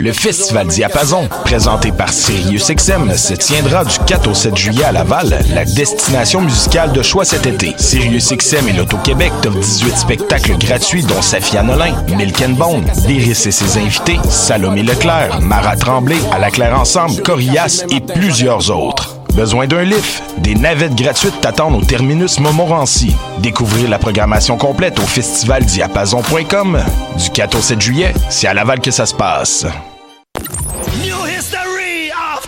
Le Festival Diapason, présenté par SiriusXM, se tiendra du 4 au 7 juillet à Laval, la destination musicale de choix cet été. SiriusXM et l'Auto-Québec t'offrent 18 spectacles gratuits dont Safia Nolin, Milk and Bone, Béris et ses invités, Salomé Leclerc, Mara Tremblay, À la Claire Ensemble, Corias et plusieurs autres. Besoin d'un lift? Des navettes gratuites t'attendent au terminus Montmorency. Découvrir la programmation complète au festivaldiapason.com. Du 4 au 7 juillet, c'est à Laval que ça se passe.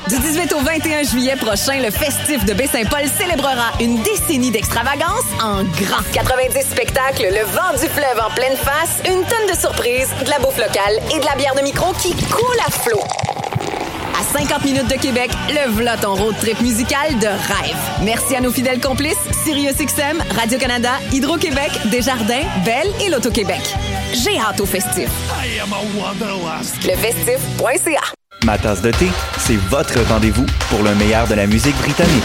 Du 18 au 21 juillet prochain, le festif de Baie-Saint-Paul célébrera une décennie d'extravagance en grand. 90 spectacles, le vent du fleuve en pleine face, une tonne de surprises, de la bouffe locale et de la bière de micro qui coule à flot. À 50 minutes de Québec, le v'là ton road trip musical de rêve. Merci à nos fidèles complices, SiriusXM, Radio-Canada, Hydro-Québec, Desjardins, Belle et l'Auto-Québec. J'ai hâte au festif. Lefestif.ca Ma tasse de thé, c'est votre rendez-vous pour le meilleur de la musique britannique.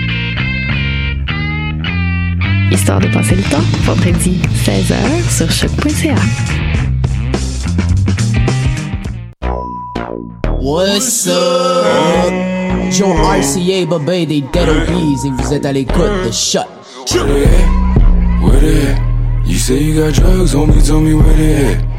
Histoire de passer le temps, vendredi 16h sur choc.ca. What's up? Joe RCA, Bobé des Dead Obies et vous êtes à l'écoute de Shot. Where they at? Where they at? You say you got drugs, homie, tell me where they at.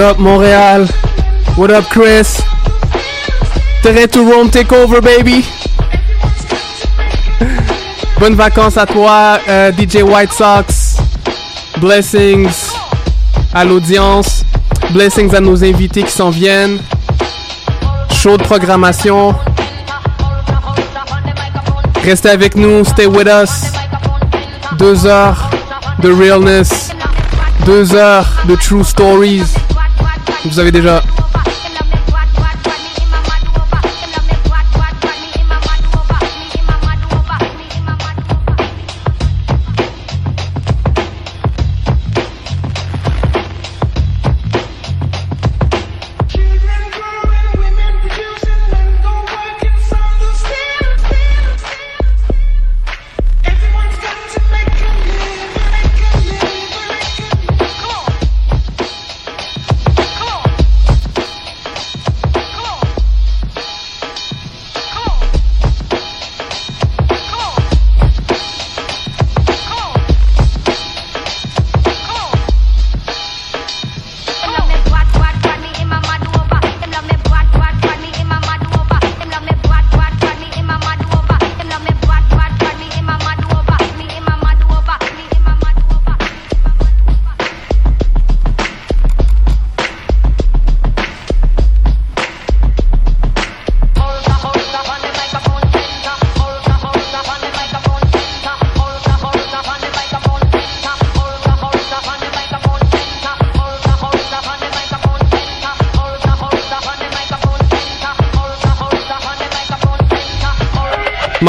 Up Montréal? What up Chris? To Rome take over baby! Bonnes vacances à toi, euh, DJ White Sox. Blessings à l'audience. Blessings à nos invités qui s'en viennent. Show de programmation. Restez avec nous, stay with us. Deux heures de realness. Deux heures de true stories. Vous avez déjà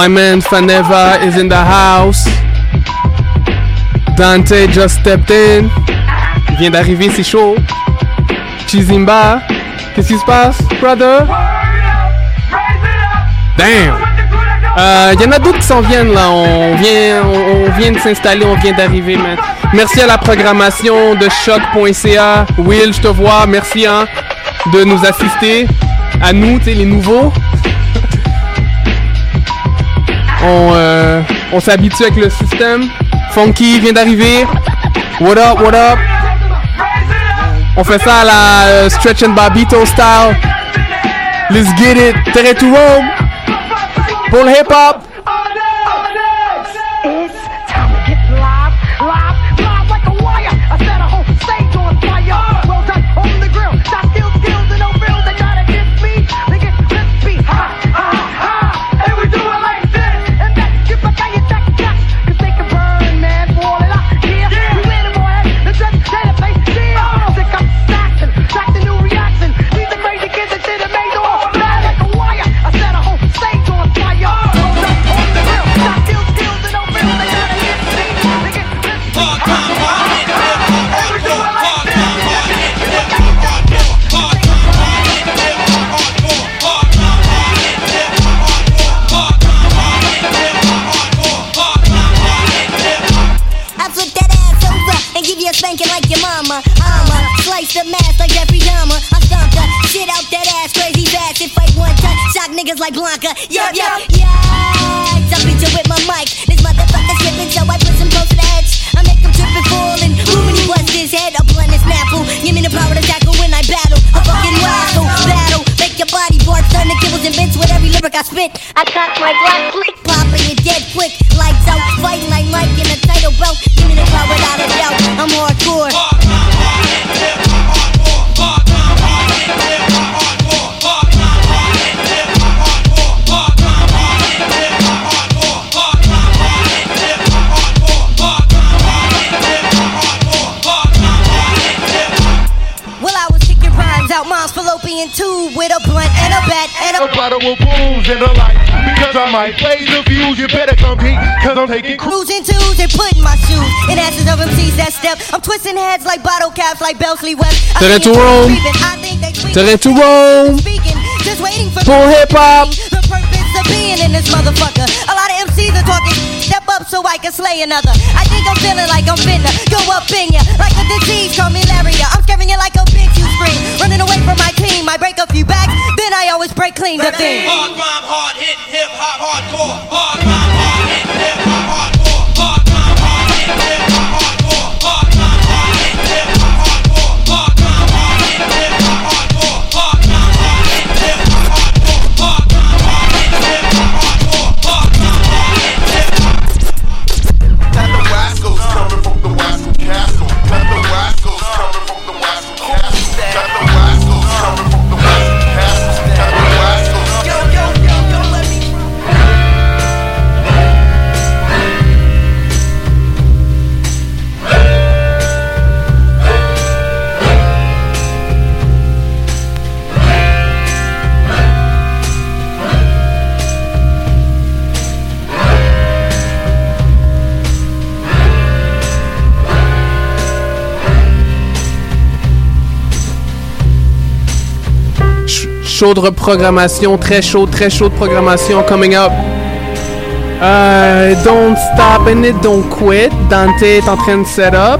My man Faneva is in the house. Dante just stepped in. Il vient d'arriver, c'est chaud. Chizimba, qu'est-ce qui se passe, brother? Damn! Il y en a d'autres qui s'en viennent là. On vient, on, vient de s'installer, on vient d'arriver, man. Merci à la programmation de choc.ca. Will, je te vois. Merci hein, de nous assister. À nous, tu les nouveaux. On euh, on s'habitue avec le système. Funky vient d'arriver. What up, what up? On fait ça à la euh, Stretch and Babito style. Let's get it. Terre to Rome. Pour le hip like Blanca. Yup, yup, yeah. Jump into with my mic. This motherfucker's slipping, so I put some close to the edge. I make him trip and fall and and he bust his head. A blunt and snapple. Give me the power to tackle when I battle. A fucking rascal battle. Make your body bark, turn the kibbles and bits with every lyric I spit. I and a, a bottle and a light. Because I might blaze the fuse, you better compete. Cause I'm taking cruising twos and putting my shoes in asses of MCs that step. I'm twisting heads like bottle caps, like Belsley West. Terrain to Rome. Terrain to Rome. Just waiting for Full hip hop. The purpose of being in this motherfucker. A lot of MCs are talking. Step up so I can slay another. I think I'm feeling like I'm finna go up in ya. Like a disease called malaria. I'm scaring you like a bitch you. Running away from my team. I break a few backs, then I always break clean the thing. Hard rhyme, hard hit, hip hop, hardcore. Hard rhyme, hard Ch- Chaud de programmation, très chaud, très chaud de programmation coming up. Euh, don't stop and it, don't quit. Dante est en train de set up.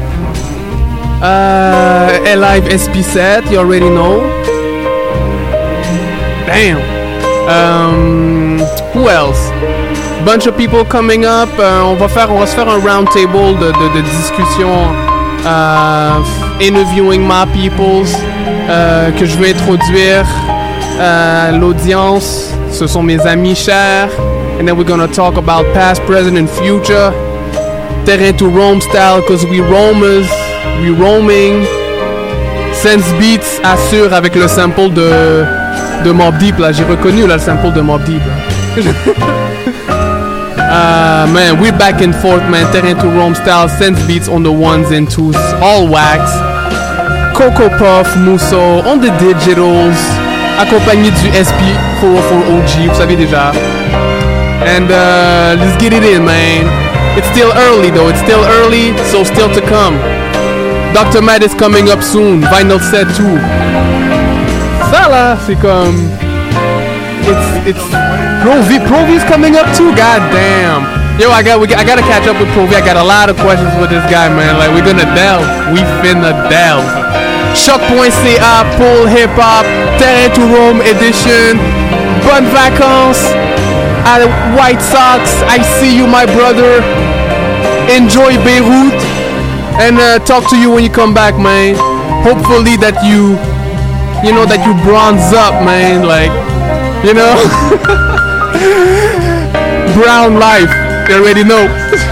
Euh, Live SP7, you already know. Damn. Um, who else? Bunch of people coming up. Euh, on va faire, on va se faire un round table de, discussion. Euh, interviewing my peoples euh, que je veux introduire à l'audience. Ce sont mes amis chers. And then we're gonna talk about past, present, and future. Terrain to Rome style, cause we roamers, we roaming. Sense Beats assure avec le sample de, de Mobb Deep là. J'ai reconnu là, le sample de Mobb Deep. Uh, man, we're back and forth, man. Terrain to Rome style, sense beats on the ones and twos, all wax. Coco Puff, Musso, on the digitals, accompagné du SP 404OG, vous savez déjà. And uh, let's get it in, man. It's still early, though. It's still early, so still to come. Dr. Matt is coming up soon. Vinyl set too. Ça c'est comme. It's it's Provi. Provi's coming up too. God damn. Yo, I got we, I gotta catch up with Provi. I got a lot of questions with this guy, man. Like we're gonna delve. We finna delve choq.ca pour hip-hop, Terrain to Rome Edition. Bonnes vacances à White Sox. I see you, my brother. Enjoy Beirut. And uh, talk to you when you come back, man. Hopefully that you, you know, that you bronze up, man. Like, you know, brown life. You already know.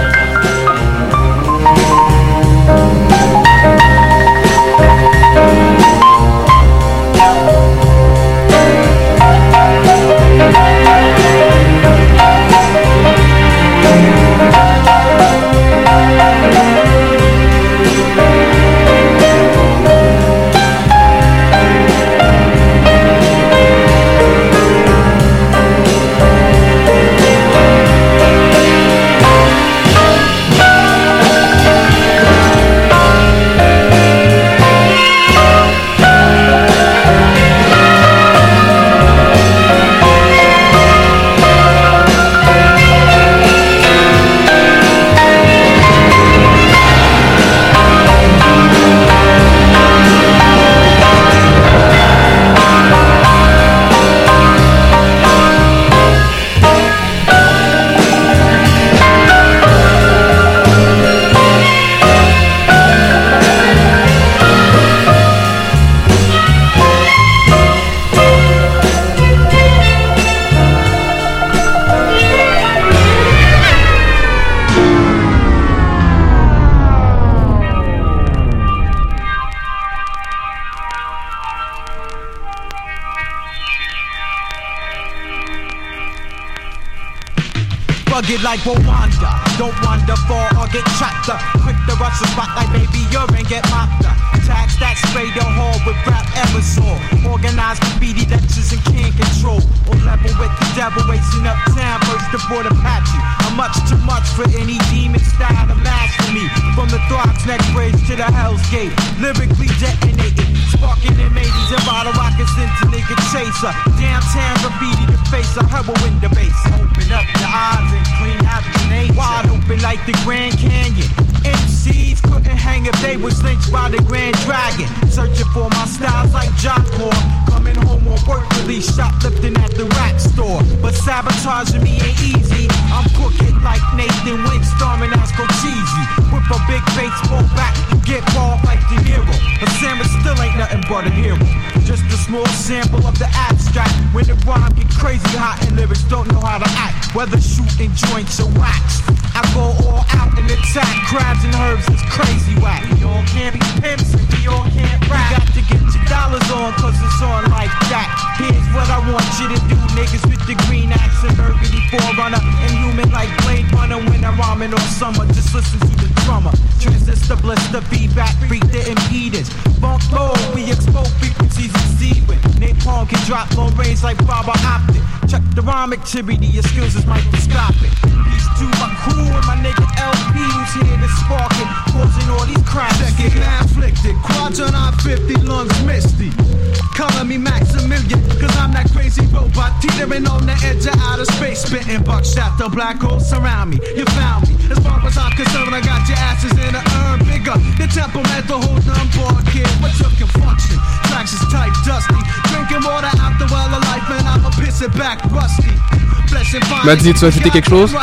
Madzi, tu veux ajouter quelque chose?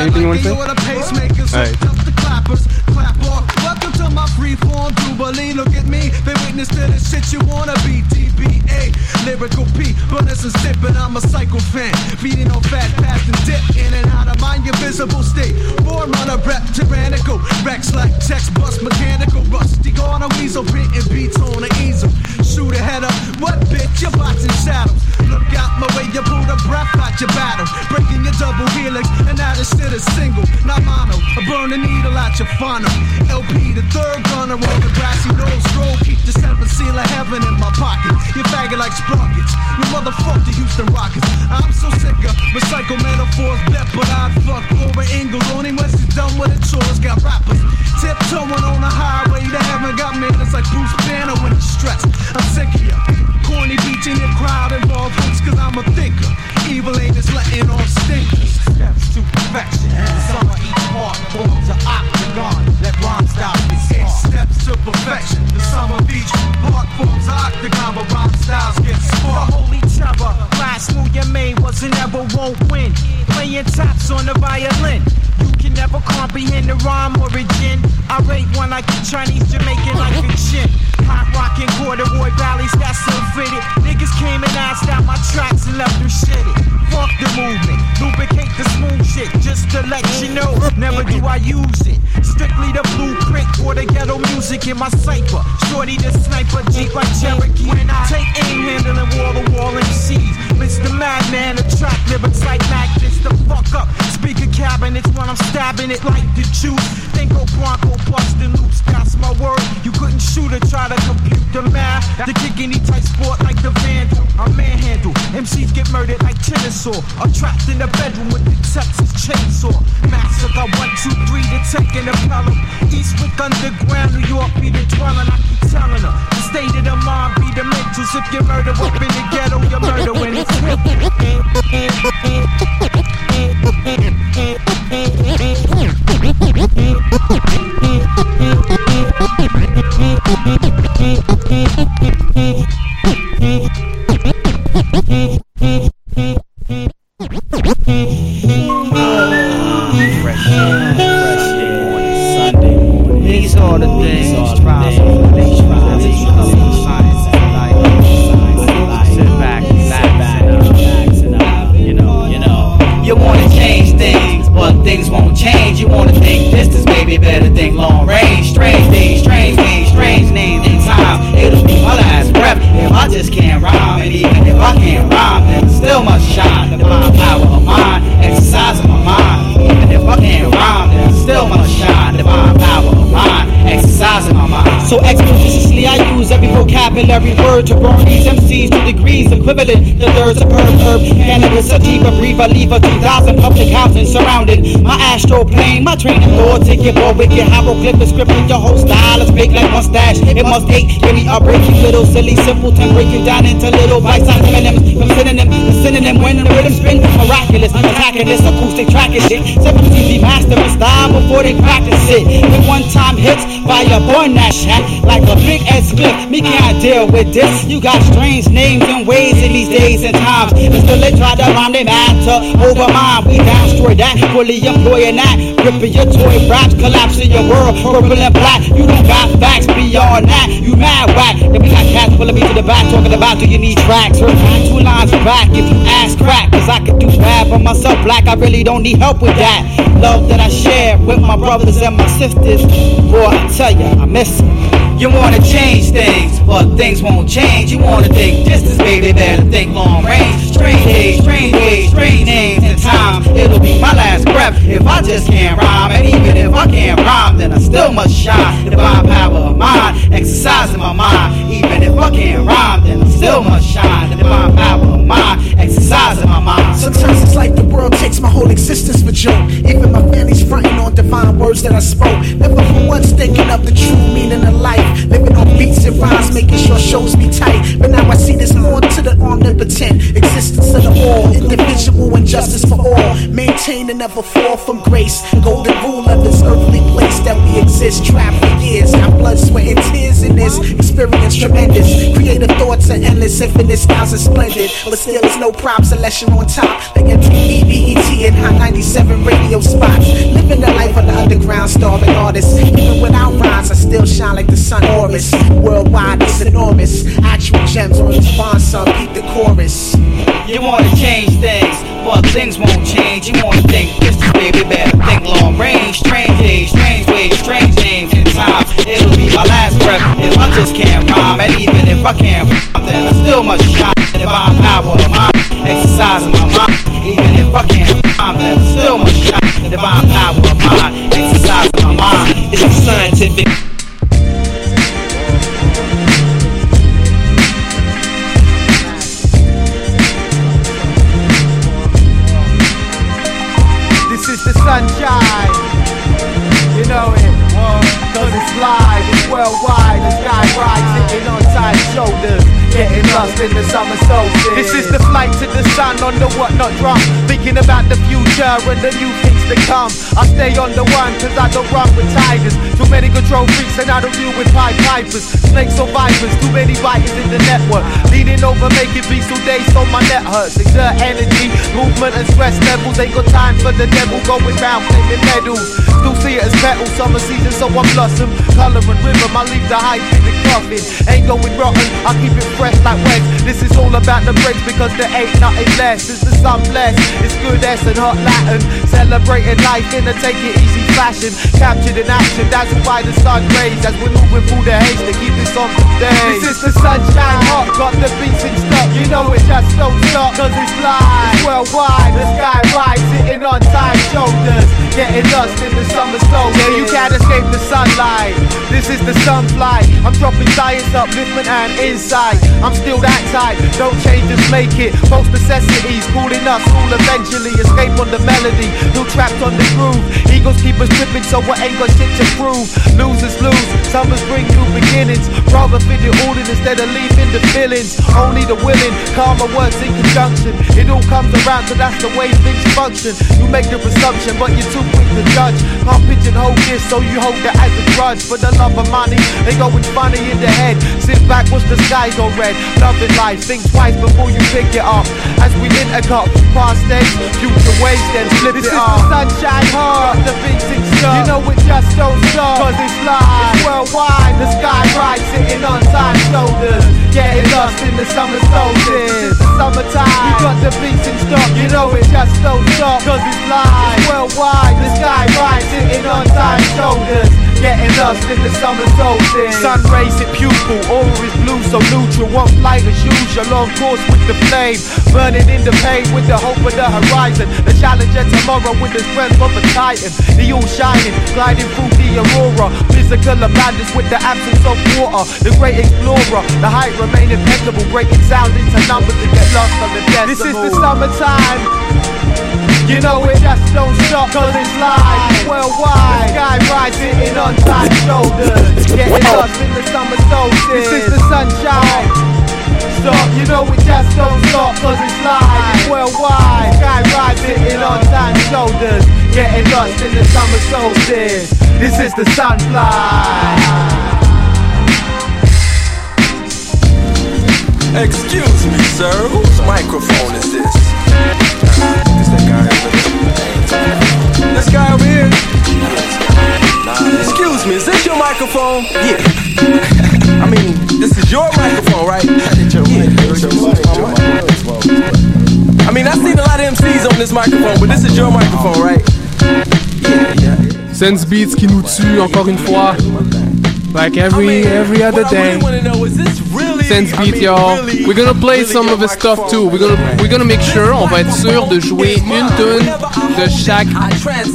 Anything you want to say? double helix, and that is still a single, not mono. I burn the needle at your funnel. LP, the third gunner on the grassy nose road. Keep the seventh seal of heaven in my pocket. You faggot like sprockets. You motherfucker, the Houston Rockets. I'm so sick of recycle metaphors, bet, but I'd fuck over Ingles. Only when she's done with the chores, got rappers. Tiptoeing on the highway to heaven, got manners like Bruce Banner when he's stressed. I'm sick of you. Corny beats in your crowd involved hooks, cause I'm a thinker. Evil ain't just letting off stinkers. Steps to perfection. Some of each part forms an octagon. Let rhyme style be It steps to perfection. The sum of each part forms an octagon, but rhyme styles get The holy terror, last move you made was and never won't win. Playing taps on the violin. You can never comprehend the rhyme origin. I rate one like a Chinese Jamaican like a chin. Hot rockin' corduroy valleys that's so fitted. Niggas came and asked out my tracks and left them shitted. Fuck the movement, lubricate the smooth shit just to let you know. Never do I use it. Strictly the blueprint for the ghetto music in my cipher. Shorty the sniper, Jeep like Cherokee. When I take aim handling wall to wall MCs. Mr. Madman, attract lyrics like magnets. The fuck up. Speaker cabinets when I'm stabbing it like the juice. Think go Bronco busting loops. That's my word. You couldn't shoot or try to compute the math. To kick any tight sport like the vandal. I manhandle. MCs get murdered like Chinisaw. I'm trapped in the bedroom with the Texas chainsaw. Massacre one, two, three to take an appellum. Eastwick underground, New York be the dwelling. I keep telling her. The state of the mind be the mentals. If you murder up in the ghetto, you murder when it's These are the things, trials and tribulations, colors, science, and life. Sit back, uh, you know, you know. You wanna change things, but things won't change. You wanna think distance, baby, better think long range. Strange things, strange things, strange names and times. It'll be my last I just can't rhyme. And even if I can't rhyme, So every vocabulary word to burn these MCs to degrees equivalent to thirds of herb, herb, cannabis, sativa, briefer, lever, 2000 public housing surrounding my astral plane, my training lord, ticket boy, wicked hieroglyphic scripting your whole style is big like mustache. It must hate, give me a break, you little silly simpleton, breaking down into little bites, I'm synonyms, from synonym to synonym when the rhythm spin, miraculous, attacking this acoustic track is shit. Seven be mastering style before they practice it. With one time hits, by fire born that shit like a big ass split. Me can't deal with this. You got strange names and ways in these days and times. And still they try to rhyme, they matter over mine. We destroy that, fully employing that. Ripping your toy raps, collapsing your world, purple and black. You don't got facts beyond that. You mad whack. Then we got cats pulling me to the back, talking about do you need tracks? Heard two lines back if you ask crack. Cause I can do bad for myself, black. I really don't need help with that. Love that I share with my brothers and my sisters. Boy, I tell ya, I miss it. You wanna change things, but things won't change. You wanna think distance, baby, better think long range. Strange days, strange breath if I just can't rhyme. And even if I can't rhyme, then I still must shine. Divine power of mine, exercising my mind. Even if I can't rhyme, then I still must shine. Divine power of mine, exercising my mind. Sometimes it's like the world takes my whole existence for joke. Even my family's fronting on divine words that I spoke. Never for once thinking of the true meaning of life. Living on beats and rhymes, making sure shows be tight. But now I see there's more to the omnipotent existence of the all. Individual and justice for all. Maintain and never fall from grace. Golden rule of this earthly place that we exist. Trapped for years. Got blood, sweat, and tears in this experience tremendous. Creative thoughts are endless, infinite styles are splendid. But still, it's no props unless you're on top. Like MTV, BET, and Hot 97 radio spots. Living the life of the underground starving artist. Even without rhymes, I still shine like the sun Horus. Worldwide, it's enormous. Actual gems on bond song, beat the chorus. You wanna change things, but things won't change. You wanna think distance, baby, better think long range. Strange days, strange ways, strange names and times. It'll be my last breath if I just can't rhyme. And even if I can't rhyme, then I still must shine. Divine power of mine, exercising my mind. Even if I can't rhyme, then I still must shine. Divine power of mine, exercising my mind. It's a scientific. Worldwide. The sky rise, sitting on tight shoulders. Getting lost in the summer solstice. This is the flight to the sun on the whatnot drum. Thinking about the future and the new things to come. I stay on the one cause I don't run with tigers. Too many control freaks and I don't deal with pied pipers. Snakes or vipers, too many biters in the network. Leaning over, making beats all day so my neck hurts. Exert energy, movement and stress levels. Ain't got time for the devil going round claiming medals. Still see it as metal, summer season so I blossom. Color and rhythm, I leave the hype in the coffin. Ain't going rotten, I keep it fresh like. This is all about the breaks because there ain't nothing less. It's the sun blessed, it's good S and hot Latin. Celebrating life in a take it easy fashion. Captured in action, that's why the sun rays as we're moving through the haze to keep this on today. This is the sunshine hot, got the beats in stock. You know it just don't stop, cause it's live. Worldwide, the sky rise, sitting on tight shoulders. Getting lost in the summer solstice. Yeah, you can't escape the sunlight. This is the sunflight. I'm dropping science, upliftment, and insight. I'm still that type. Don't change, just make it. Most necessities calling us all eventually. Escape on the melody. Still trapped on the groove. Eagles keep us tripping, so I ain't got shit to prove. Losers lose. Summers bring new beginnings. Rather fit it all in instead of leaving the feelings. Only the willing. Karma works in conjunction. It all comes around, so that's the way things function. You make the presumption, but you're too quick to judge. Can't pigeonhole this, so you hold it as a grudge. For the love of money, they going funny in the head. Sit back, watch the sky go red. Loving life, think twice before you pick it up. As we intercut from past days, future ways, then flip this it up. This is the sunshine hard, the beats in You know it just don't stop, cause it's live. It's worldwide, the sky bright, sitting on time shoulders. Getting lost in the summer solstice. It's the summertime, we got the beats in stock. You know it just don't stop, cause it's live. It's worldwide, the sky bright, sitting on time shoulders. Getting lost in the summer solstice. Sun rays hit pupil, aura is blue, so neutral. One flight as usual, on course with the flame. Burning in the pain with the hope of the horizon. The challenge of tomorrow with the strength of a titan. The all shining, gliding through the aurora. Physical abundance with the absence of water. The great explorer, the height remain impeccable. Breaking sound into numbers to get lost on the decimals. This is the summertime. You know it just don't stop cause it's live worldwide. Sky rise sitting on tight shoulders. Getting lost in the summer solstice. This is the sunshine. Stop, you know it just don't stop cause it's live worldwide. Sky rise sitting on tight shoulders. Getting lost in the summer solstice. This is the sunfly. Excuse me, sir. Whose microphone is this? Is that guy over there? This guy over here? Excuse me, is this your microphone? Yeah. I mean, this is your microphone, right? I mean, I've seen a lot of MCs on this microphone, but this is your microphone, right? Sense Beats qui nous tue encore une fois. Like every every other day. Sense Beat, y'all. We're gonna play some of his stuff too. We're gonna we're gonna make sure, on va être sûr de jouer une tune de chaque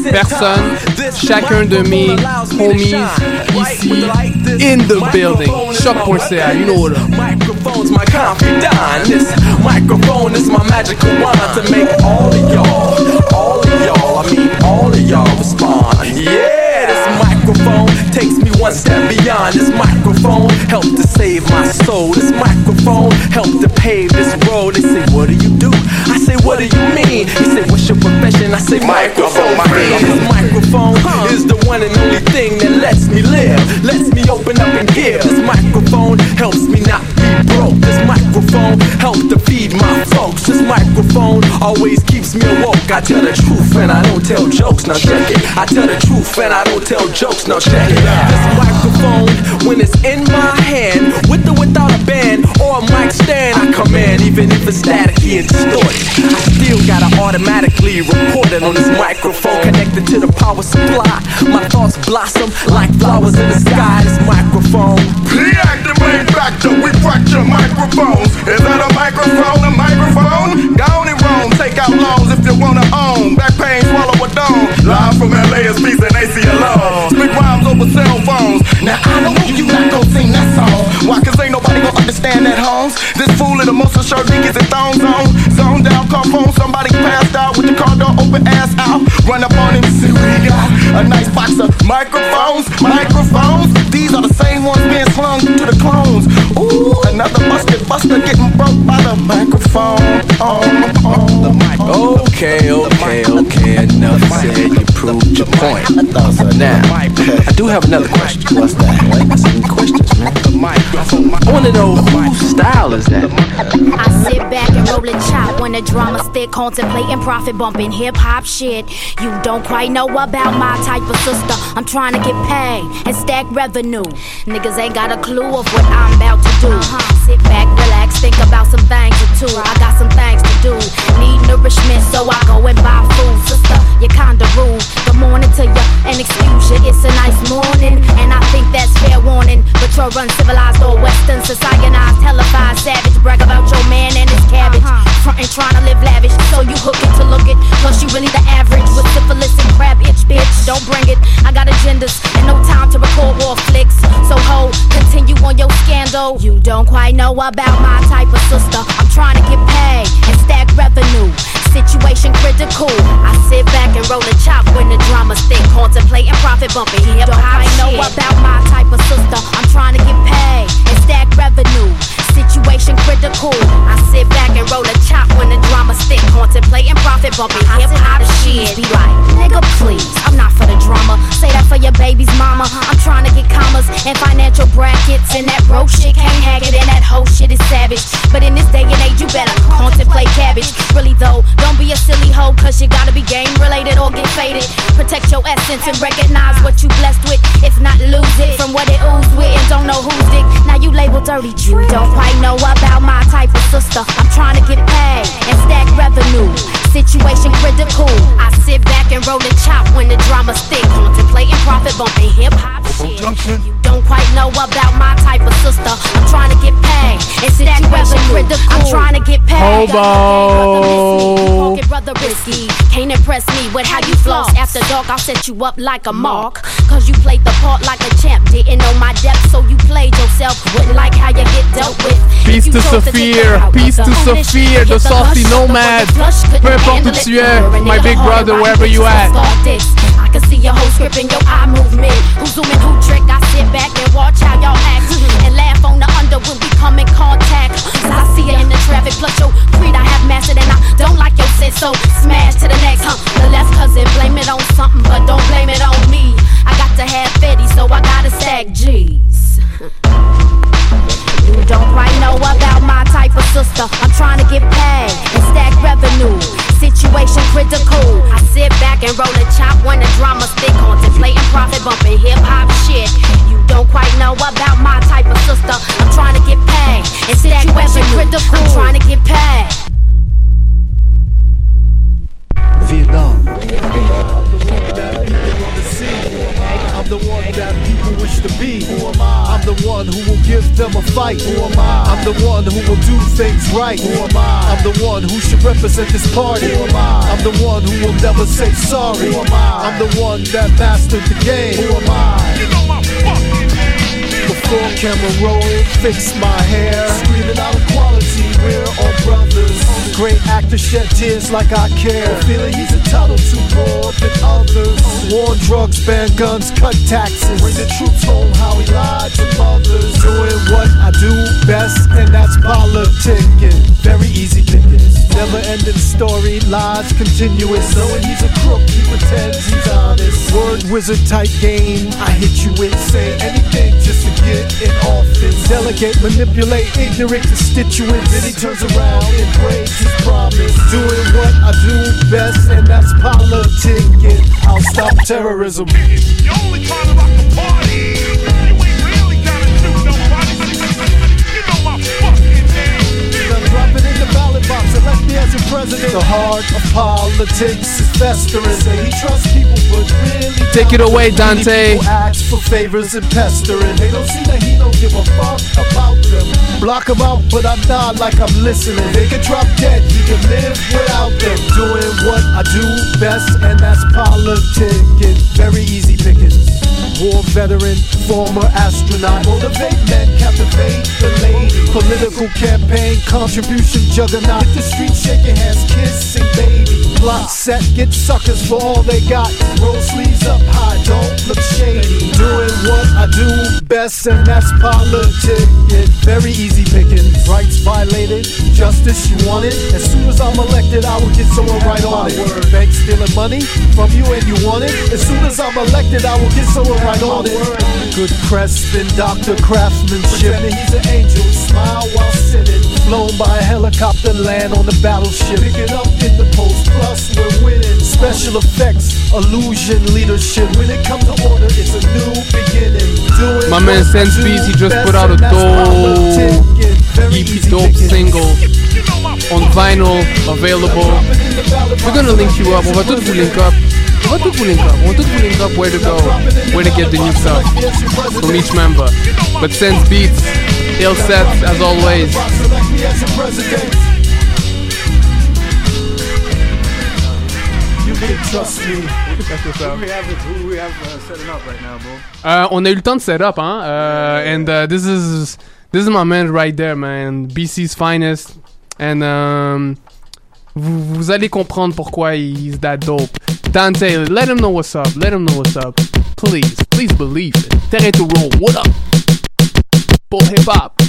personne, chacun de mes homies ici in the building. Choq.ca, you know what. Microphone's my confidant. This microphone is my magical wand to make all of y'all, all of y'all, I mean all of y'all respond. Yeah, one step beyond. This microphone helped to save my soul. This microphone helped to pave this road. They say, What do you do? I say, What do you mean? He say, What's your profession? I say, Microphone. fiend." This microphone is the one and only thing that lets me live, lets me open up and give. This microphone helps me not broke. This microphone helps to feed my folks. This microphone always keeps me awoke. I tell the truth and I don't tell jokes. Now check it. I tell the truth and I don't tell jokes. Now check it. This microphone, when it's in my hand, with or without a band or a mic stand, I command. Even if it's staticky and distorted, I still gotta automatically report it on this microphone connected to the power supply. My thoughts blossom like flowers in the sky. This microphone. Deactivate factor, we fracture microphones. Is that a microphone? A microphone? Down and wrong, take out loans if you wanna own. Back pain, swallow a dome. Live from LA is peace and AC alone. Spit rhymes over cell phones. Now I know you not gon' sing that song. Why? Cause ain't nobody gon' understand that, Holmes. This fool in the of shirt niggas in thongs on. Zone down, call phone, somebody passed out with the car door open, ass out. Run up on him, see we got a nice box of microphones, microphones. These are the same ones buster getting broke by the microphone. Oh, oh, the mic Okay, okay, okay. Enough said. You proved your point. Now, I do have another question. What's that? That's some questions, man. I want to know whose style is that? I sit back and roll a chop when the drama stick, contemplating profit bumping hip hop shit. You don't quite know about my type of sister. I'm trying to get paid and stack revenue. Niggas ain't got a clue of what I'm about to do. Uh-huh. Sit back, relax, think about some things or two. I got some things to do. Need nourishment, so I go and buy food. Sister, you kinda rude. Good morning to you and excuse you. It's a nice morning, and I think that's fair warning. But you're uncivilized or western, societized, televised, savage. Brag about your man and his cabbage. Uh-huh. Frontin' trying to live lavish, so you hook it to look it. Plus you really the average quite know about my type of sister. I'm trying to get paid and stack revenue. Situation critical. I sit back and roll a chop when the drama's thick. Contemplating profit bumping hip hop. I know about my type of sister. I'm trying to get paid and stack revenue. Situation critical. I sit back and roll a chop when the drama stick. Contemplating profit bumping hip hop shit. Be like, nigga, please. I'm not for the drama. Say that for your baby's mama. I'm trying to get commas and financial brackets. And that broke shit can't hack it. And that whole shit is savage. But in this day and age, you better contemplate cabbage. Really though, don't be a silly hoe. Cause you gotta be game related or get faded. Protect your essence and recognize what you blessed with. If not, lose it from what it oozed with. And don't know who's dick. Now you label dirty. You don't quite know about my type of sister. I'm trying to get paid and stack revenue. Situation critical. I sit back and roll a chop when the drama stick. Contemplating profit bumping hip hop shit. You don't quite know about my type of sister. I'm trying to get paid and stack revenue. I'm trying to get paid. Hobo. Pocket brother risky. Can't impress me with how you floss. After dark, I'll set you up like a mark. Cause you played the part like a champ. Didn't know my depth, so you played yourself. Wouldn't like how you get dealt with. Peace to Sophia, peace to Sophia, the softy nomad. Peu importe où tu es, my big brother, wherever you at. I can see your whole script in your eye movement. Who zooming, who trick? I sit back and watch how y'all act. And laugh on the under when we come in contact. Cause I see it in the traffic, plus your creed I have mastered. And I don't like your sense, so smash to the next, huh? The left cousin, blame it on something, but don't blame it on me. I got to have Fetty, so I gotta stack G's. You don't quite know about my type of sister. I'm trying to get paid and stack revenue. Situation critical. I sit back and roll a chop when the drama stick. Contemplating profit bumping hip hop shit. You don't quite know about my type of sister. I'm trying to get paid and stack revenue. Critical. I'm trying to get paid. Vietnam. I'm the one that people wish to be. Who am I? I'm the one who will give them a fight. Who am I? I'm the one who will do things right. Who am I? I'm the one who should represent this party. Who am I? I'm the one who will never say sorry. Who am I? I'm the one that mastered the game. Who am I? Before camera roll, fix my hair. Screaming out of quality, we're all brothers. Great actor shed tears like I care. Feeling he's entitled to more than others. War drugs, ban guns, cut taxes. Bring the troops home, how he lied to mothers. Doing what I do best, and that's politicking. Very easy pickings. Never ending story, lies continuous. Knowing he's a crook, he pretends he's honest. Word wizard type game, I hit you with. Say anything just to get in office. Delegate, manipulate ignorant constituents. Then he turns around and breaks promise. Doing what I do best, and that's politicking. I'll stop terrorism. You only trying to rock the party. Elect me president. The heart of politics is festering. Say he trusts people, but really Take it away, Dante. ask for favors and pestering. They don't see that he don't give a fuck about them. Block him out, but I nod like I'm listening. They can drop dead, he can live without them. Doing what I do best, and that's politicking. Very easy. War veteran, former astronaut. Motivate men, captivate the lady. Political campaign, contribution juggernaut. Hit the street shaking hands, kissing baby. Block set, get suckers for all they got. Roll sleeves up high, don't look shady. Doing what I do best, and that's politic. Very easy picking. Rights violated, justice you want it. As soon as I'm elected, I will get someone right on it. Bank stealing money from you and you want it. As soon as I'm elected, I will get someone right on it. Good crest and doctor craftsmanship. Pretending he's an angel, smile while sitting. Flown by a helicopter, land on the battleship. Pick it up in the post, plus we're winning. Special effects, illusion, leadership. When it comes to order, it's a new beginning. Doing My man what I Sense do Beats, he just put out a and that's dope EP, dope single on vinyl available. We're gonna link you up. On va tout vous link up. Link up. Where to go, where to get the new stuff from each member. But Sense Beats, ill set as always. Uh, on a eu le temps de set up, hein. Uh, and uh, this is this is my man right there, man. BC's finest. And um, vous, vous allez comprendre pourquoi he's that dope. Dante, let him know what's up. Let him know what's up. Please, please believe it. Terre to roll. What up? Pour hip hop.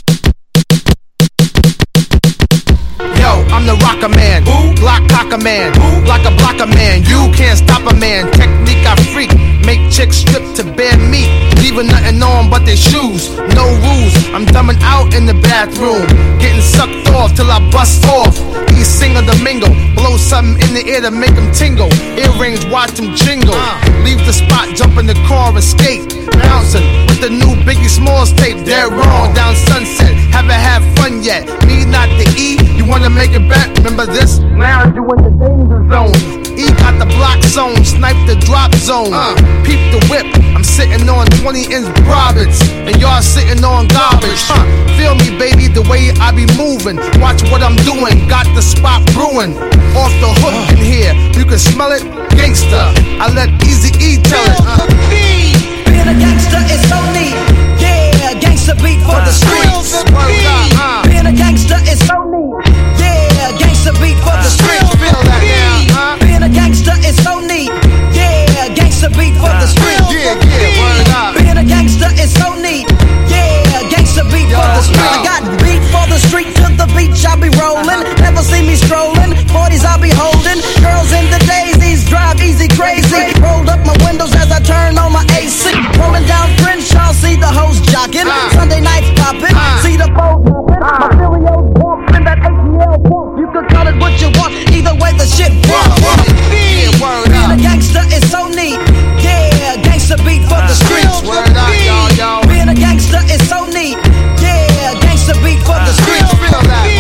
Yo, I'm the rocker man. Block cocker man. Block a blocker man. You can't stop a man. Technique I freak. Make chicks strip to bare meat. Leaving nothing on but their shoes. No rules. I'm dumbing out in the bathroom. Getting sucked off till I bust off. He sing a domingo. Blow something in the air to make them tingle. Earrings, watch them jingle. Leave the spot, jump in the car, escape. Bouncing with the new Biggie Smalls tape. They're wrong down sunset. Haven't had fun yet. Me not the E. You wanna make it back? Remember this? Now you in the danger zone. E got the block zone, snipe the drop zone. Uh. peep the whip. I'm sitting on 20 inch Brabants, and y'all sitting on garbage. Huh. Feel me, baby, the way I be moving. Watch what I'm doing. Got the spot brewing. Off the hook uh. in here. You can smell it, gangsta. I let Easy E tell it. Uh. Being a gangster is so neat. Yeah, gangster beat for the uh. streets. Being a gangster is so beach. I be rolling. Never see me strolling. 40s I be holding. Girls in the daisies drive easy crazy. Rolled up my windows as I turn on my AC. Rolling down Crenshaw, see the hoes jocking. Sunday nights popping, see the boat popping. My Filio's bumping that ATL pump. You can call it what you want. Either way, the shit bump. Being a gangster is so neat. Yeah, gangster beat for the streets. Being a gangster is so neat. Yeah, gangster beat for the streets. Being a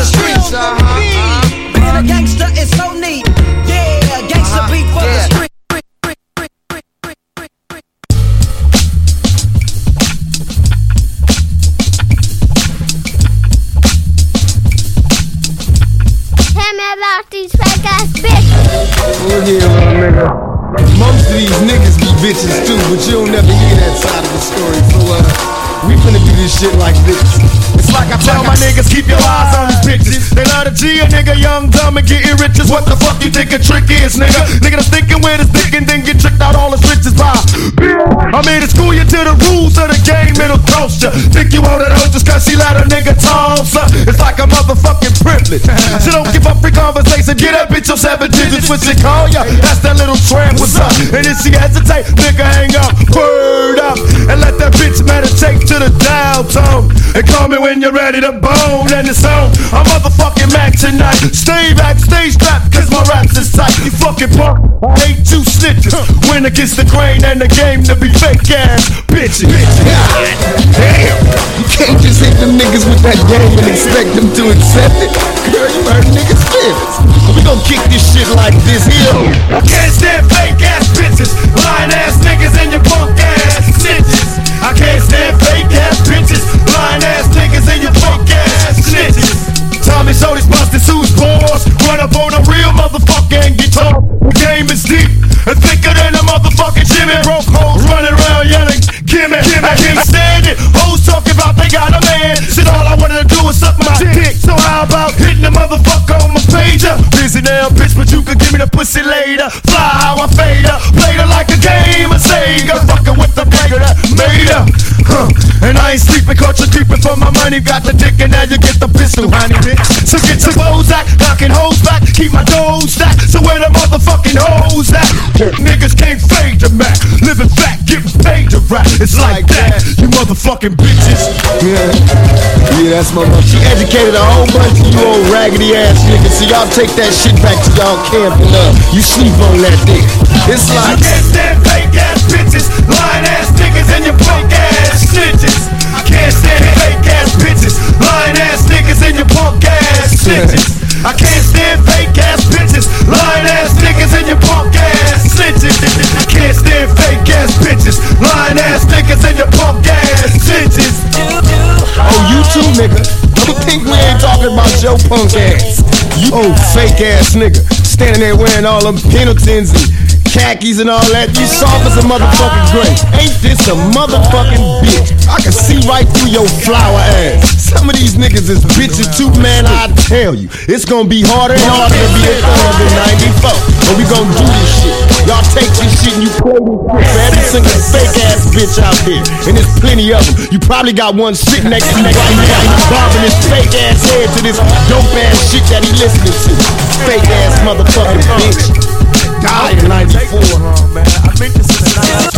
Uh-huh, uh-huh. uh-huh. beat for the streets. Being a gangster is so neat. Yeah, gangster beat for the streets. Tell me about these fake ass bitches. Look here, little nigga. Most of these niggas be bitches too, but you'll never hear that side of the story. So, uh, we finna do this shit like this. It's like I tell my niggas, keep your eyes on these bitches. They love to G a nigga, young, dumb, and getting riches. What the fuck you think a trick is, nigga? Nigga that's thinking with his dick and then get tricked out all his riches by. I'm here to school you to the rules of the game, it'll toast ya. Think you want it host just cause she let a nigga toss her. It's like a motherfucking privilege. So don't give up free conversation, get that bitch on seven digits when she call ya. That's that little tramp, what's up? And if she hesitate, nigga hang up, word up. And let that bitch meditate to the dial tone. And call me when you're ready to bone and it's on. I'm motherfucking Mac tonight. Stay back, stay strapped, cause my raps is tight. You fucking punk. I hate two snitches. Win against the grain and the game to be fake ass bitches. Damn! You can't just hit them niggas with that game and expect them to accept it. Girl, you hurt niggas' feelings. We gon' kick this shit like this here. I can't stand fake ass bitches, lying ass niggas and your punk ass they show these prostitutes boys. Run up on a real motherfucker and get. The game is deep and thicker than a motherfucking Jimmy. Broke hoes running around yelling, gimme, gimme. I can't stand it. Hoes talking about they got a man. Shit, all I wanted to do was suck my dick. So how about hitting the motherfucker on my pager? Busy now, bitch, but you could give me the pussy later. Fly how I fade her, Play her like a game of Sega. Fucking with the player that made her. Huh. And I ain't sleeping, caught you creeping for my money. Got the dick and now you get the pistol, honey, bitch. So get your clothes back, knocking hoes back, keep my dough stacked. So where the motherfucking hoes at? Niggas can't fade the Mac, living fat, getting paid to rap. It's like that, you motherfucking bitches. Yeah, yeah, that's my mom. She educated a whole bunch of you old raggedy ass niggas. So y'all take that shit back to y'all camping up. You sleep on that dick. It's like You can't stand fake ass bitches, lying ass niggas, and your punk ass snitches. I can't stand fake ass bitches, lying ass niggas, and your punk ass snitches. I can't stand fake ass bitches, lying ass niggas, and your punk ass snitches. I can't stand fake ass bitches, lying ass niggas, and your punk ass snitches. Oh, you too, nigga. Don't think we ain't talking about your punk ass. You old fake ass nigga. Standing there wearing all them Pendletons and khakis and all that. You soft as a motherfucking gray. Ain't this a motherfucking bitch? I can see right through your flower ass. Some of these niggas is bitches too, man. I tell you. It's gonna be harder and harder to be a thug than 94. But we gonna do this shit. Y'all take this shit and you play this shit for every single fake ass bitch out there. And there's plenty of them. You probably got one sitting next to you right now. He's bobbing his fake ass head to this dope ass shit that he listening to. Fake ass motherfucking bitch died in 94. Wrong, man. I think this is a 94.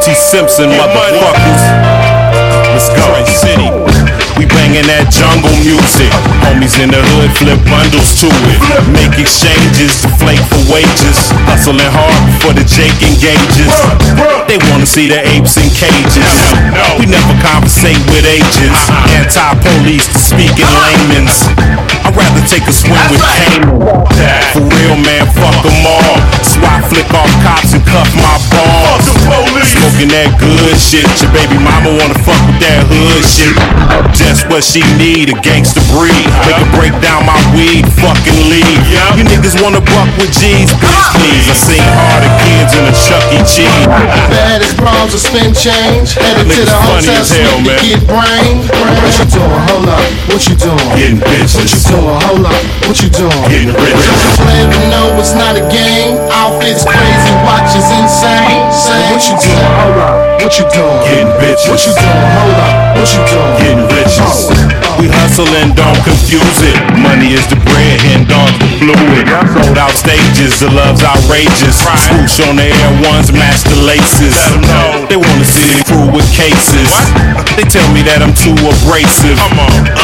T. Simpson, motherfuckers. Let's go. City. We banging that jungle music. Homies in the hood flip bundles to it. Make exchanges to flake for wages. Hustling hard for the Jake engages. They wanna see the apes in cages. We never conversate with agents. Anti-police to speak in layman's. I'd rather take a swim with Cayman. For real, man, fuck them all. SWAT flick off cops and cuff my balls. Smoking that good shit. Your baby mama wanna fuck with that hood shit. Just what she need, a gangster breed. Make her break down my weed, fucking leave. You niggas wanna buck with G's, please, uh-huh. please. I seen harder kids in a Chuck E. Cheese. Baddest bras will spin change. Headed to the hotel as hell, suite man. to get brain. What you doing? Hold up. What you doing? Getting bitches. What you doing? Hold up. What you doing? Getting rich. Let them know it's not a game. Outfits crazy, watches insane. Say what you doing? Hold up. What you doing? Getting bitches. What you doing? Hold up. What you doing? Getting riches. We hustle and don't confuse it. Money is the bread, hen dogs the fluid. Sold out stages, the love's outrageous. Swoosh on the air ones, match the laces. They wanna see the crew with cases. They tell me that I'm too abrasive.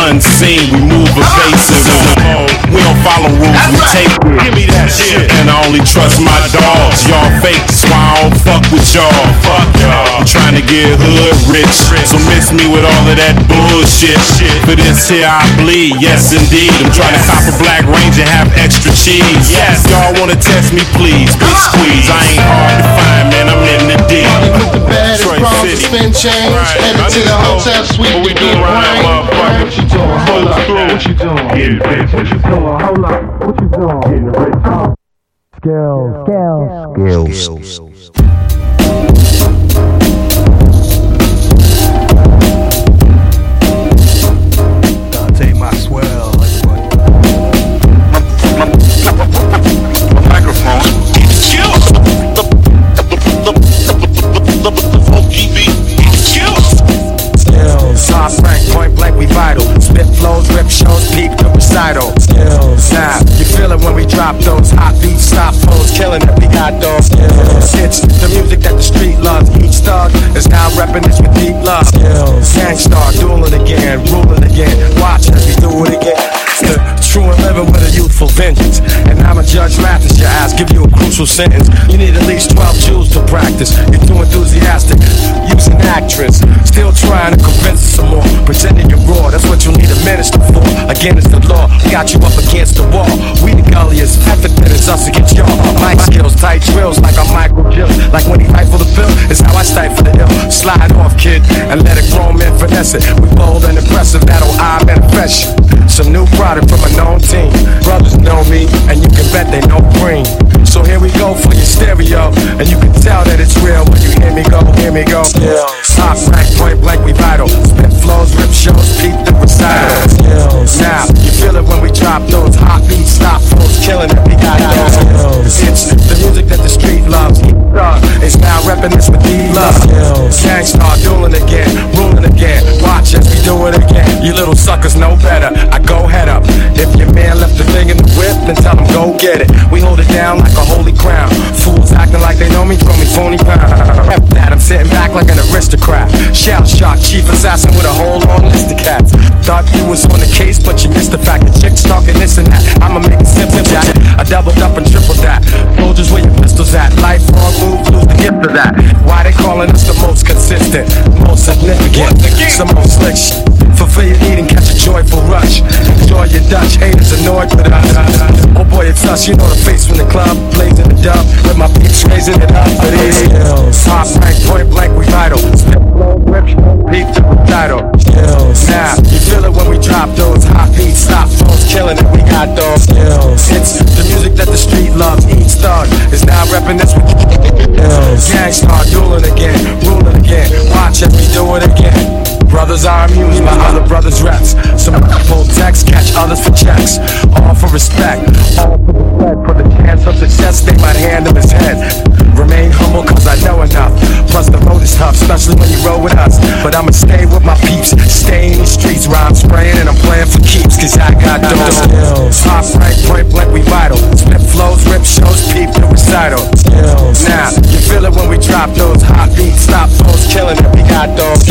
Unseen, we move ah! evasive. We don't follow rules, we take it. Give me that shit. And I only trust my dogs. Y'all fake, that's why I don't fuck with y'all. Fuck y'all. I'm trying to get hood rich. So miss me with all of that bullshit. For this here I bleed, yes indeed. I'm trying to cop a black range and have extra cheese. Yes, y'all wanna test me, please. Big squeeze. I ain't hard to find, man. I'm in the deep. Baddest Detroit bras will City. spin change. Right. Headed to the know hotel suite what we do get around that motherfucker. What you doing? Hold up. What you doing? Getting bitches. What you doing? Hold up. What you doing? Getting rich. Skills. Skills. Skills. Dante Maxwell. Microphone. Skills. Top rank, point blank, we vital. Spit flows, rip shows, peep the recital. Skills. Now, you feel it when we drop those hot beats, stop flows, killing it. We got those skills. It's the music that the street loves. Each thug is now repping this with deep love. Skills. Gang Starr, dueling again, ruling again. Watch as we do it again. True and living with a youthful vengeance. And I'm a judge Mathis, your ass, give you a crucial sentence. You need at least 12 jewels to practice. You're too enthusiastic. Use an actress, still trying to convince us some more. Pretending you're raw, that's what you need a minister for. Again, it's the law, got you up against the wall. We the gulliest, effort it's us against y'all. My skills, tight drills like I'm Michael Jill. Like when he fight for the pill, it's how I stifle the ill. Slide off, kid, and let a grown man finesse it. We bold and impressive, that'll I manifest you. Some new product from a known team. Brothers know me, and you can bet they know green. So here we go for your stereo, and you can tell that it's real when you hear me go, hear me go. Top rank, point blank, we vital. Spit flows, rip shows, peep the recitals. Now, you feel it when we drop those hot beats, stop flows, killing it, we got those. It's the music that the street loves. It's now repping this with D-Love. Gang Starr dueling again, ruling again. Watch as we do it again. You little suckers know better. I go head up. If your man left the thing in the whip, then tell him go get it. We hold it down like a holy crown. Fools acting like they know me, throw me phony pound. That, I'm sitting back like an aristocrat. Shell shock, chief assassin with a whole long list of cats. Thought you was on the case, but you missed the fact that chicks talking this and that. I'ma make it simple, Jack. I doubled up and tripled that. Soldiers where your pistols at. Lifelong move, lose the gift of that. Why they calling us the most consistent, most significant, some most slick. Fulfill your need and catch a joyful rush. Enjoy your Dutch, haters annoyed with us. Oh boy, it's us, you know the face from the club, blazing the dub, with my peeps raising it up for these. Top rank, point blank, we vital. Spit rip, peep to the title. Now, you feel it when we drop those hot beats, stop flows, killing it, we got those. It's the music that the street loves, each thug is now repping this with Gang Starr dueling again, ruling again. Watch as we do it again. Brothers are amused by other brothers' reps. Some pull text, catch others for checks. All for respect, all for the bread. For the chance of success, stay my hand in his head. Remain humble cause I know enough. Plus the road is tough, especially when you roll with us. But I'ma stay with my peeps, stay in the streets. Rhyme spraying and I'm playing for keeps cause I got those. Top rank, point blank, we vital. Spit flows, rip shows, peep the recital. Now, you feel it when we drop those hot beats, stop flows, killing it, we got those.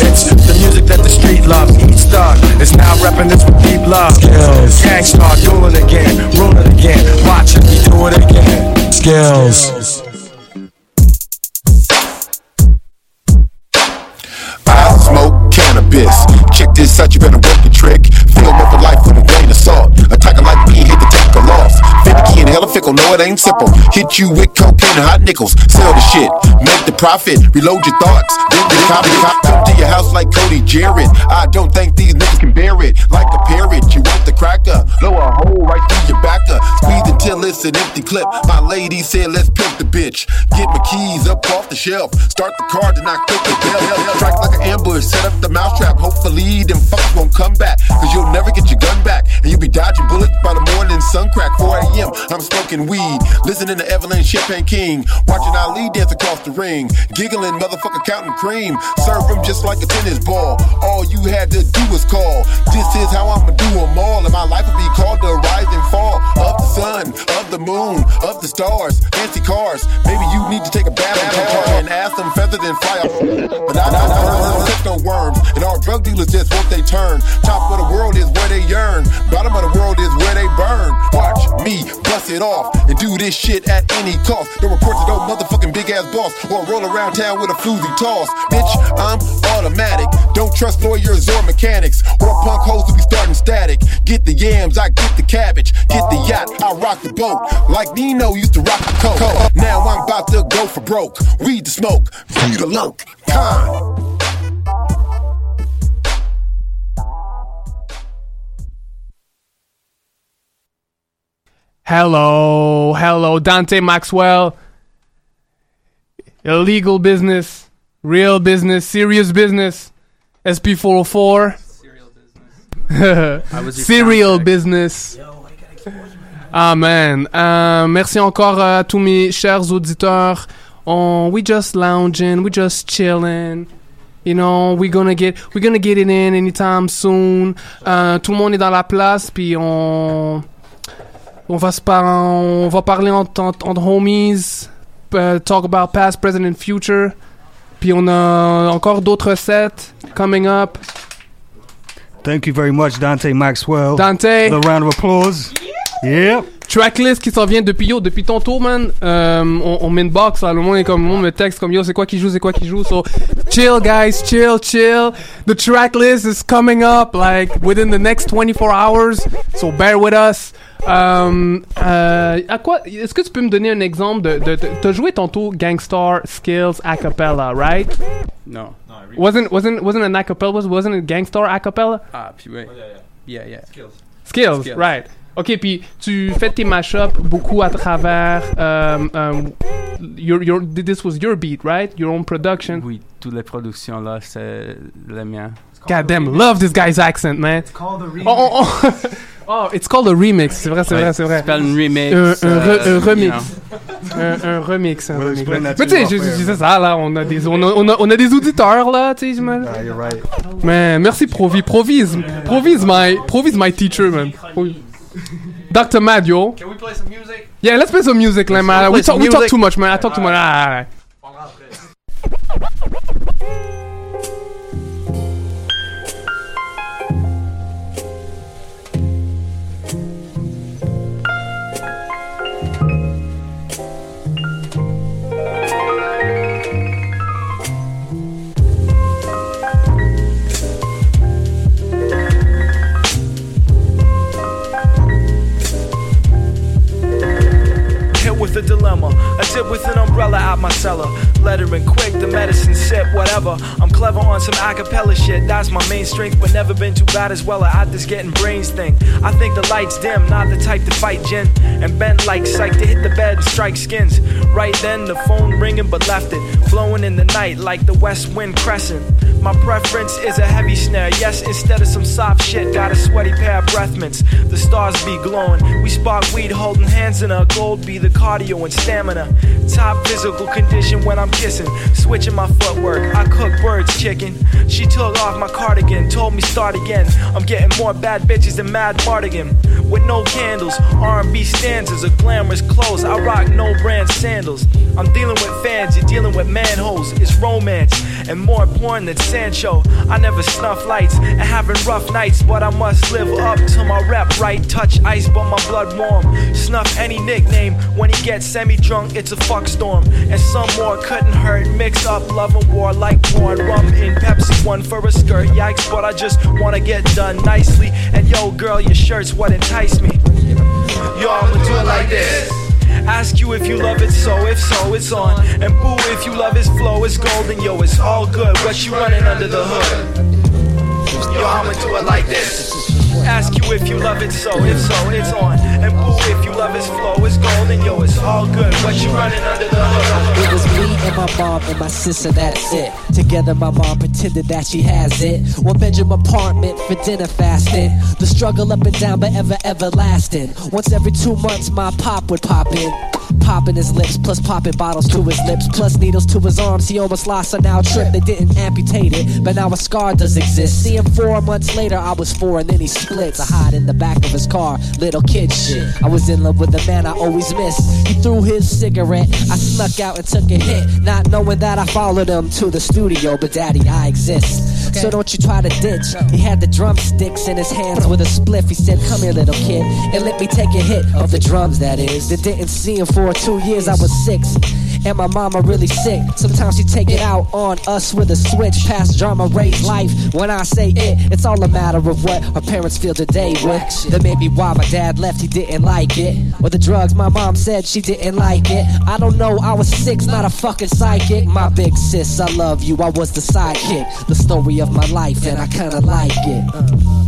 It's the music that the street loves. Each thug is now repping this with deep love. skills. Gang Starr dueling again, ruling again. Watch it, we do it again. Skills. I smoke cannabis. This out, you better work the trick. Feel me for life with a grain of salt. Attacker like me, hit the tackle off. Finicky and hella fickle, no it ain't simple. Hit you with cocaine and hot nickels. Sell the shit, make the profit. Reload your thoughts, then the cop Come to your house like Cody Jarrett. I don't think these niggas can bear it. Like a parrot, you want the cracker. Blow a hole right through your backer. Squeeze until it's an empty clip. My lady said, let's pimp the bitch. Get my keys up off the shelf. Start the car, then I click the bell. Strike like an ambush, set up the mousetrap. Hopefully, them fuckers won't come back. Cause you'll never get your gun back. And you'll be dodging bullets by the morning sun crack. 4 a.m. I'm smoking weed. Listening to Evelyn Champagne King. Watching Ali dance across the ring. Giggling, motherfucker counting cream. Serve him just like a tennis ball. All you had to do was call. This is how I'ma do them all. And my life will be called the rise and fall of the sun, of the moon, of the stars. Fancy cars. Maybe you need to take a bath and ask them feather than fly up. But I don't worms. And all drug dealers just want they turn. Top of the world is where they yearn. Bottom of the world is where they burn. Watch me bust it off and do this shit at any cost. Don't report to no motherfucking big ass boss or roll around town with a floozy toss. Bitch, I'm automatic. Don't trust lawyers or mechanics or punk hoes who be starting static. Get the yams, I get the cabbage. Get the yacht, I rock the boat. Like Nino used to rock the coke. Now I'm about to go for broke. Weed the smoke, feed the loke. Con. Hello, hello, Dante Maxwell. Illegal business, real business, serious business. SP404. Serial business. I was your Serial business. Ah man, Euh, merci encore à tous mes chers auditeurs. On, we just lounging, we just chilling. You know, we're gonna get, we're gonna get it in anytime soon. Euh, tout le monde est dans la place, puis on, on va se par- on va parler entre, entre, entre homies, euh, talk about past, present and future. Puis on a encore d'autres sets coming up. Thank you very much, Dante Maxwell. Dante. The round of applause. Yep. Tracklist qui s'en vient depuis yo, depuis ton tour, man. Euh, on, on met une box, là. Le monde est comme, monde me texte comme yo, c'est quoi qui joue, c'est quoi qui joue. So, chill, guys, chill, chill. The tracklist is coming up, like, within the next 24 hours. So, bear with us. Euh, euh, à quoi, est-ce que tu peux me donner un exemple de, de, de t'as joué tantôt Gangstar Skills a cappella, right? No. Wasn't, wasn't, wasn't an a cappella, was, wasn't it Gangstar a cappella? Ah, puis ouais. Yeah, yeah. Skills, Skills. right. Ok, puis tu fais tes mashups beaucoup à travers. Um, um, your, your, this was your beat, right? Your own production. Oui, toutes les productions là, c'est les miens. God damn, love this guy's accent, man. called a remix. Oh, oh, oh. Oh, it's called a remix. C'est vrai, c'est Ouais, vrai, c'est vrai. c'est pas un remix, Un, un, re- un remix. Un, un remix. Un remix. Mais tu sais, je- je disais ça, là, on a des, on a, on a, on a des auditeurs, là, tu sais, j'imagine. Ah, you're right. Man, merci Provi. Provi is, Provi is my, Provi is my teacher, man. Provi. Dr. Mad, yo. Can we play some music? Yeah, let's play some music, Let's man. We talk, we talk too much, man. I talk too much. Ah, ah. with a dilemma, a dip with an umbrella out my cellar. Lettering quick, the medicine sip, whatever. I'm clever on some acapella shit, that's my main strength, but never been too bad as well at this getting brains thing. I think the lights dim, not the type to fight gin. And bent like psych to hit the bed and strike skins. Right then, the phone ringing, but left it. Blowing in the night like the west wind crescent. My preference is a heavy snare, yes, instead of some soft shit. Got a sweaty pair of breath mints. The stars be glowing. We spark weed holding hands in a gold be the cardio and stamina. Top physical condition when I'm kissing. Switching my footwork, I cook birds chicken. She took off my cardigan, told me start again. I'm getting more bad bitches than Madmartigan. With no candles, R&B stanzas, or glamorous clothes. I rock no brand sandals. I'm dealing with fans, you're dealing with manholes. It's romance and more porn than Sancho. I never snuff lights and having rough nights, but I must live up to my rep. Right, touch ice, but my blood warm. Snuff any nickname when he gets semi drunk. It's a fuck storm, and some more couldn't hurt. Mix up love and war like porn. Rum in Pepsi, one for a skirt. Yikes, but I just wanna get done nicely. And yo, girl, your shirt's what enticed me. Yo, I'ma do it like this. Ask you if you love it, so if so, it's on. And boo, if you love his flow, it's golden, yo, it's all good. What you running under the hood? Yo, I'ma do it like this. Ask you if you love it, so if so, it's on. And boo, if you love his flow, it's golden, yo, it's all good. What you running under the hood? It was me and my mom and my sister, that's it. Together, my mom pretended that she has it. One bedroom apartment for dinner fasting. The struggle up and down, but ever, everlasting. Once every two months, my pop would pop in. Popping his lips, plus popping bottles to his lips, plus needles to his arms. He almost lost a now trip. They didn't amputate it, but now a scar does exist. See him four months later, I was four, and then he splits. I hide in the back of his car, little kid shit. I was in love with the man I always missed. He threw his cigarette, I snuck out and took a hit, not knowing that I followed him to the studio. But daddy, I exist, so don't you try to ditch. He had the drumsticks in his hands with a spliff. He said, "Come here, little kid, and let me take a hit of the drums." That is. They didn't see him for two years. I was six. And my mama really sick. Sometimes she take it out on us with a switch. Past drama, raised life. When I say it, it's all a matter of what our parents feel today with. That may be why my dad left, he didn't like it. Or the drugs, my mom said she didn't like it. I don't know, I was six, not a fucking psychic. My big sis, I love you, I was the sidekick. The story of my life, and I kinda like it. And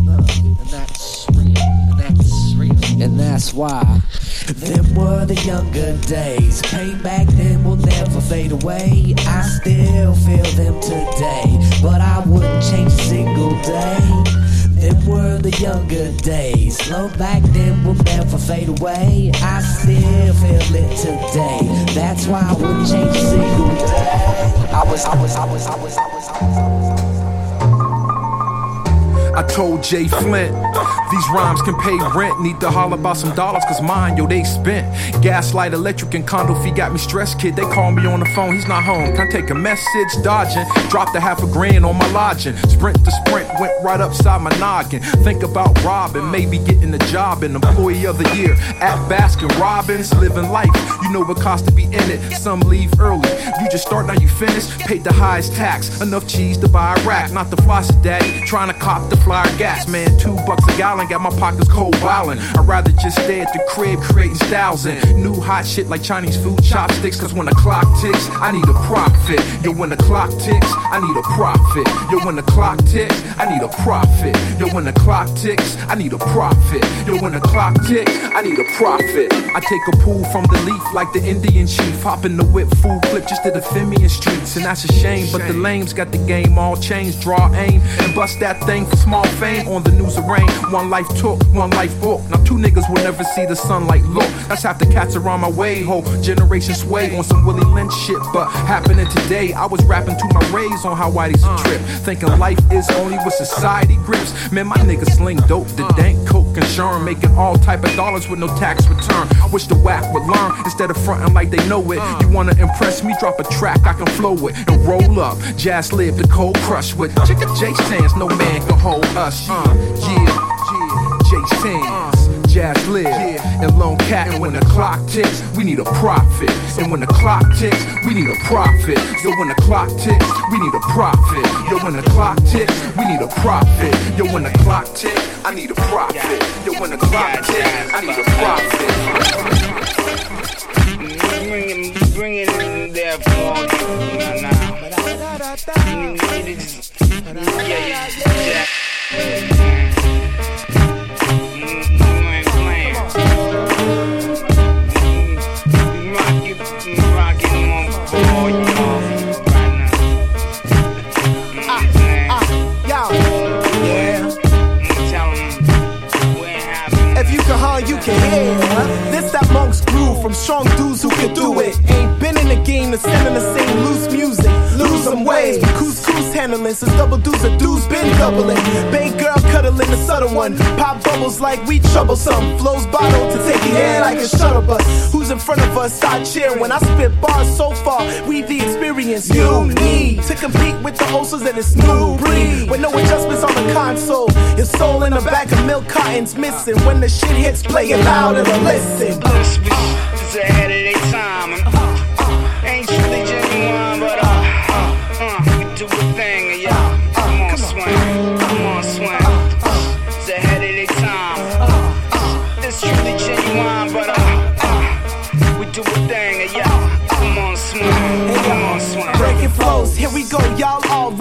And that's why. Them were the younger days. Pain back then will never fade away. I still feel them today, but I wouldn't change a single day. Them were the younger days. Love back then will never fade away. I still feel it today. That's why I wouldn't change a single day. I was, I was, I was, I was, I was, I was. I told Jay Flint, these rhymes can pay rent. Need to holler about some dollars, cause mine, yo, they spent. Gaslight, electric, and condo fee got me stressed, kid. They call me on the phone, he's not home. Can I take a message? Dodging. Dropped a half a grand on my lodging. Sprint to sprint, went right upside my noggin. Think about robbing, maybe getting a job in employee of the year at Baskin Robbins. Living life, you know what costs to be in it. Some leave early. You just start, now you finish. Paid the highest tax. Enough cheese to buy a rack. Not the floss daddy. Trying to cop the flyer gas. Man, two bucks a gallon. Got my pockets cold wildin'. I'd rather just stay at the crib creating styles and new hot shit like Chinese food chopsticks. Cause when the clock ticks, I need a profit. Yo, when the clock ticks, I need a profit. Yo, when the clock ticks, I need a profit. Yo, when the clock ticks, I need a profit. Yo, when the clock ticks, I need a profit. I take a pool from the leaf like the Indian chief. Hop in the whip, full clip just to the Femian streets. And that's a shame, but the lames got the game all changed. Draw aim and bust that thing for small fame on the news of rain. One life took, one life book. Now two niggas will never see the sunlight look. That's half the cats around my way. Whole generation sway on some Willie Lynch shit. But happening today, I was rapping to my rays on how Whitey's a trip. Thinking life is only what society grips. Man, my niggas sling dope, the dank coke and Sherm, making all type of dollars with no tax return. I wish the whack would learn instead of fronting like they know it. You wanna impress me? Drop a track I can flow with and roll up. Jazz live the cold crush with Chicka J stands, no man can hold us. Uh, yeah, J stands. Jazz live and Lone Cat. And when the clock ticks, we need a profit. And when the clock ticks, we need a profit. Yo, when the clock ticks, we need a profit. Yo, when the clock ticks, we need a profit. Yo, when the clock ticks, I need a profit. Yo, when the clock ticks, I need a profit. Bring it, bring it in there for me now. now. Yeah, yeah, yeah. If that monk's groove from strong dudes who can do it. Ain't been in the game to send in the same loose music. Lose some ways. Couscous handling since double dudes are dudes been doubling. Big girl cuddling the subtle one. Pop bubbles like we troublesome. Flows bottle to take your head like a shuttle bus. Who's in front of us? Start cheering. When I spit bars so far, we the experience you to compete with the ulcers and its new breed. With no adjustments on the console. Your soul in the back of milk cartons missing. When the shit hits, play it louder and listen. It's ahead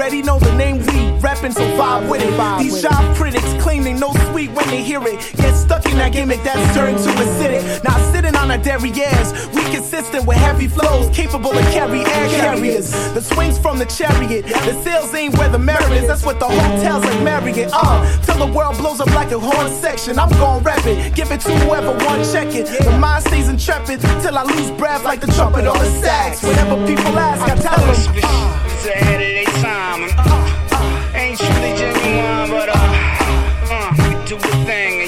already know the name we reppin', so vibe with it. These job critics claim they know sweet when they hear it. Get stuck in that gimmick that's turned to acidic. Now sitting on our derrieres, we consistent with heavy flows, capable of carry air carriers. The swings from the chariot, the sales ain't where the merit is. That's what the hotels like Marriott. Uh, till the world blows up like a horn section. I'm gon' rep it, give it to whoever want check it. The mind stays intrepid till I lose breath like the trumpet on the sax. Whenever people ask, I tell them. Do a thing,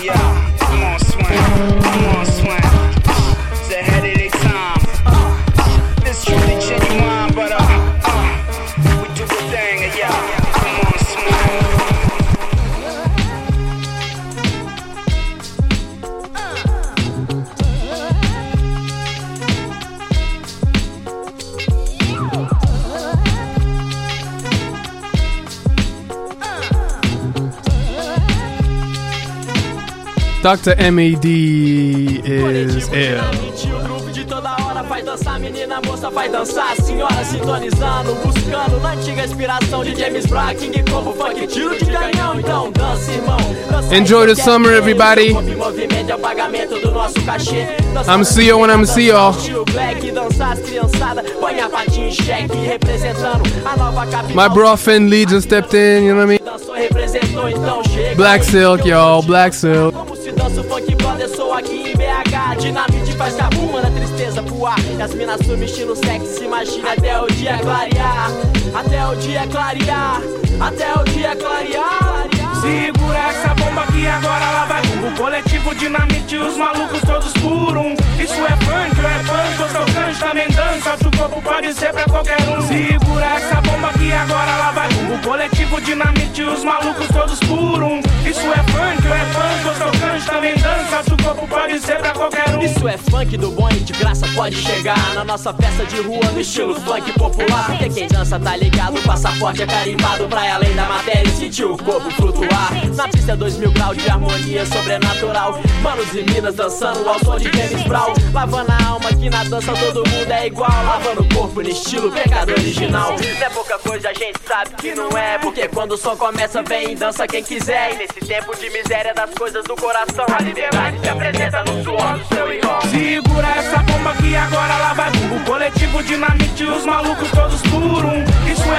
Dr. MAD is ill. O groove de toda hora vai dançar, menina, moça vai dançar. Senhora sintonizando, buscando na antiga inspiração de James Brown, King Combo, funk, tiro de canhão. Então dança, irmão. Dança Enjoy the summer, everybody. movimento é pagamento do nosso cachê. Dança I'm CEO and I'm CEO. Estilo black, dançar as criançadas, põe a patinha em xeque, representando a nova capital. My bro Finn Lee just stepped in, you know what I mean? Dançou, representou, então chega. Black Silk, y'all, Black Silk. Como se dança o funk brother, sou aqui em BH Dinamite faz cabuma na tristeza voar E as minas sumem estilo sexy, imagina até o dia clarear. Até o dia clarear. Até o dia clarear Segura essa bomba que agora ela vai O coletivo dinamite, os malucos todos por um. Isso é funk, é funk, eu sou canjo, também dança. O corpo pode ser pra qualquer um. Segura essa bomba que agora ela vai O coletivo dinamite, os malucos todos por um. Isso é funk, é funk, eu sou canjo, também dança. O corpo pode ser pra qualquer um. Isso é funk do bom e de graça pode chegar Na nossa festa de rua no estilo funk popular. Porque quem dança tá ligado, o passaporte é carimbado Pra além da matéria e sentir o corpo flutuar Na pista é dois mil graus de harmonia sobrenatural. Manos e minas dançando ao som de James Brown. Lavando a alma que na dança todo mundo é igual. Lavando o corpo no estilo pecado original. Não é pouca coisa, a gente sabe que não é. Porque quando o som começa vem e dança quem quiser. E nesse tempo de miséria das coisas do coração A liberdade se apresenta no suor do seu irmão. Segura essa bomba que agora ela vai O coletivo dinamite, os malucos todos por um Isso é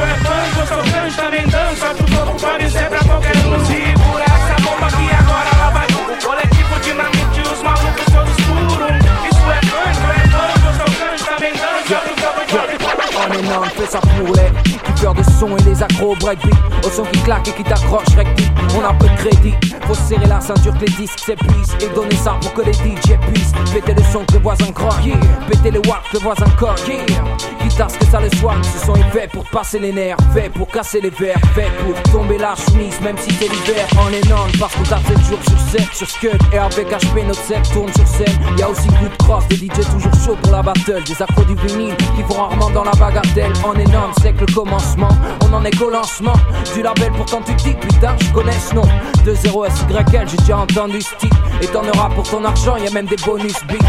ou é funk, eu sou canjo, também dança O corpo pode ser pra qualquer um. Segura essa bomba que agora ela vai O coletivo On fait ça pour les kiffeurs de son et les accros breakbeat Au son qui claque et qui t'accroche, recti On a peu de crédit, faut serrer la ceinture que les disques s'épuisent Et donner ça pour que les DJ puissent Péter le son que le voisin croque. Yeah. Péter les watts que le voisin coque. Yeah. Guitare que ça le soir, ce son est fait pour passer les nerfs. Fait pour casser les verres, fait pour tomber la chemise Même si c'est l'hiver, est non parce qu'on tape 7 jours sur 7 Sur Scud. Et avec HP notre set tourne sur scène. Y'a aussi coup de cross, des DJ toujours chauds pour la battle. Des accros du vinyle qui vont rarement dans la bagatelle Est non, c'est que le commencement. On en est qu'au lancement du label Pourtant tu dis putain je connais ce nom. 2-0 SYL, j'ai déjà entendu ce titre. Et t'en auras pour ton argent, y'a même des bonus big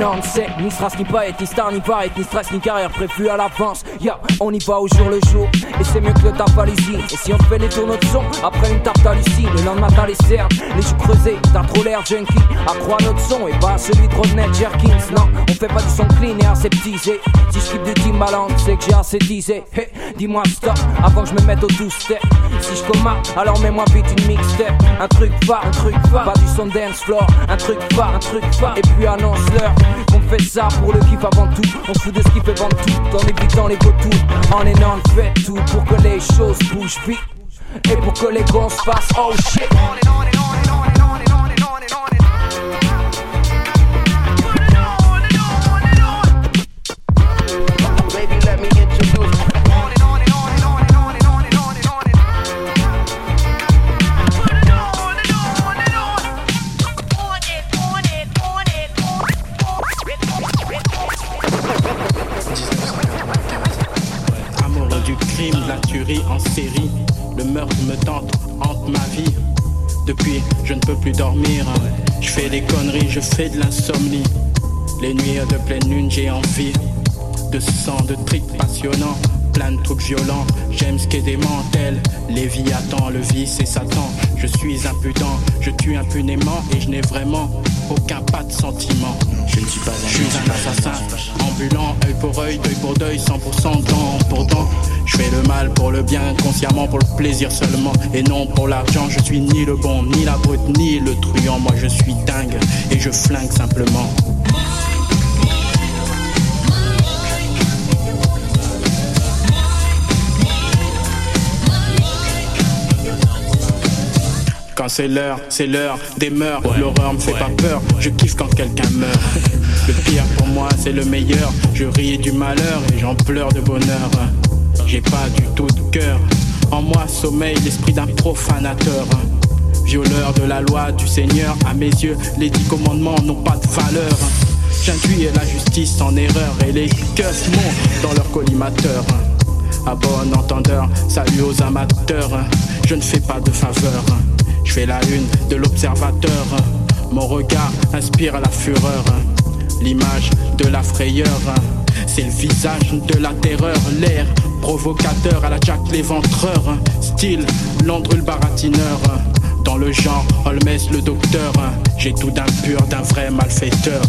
On est non, c'est ni strass ni paillettes, ni star ni paillettes, ni stress ni carrière prévue à l'avance. Ya, on y va au jour le jour, et c'est mieux que le taf à l'usine. Et si on fait les tournois de son, après une tarte hallucine, le lendemain t'as les cernes, les joues creusées, t'as trop l'air junkie. Accrois notre son et pas celui de Rodney Jerkins. Non, on fait pas du son clean et aseptisé. Si je kiffe du Timbaland, c'est que j'ai assez disé. Hey, dis-moi stop avant que je me mette au two-step. Si je coma, alors mets-moi vite une mixtape. Un truc phare, un truc phare, pas du son dance floor. Un truc phare, un truc phare, et puis annonce-leur qu'on fait ça pour le kiff avant tout. On fout de ce qui fait vendre tout, en évitant les vautours. En énorme, on fait tout pour que les choses bougent vite. Et pour que les gons se fassent oh shit. En série. Le meurtre me tente, hante ma vie. Depuis, je ne peux plus dormir. Je fais des conneries, je fais de l'insomnie. Les nuits de pleine lune, j'ai envie de sang, de tripes passionnants. Plein de trucs violents, j'aime ce qu'est des mentels. Léviathan, le vice et Satan. Je suis impudent, je tue impunément et je n'ai vraiment aucun pas de sentiment. Je ne suis pas un, je suis un assassin ambulant, œil pour œil, deuil pour deuil, 100% dent pour dent. Je fais le mal pour le bien, consciemment pour le plaisir seulement et non pour l'argent. Je suis ni le bon, ni la brute, ni le truand. Moi je suis dingue et je flingue simplement. Quand c'est l'heure, c'est l'heure des mœurs. L'horreur me fait pas peur, je kiffe quand quelqu'un meurt. Le pire pour moi, c'est le meilleur. Je ris du malheur et j'en pleure de bonheur. J'ai pas du tout de cœur. En moi sommeille l'esprit d'un profanateur. Violeur de la loi du Seigneur, à mes yeux, les dix commandements n'ont pas de valeur. J'induis la justice en erreur et les keufs montent dans leur collimateur. À bon entendeur, salut aux amateurs. Je ne fais pas de faveur. Je fais la une de l'observateur. Mon regard inspire la fureur. L'image de la frayeur. C'est le visage de la terreur. L'air provocateur à la Jack l'éventreur. Style Landru le baratineur. Dans le genre Holmes le docteur. J'ai tout d'un pur, d'un vrai malfaiteur.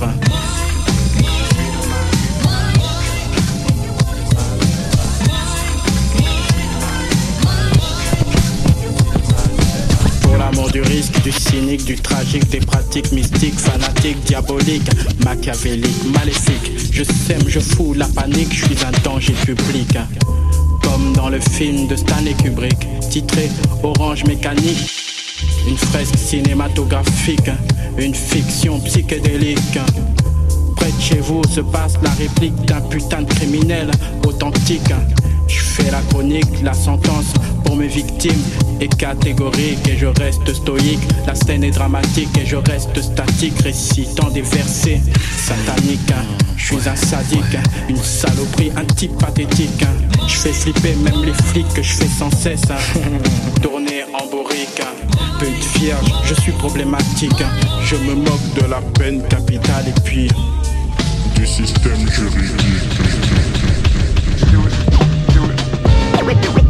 Du risque, du cynique, du tragique, des pratiques mystiques, fanatiques, diaboliques, machiavéliques, maléfiques. Je sème, je fous la panique, je suis un danger public. Comme dans le film de Stanley Kubrick, titré Orange Mécanique. Une fresque cinématographique, une fiction psychédélique. Près de chez vous se passe la réplique d'un putain de criminel authentique. Je fais la chronique, la sentence pour mes victimes est catégorique et je reste stoïque. La scène est dramatique et je reste statique, récitant des versets sataniques. Je suis un sadique, une saloperie, un type pathétique. Je fais flipper même les flics que je fais sans cesse tourner en bourrique. Pute vierge, je suis problématique. Je me moque de la peine capitale et puis du système juridique. with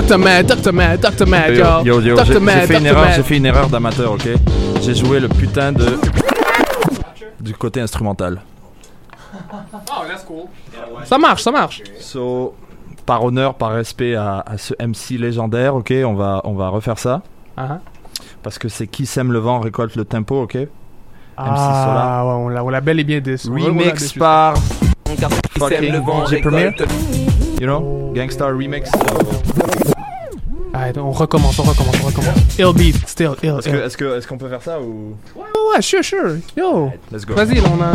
Dr. Mad, Dr. Mad, Dr. Mad, Yo, yo. yo, yo, Dr. j'ai j'ai Mad, fait une Dr. erreur, Mad. j'ai fait une erreur d'amateur, ok? J'ai joué le putain de du côté instrumental. Oh, that's cool. Ça marche, ça marche. So, par honneur, par respect à, à ce MC légendaire, ok, on va on va refaire ça. Ah. Parce que c'est qui sème le vent récolte le tempo, ok? MC Ah, ouais, on l'a, on l'a bel et bien déçu. Remix par fucking le vent Premier. You know, Gangstar remix. Ah, on recommence, on recommence, on recommence. Ill beat, still, ill, Est-ce que qu'on peut faire ça ou? Ouais, ouais, sure, sure. Yo. Let's go. Vas-y, on a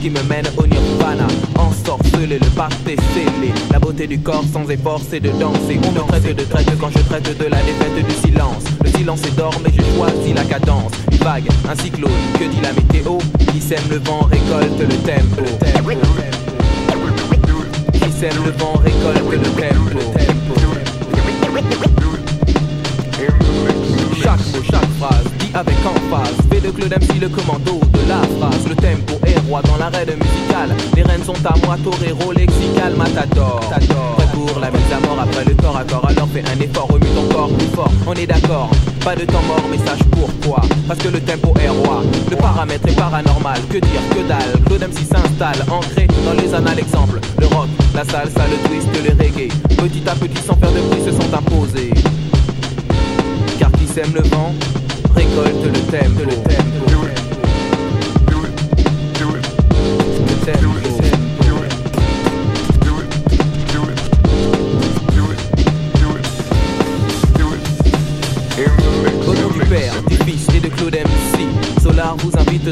qui me mène au nirvana. Ensorcelé, le est scellé. La beauté du corps sans effort, c'est de danser. On me traite de traite quand je traite de la défaite du silence. Le silence est d'or, mais j'ai choisi la cadence. Une vague, un cyclone, que dit la météo Qui sème le vent récolte le tempo. Qui sème le vent récolte le tempo. Chaque mot, chaque phrase, dit avec emphase Fait de Claude le commando la phrase. Le tempo est roi dans l'arrêt musical Les rênes sont à moi, torero, lexical, matador. Prêt pour la mise à mort après le corps à corps Alors fais un effort, remue ton corps plus fort. On est d'accord, pas de temps mort mais sache pourquoi. Parce que le tempo est roi. Le paramètre est paranormal, que dire, que dalle. Claude MC s'installe, ancré dans les annales. Exemple, le rock, la salsa, le twist, le reggae. Petit à petit sans faire de bruit se sont imposés. Car qui sème le vent récolte le tempo. Le tempo.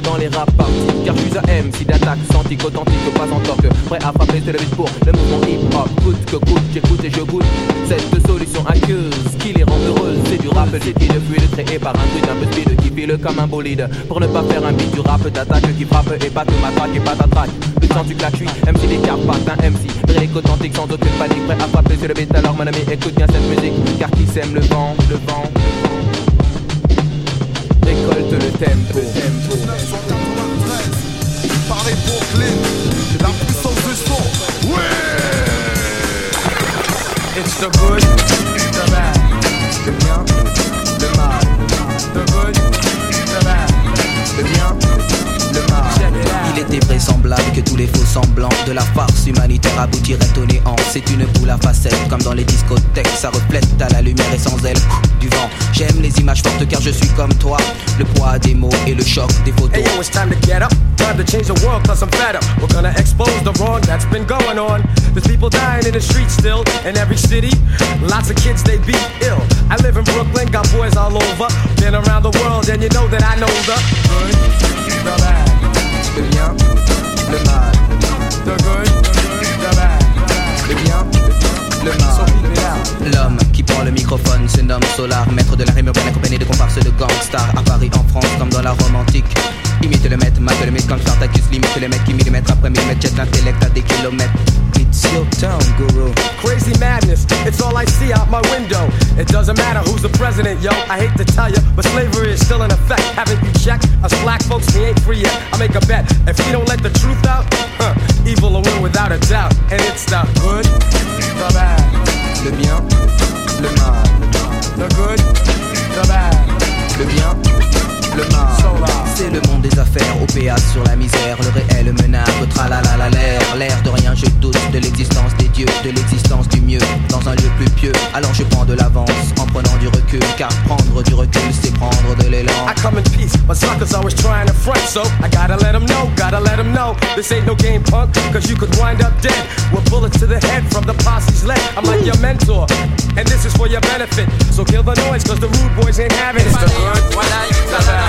Dans les rap parties. Car je suis un MC d'attaque, authentique, authentique, pas en toque. Prêt à frapper, c'est le beat pour le mouvement hip hop. Coûte que coûte, j'écoute et je goûte. Cette solution aqueuse qui les rend heureuses. C'est du rap, c'est le fluide créé par un truc un peu speed qui file comme un bolide. Pour ne pas faire un beat du rap d'attaque qui frappe et pas tout matraque et pas t'attraque. Le temps du claque, je suis MC des pas un MC. Brûlé authentique sans aucune panique. Prêt à frapper, c'est le beat alors mon ami, écoute bien cette musique. Car qui sème le vent, le vent. Récolte le tempo. Paris Brooklyn, la puissance du son. Ouais! It's the good, the bad, le bien, le mal. Était vraisemblable que tous les faux semblants de la farce humanitaire aboutiraient au néant. C'est une boule à facettes, comme dans les discothèques. Ça reflète à la lumière et sans elle du vent. J'aime les images fortes car je suis comme toi. Le poids des mots et le choc des photos. Hey yo, it's time to get up. Time to change the world cause I'm fed up. We're gonna expose the wrong that's been going on. There's people dying in the streets still in every city. Lots of kids they beat ill. I live in Brooklyn, got boys all over. Been around the world and you know that I know the good, the bad, le bien, le mal. the good, the bad, le bien, le mal. L'homme qui prend le microphone se nomme Solar, maître de la rime urbaine accompagné de comparses de gangsters. À Paris, en France, comme dans la Rome antique. Imite le maître, mate le mythe comme Spartacus, limite le mec qui millimètre après millimètre, jette l'intellect à des kilomètres. It's your town, guru. Crazy madness, it's all I see out my window. It doesn't matter who's the president, yo. I hate to tell you, but slavery is still in effect. Haven't you checked? Us black folks, we ain't free yet. I make a bet. If we don't let the truth out, huh, evil will win without a doubt. And it's the good, the bad, Le bien, le mal. the good, the bad. Le bien, le mal. C'est le monde des affaires, OPA sur la misère, le réel menace, tralala l'air, l'air de rien, je doute de l'existence des dieux, de l'existence du mieux, dans un lieu plus pieux. Alors je prends de l'avance en prenant du recul, car prendre du recul, c'est prendre de l'élan. I come in peace, but suckers always trying to front, so I gotta let them know, gotta let them know. This ain't no game, punk, cause you could wind up dead with bullets to the head from the posse's leg. I'm like your mentor, and this is for your benefit. So kill the noise, cause the rude boys ain't having it. It's the good,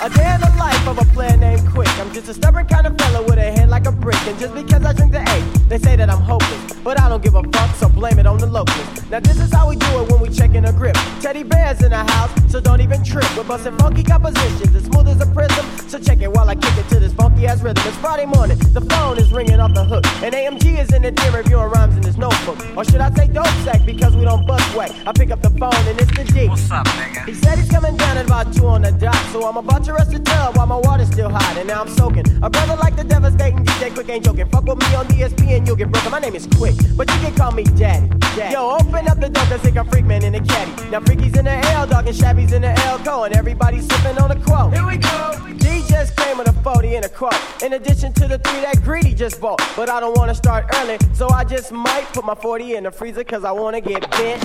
a day in the life of a player named Quik. I'm just a stubborn kind of fella with a head like a brick. And just because I drink the A, they say that I'm hopeless. But I don't give a fuck, so blame it on the locals. Now this is how we do it when we checking a grip. Teddy bears in the house, so don't even trip. We're busting funky compositions, as smooth as a prism. So check it while I kick it to this funky ass rhythm. It's Friday morning, the phone is ringing off the hook. And AMG is in the dim reviewing rhymes in his notebook. Or should I say dope sack because we don't bust whack? I pick up the phone and it's the G. What's up, nigga? He said he's coming down at about two on the dot. So I'm about to rush the tub while my water's still hot. And now I'm soaking. A brother like the devastating DJ Quik ain't joking. Fuck with me on DSP and you'll get broken. My name is Quik, but you can call me Daddy. Daddy. Yo, open up the door cause they got freak man in the caddy. Now freaky's in the L, dog and shabby's in the L co. And everybody's sipping on a quote. Here we go. D just came with a 40 and a quote. In addition to the three that Greedy just bought. But I don't wanna start early, so I just might put my 40 in the freezer cause I wanna get bent.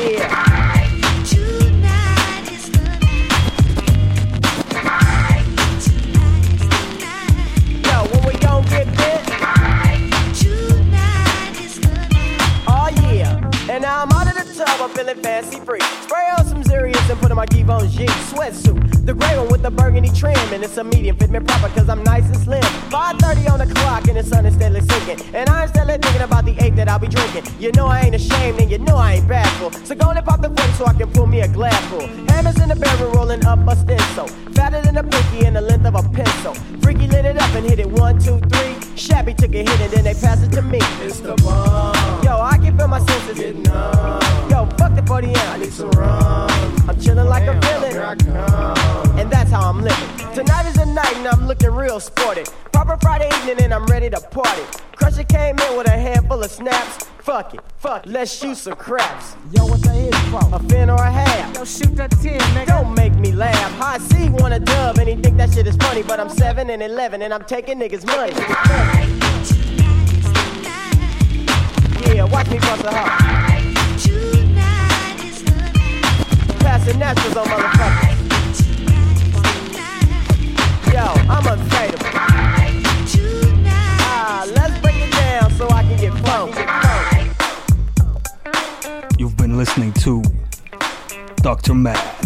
Yeah. Feeling fancy free. Spray on some Zerius and put on my Givenchy sweatsuit. The gray one with the burgundy trim. And it's a medium, fit me proper cause I'm nice and slim. 5.30 on the clock and the sun is steadily sinking. And I'm steadily thinking about the eight that I'll be drinking. You know I ain't ashamed and you know I ain't bashful. So go and pop the quick so I can pull me a glass full. Hammers in the barrel rolling up a stencil. Fatter than a pinky and the length of a pencil. Freaky lit it up and hit it one, two, three. Shabby took a hit and then they passed it to me. It's the bomb. Yo, I can feel my senses. Getting numb. Yo, fuck the 40 I need some rum. I'm chilling like a villain. Here I come. And that's how I'm living. Tonight is the night and I'm looking real sporty. Proper Friday evening and I'm ready to party. Crusher came in with a handful of snaps. Fuck it, fuck, it. let's shoot some craps. Yo, what the hit for? A fin or a half? Yo, shoot that 10, nigga. Don't make me laugh. High C want a dub and he think that shit is funny, but I'm 7 and 11 and I'm taking niggas' money. Yeah, watch me bust a hop. mattress on motherfuckers. Yo, I'm. Ah, let's break it down so I can get funky. You've been listening to Dr. Mad.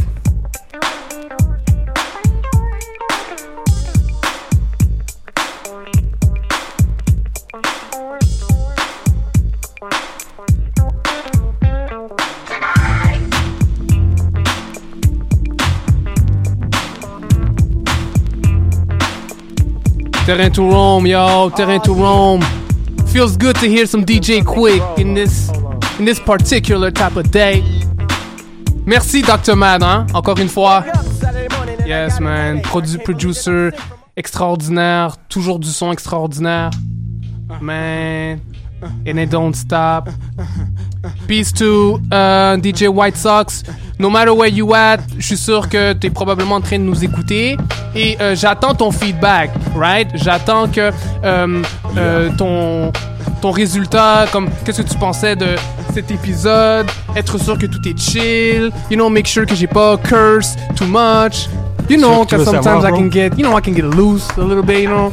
Terrain to Rome, yo, Terrain to Rome. Feels good to hear some DJ Quick in this in this particular type of day. Merci Dr. Mad, hein, encore une fois. Yes, man. Produ producer extraordinaire, toujours du son extraordinaire. Man, and it don't stop. Peace to uh, DJ White Sox. No matter where you at, je suis sûr que tu es probablement en train de nous écouter. Et euh, j'attends ton feedback, right? J'attends que euh, euh, ton, ton résultat, comme qu'est-ce que tu pensais de cet épisode, être sûr que tout est chill, you know, make sure que j'ai pas curse too much. You know, because sometimes savoir, I can get, you know, I can get loose a little bit, you know?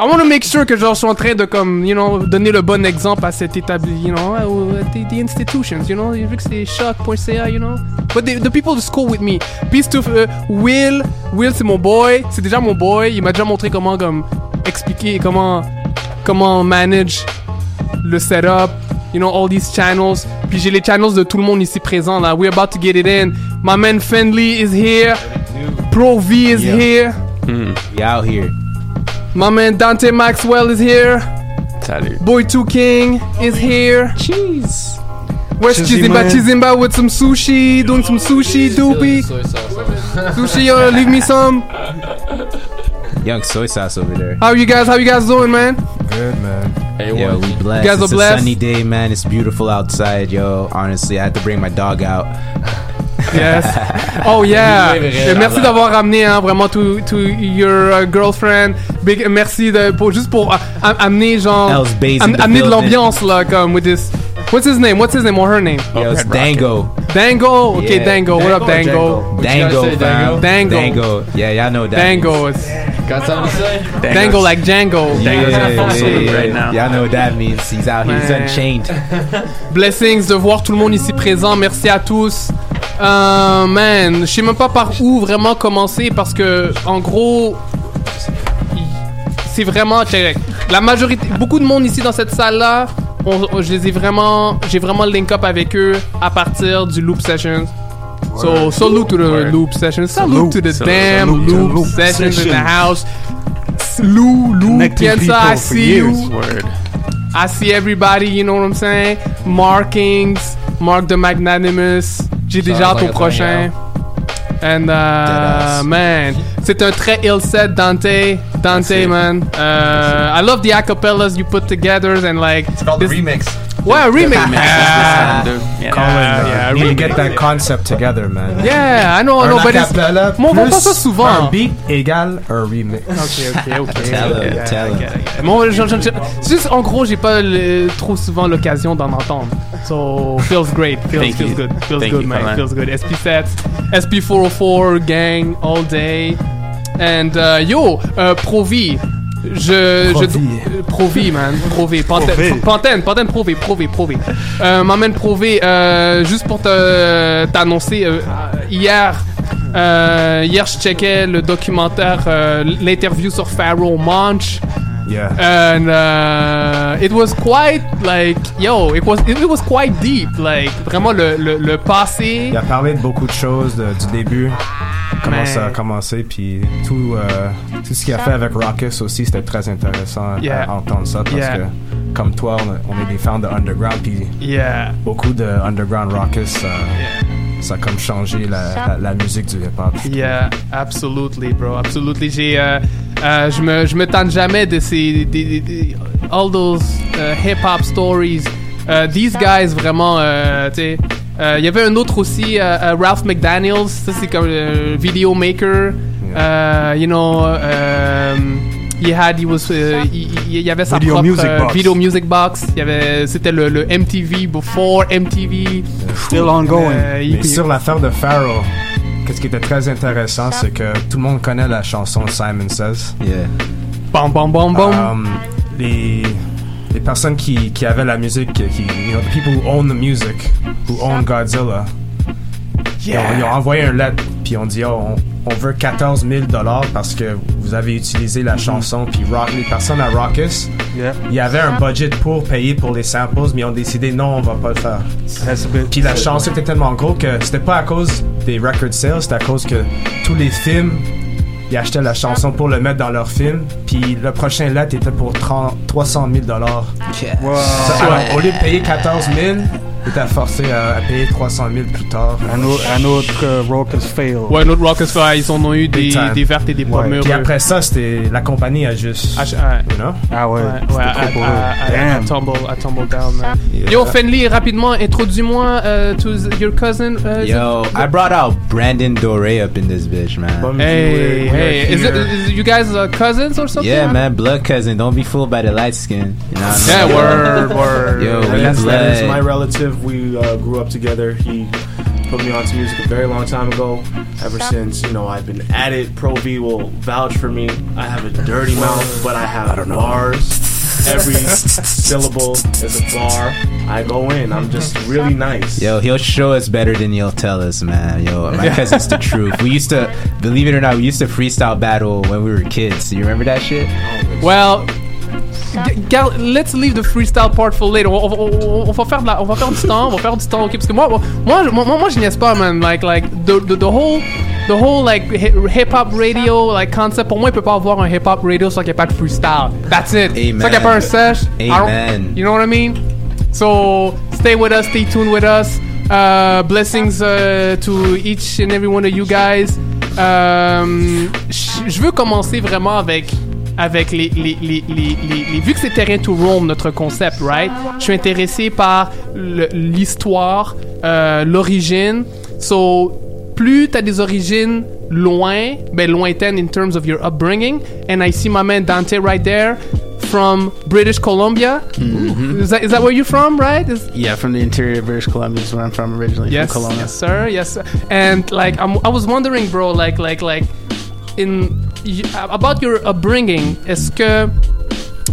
I want to make sure que genre je suis en train de comme, you know, donner le bon exemple à cet établi, you know, the, the institutions, you know, vu que c'est choc.ca, you know? But the, the people who school with me. Peace to uh, Will. Will c'est mon boy, c'est déjà mon boy. Il m'a déjà montré comment comme expliquer comment comment manage le setup, you know, all these channels. Puis j'ai les channels de tout le monde ici présent là. We're about to get it in. My man Fendley is here. Pro V is Yeah. here. We out here. My man Dante Maxwell is here. Salut. Boy 2 King is here. Cheese. Where's Chizimba. Chizimba? Chizimba with some sushi, doing some sushi, doopy. Sushi, yo, leave me some. Young soy sauce over there. How are you guys? How you guys doing, man? Good man. Hey, yo, we blessed. You guys are it's blessed? a sunny day, man. It's beautiful outside, yo. Honestly, I had to bring my dog out. Yes. Oh yeah. Merci d'avoir ramené hein, vraiment to, to your uh, girlfriend. Big merci de pour juste pour am- amener genre Else Bays in am- amener de l'ambiance là comme with this. What's his name? What's his name or her name? Yo, it's Dango. Dango. Okay, Yeah. Dango. What up, Dango? Dango, fam. Dango. Dango. Yeah, y'all know that. Dango is Got something to say? Dango like Django. Yeah, yeah, yeah, yeah, right now. Y'all know what that means. He's out here. He's unchained. Blessings de voir tout le monde ici présent. Merci à tous. Euh, man, je sais même pas par où vraiment commencer parce que en gros, c'est vraiment. La majorité, beaucoup de monde ici dans cette salle là, je les ai vraiment, j'ai vraiment link up avec eux à partir du loop sessions. So salute to the Word. loop sessions. Salute, Salute. to the Sal- damn salute loop, loop sessions in the house. Lou, Lou, I see you. Word. I see everybody, you know what I'm saying? Markings, Mark the Magnanimous. J'ai déjà au prochain. And uh, man, c'est un très ill set, Dante. Dante, man. Uh, I love the acapellas you put together and like. It's called a remix. Ouais, a remix. Yeah. Yeah, Colin, yeah, uh, yeah, need to get that concept together, man. Yeah, I know, I know, but it's- Mais on voit pas ça souvent. Un beat égale un remix. Ok, ok, ok. Tell him, Yeah, tell I him. get it, I get it. Bon, je- je- je- c'est juste, en gros, j'ai pas le- trop souvent l'occasion d'en entendre. So, feels great. Feels, feels you. good. Feels Thank good, you, man. Colin. Feels good. SP sets, SP 404, gang, all day. And, uh, yo, uh, Provi. Je, Provi. euh, Provi, man. Provi. Pantene. Pantene, Pantene Provi, Provi, Provi. Euh, m'amène Provi, euh, juste pour te, t'annoncer, euh, hier, euh, hier, je checkais le documentaire, euh, l'interview sur Pharaoh Monch. Yeah. And uh, it was quite like, yo, it was, it, was quite deep. Like, vraiment le, le, le passé. Il a parlé de beaucoup de choses de- du début, comment ça a commencé, puis tout, euh, tout ce qu'il a fait avec Raucus aussi, c'était très intéressant à- Yeah. à entendre ça parce Yeah. que, comme toi, on, on est des fans de Underground, puis Yeah. beaucoup de Underground Raucus, euh, ça a comme changé la, la, la musique du hip-hop. Yeah, absolutely, bro, absolutely. J'ai, euh, euh, je me, je me tente jamais de ces, all those euh, hip hop stories. Euh, these guys vraiment, euh, tu sais. Euh, Il y avait un autre aussi, euh, euh, Ralph McDaniels. Ça c'est comme le video maker. Euh, you know, um, he had, he was, euh, il, il- il y avait sa Video propre music euh, box. video music box. Il y avait, c'était le, le MTV before MTV. Still ongoing. Mais sur l'affaire de Pharaoh, qu'est-ce qui était très intéressant, c'est que tout le monde connaît la chanson Simon Says. Yeah. Bam, bam, bam, bam. Um, les, les personnes qui, qui avaient la musique, qui, qui- you know, the people who own the music, who own Godzilla, ils, ont, ils ont envoyé un lettre, puis on dit, oh, on, on veut 14 000 dollars parce que vous avez utilisé la chanson, puis rock, les personnes à Raucus, il y avait un budget pour payer pour les samples, mais ils ont décidé, non, on va pas le faire. Puis la chanson était tellement gros que c'était pas à cause des record sales, c'était à cause que tous les films ils achetaient la chanson pour le mettre dans leur film. Puis le prochain lettre était pour 30 300 000 dollars. Au lieu de payer 14 000, ils étaient forcés à, à payer 300 000 plus tard. Un autre, un autre euh, Raucous fail. Ouais, notre Rockers Fire, ils en ont eu des, des vertes et des pas Ouais. Puis après ça, c'était la compagnie a juste, Ah, you know? Ah ouais. Ouais, ouais, I Damn. tumble, I tumble down, man. Yeah. Yo, Fenley, rapidement, introduis-moi euh, to your cousin. uh, Yo, I brought out Brandon Dore up in this bitch, man. Hey, hey, is it, is you guys uh, cousins or something? Yeah, man, blood cousin. Don't be fooled by the light skin. You know what I Yeah, mean? word, word. Yo, we that's, that is blood. my relative. We uh, grew up together. He put me onto music a very long time ago. Ever since, you know, I've been at it. Pro V will vouch for me. I have a dirty mouth, but I have I bars. Every syllable is a bar. I go in. I'm just really nice. Yo, he'll show us better than he'll tell us, man. Yo, my cousin's the truth. We used to, believe it or not, we used to freestyle battle when we were kids. You remember that shit? Well, let's leave the freestyle part for later. On, on- on- va faire de la, on va faire du temps, on va faire du temps, ok? Parce que moi, moi, moi, moi, moi, je niaise pas, man. Like, like the, the, the whole, the whole like hip hop radio like concept. Pour moi, il peut pas avoir un hip hop radio sans qu'il n'y ait pas de freestyle. That's it. Amen. Sans qu'il n'y ait pas un sesh. Amen. You know what I mean? So stay with us, stay tuned with us. Uh, blessings uh, to each and every one of you guys. Um, je veux commencer vraiment avec avec les, les, les, les, vu que c'est terrain to roam notre concept right? Je suis intéressé par l'histoire euh, l'origine so plus t'as des origines loin ben lointaines in terms of your upbringing and I see my man Dante right there from British Columbia is, that, is that where you're from right? Is, Yeah, from the interior of British Columbia is where I'm from originally. Yes, from yes, sir. Yes, sir. And like, I'm, I was wondering, bro, like, like, like, in about your upbringing, est-ce que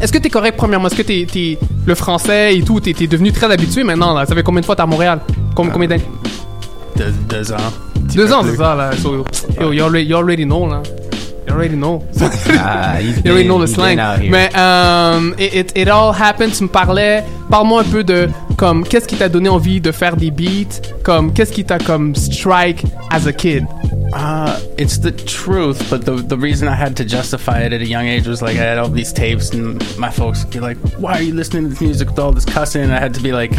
est-ce que t'es correct premièrement? Est-ce que t'es, t'es- le français et tout, t'es, devenu très habitué maintenant là? Ça fait combien de fois t'es à Montréal? Com- combien d'années? Deux, deux ans. Deux ans, c'est ça là. So, yo, you already, you already know là. You already know. Ah, you already know the slang. Mais um, it, it, it all happened. Tu me parlais. Parle-moi un peu de comme qu'est-ce qui t'a donné envie de faire des beats? Comme qu'est-ce qui t'a comme strike as a kid? Uh, it's the truth, but the the reason I had to justify it at a young age was like I had all these tapes, and my folks would be like, "Why are you listening to this music with all this cussing?" And I had to be like,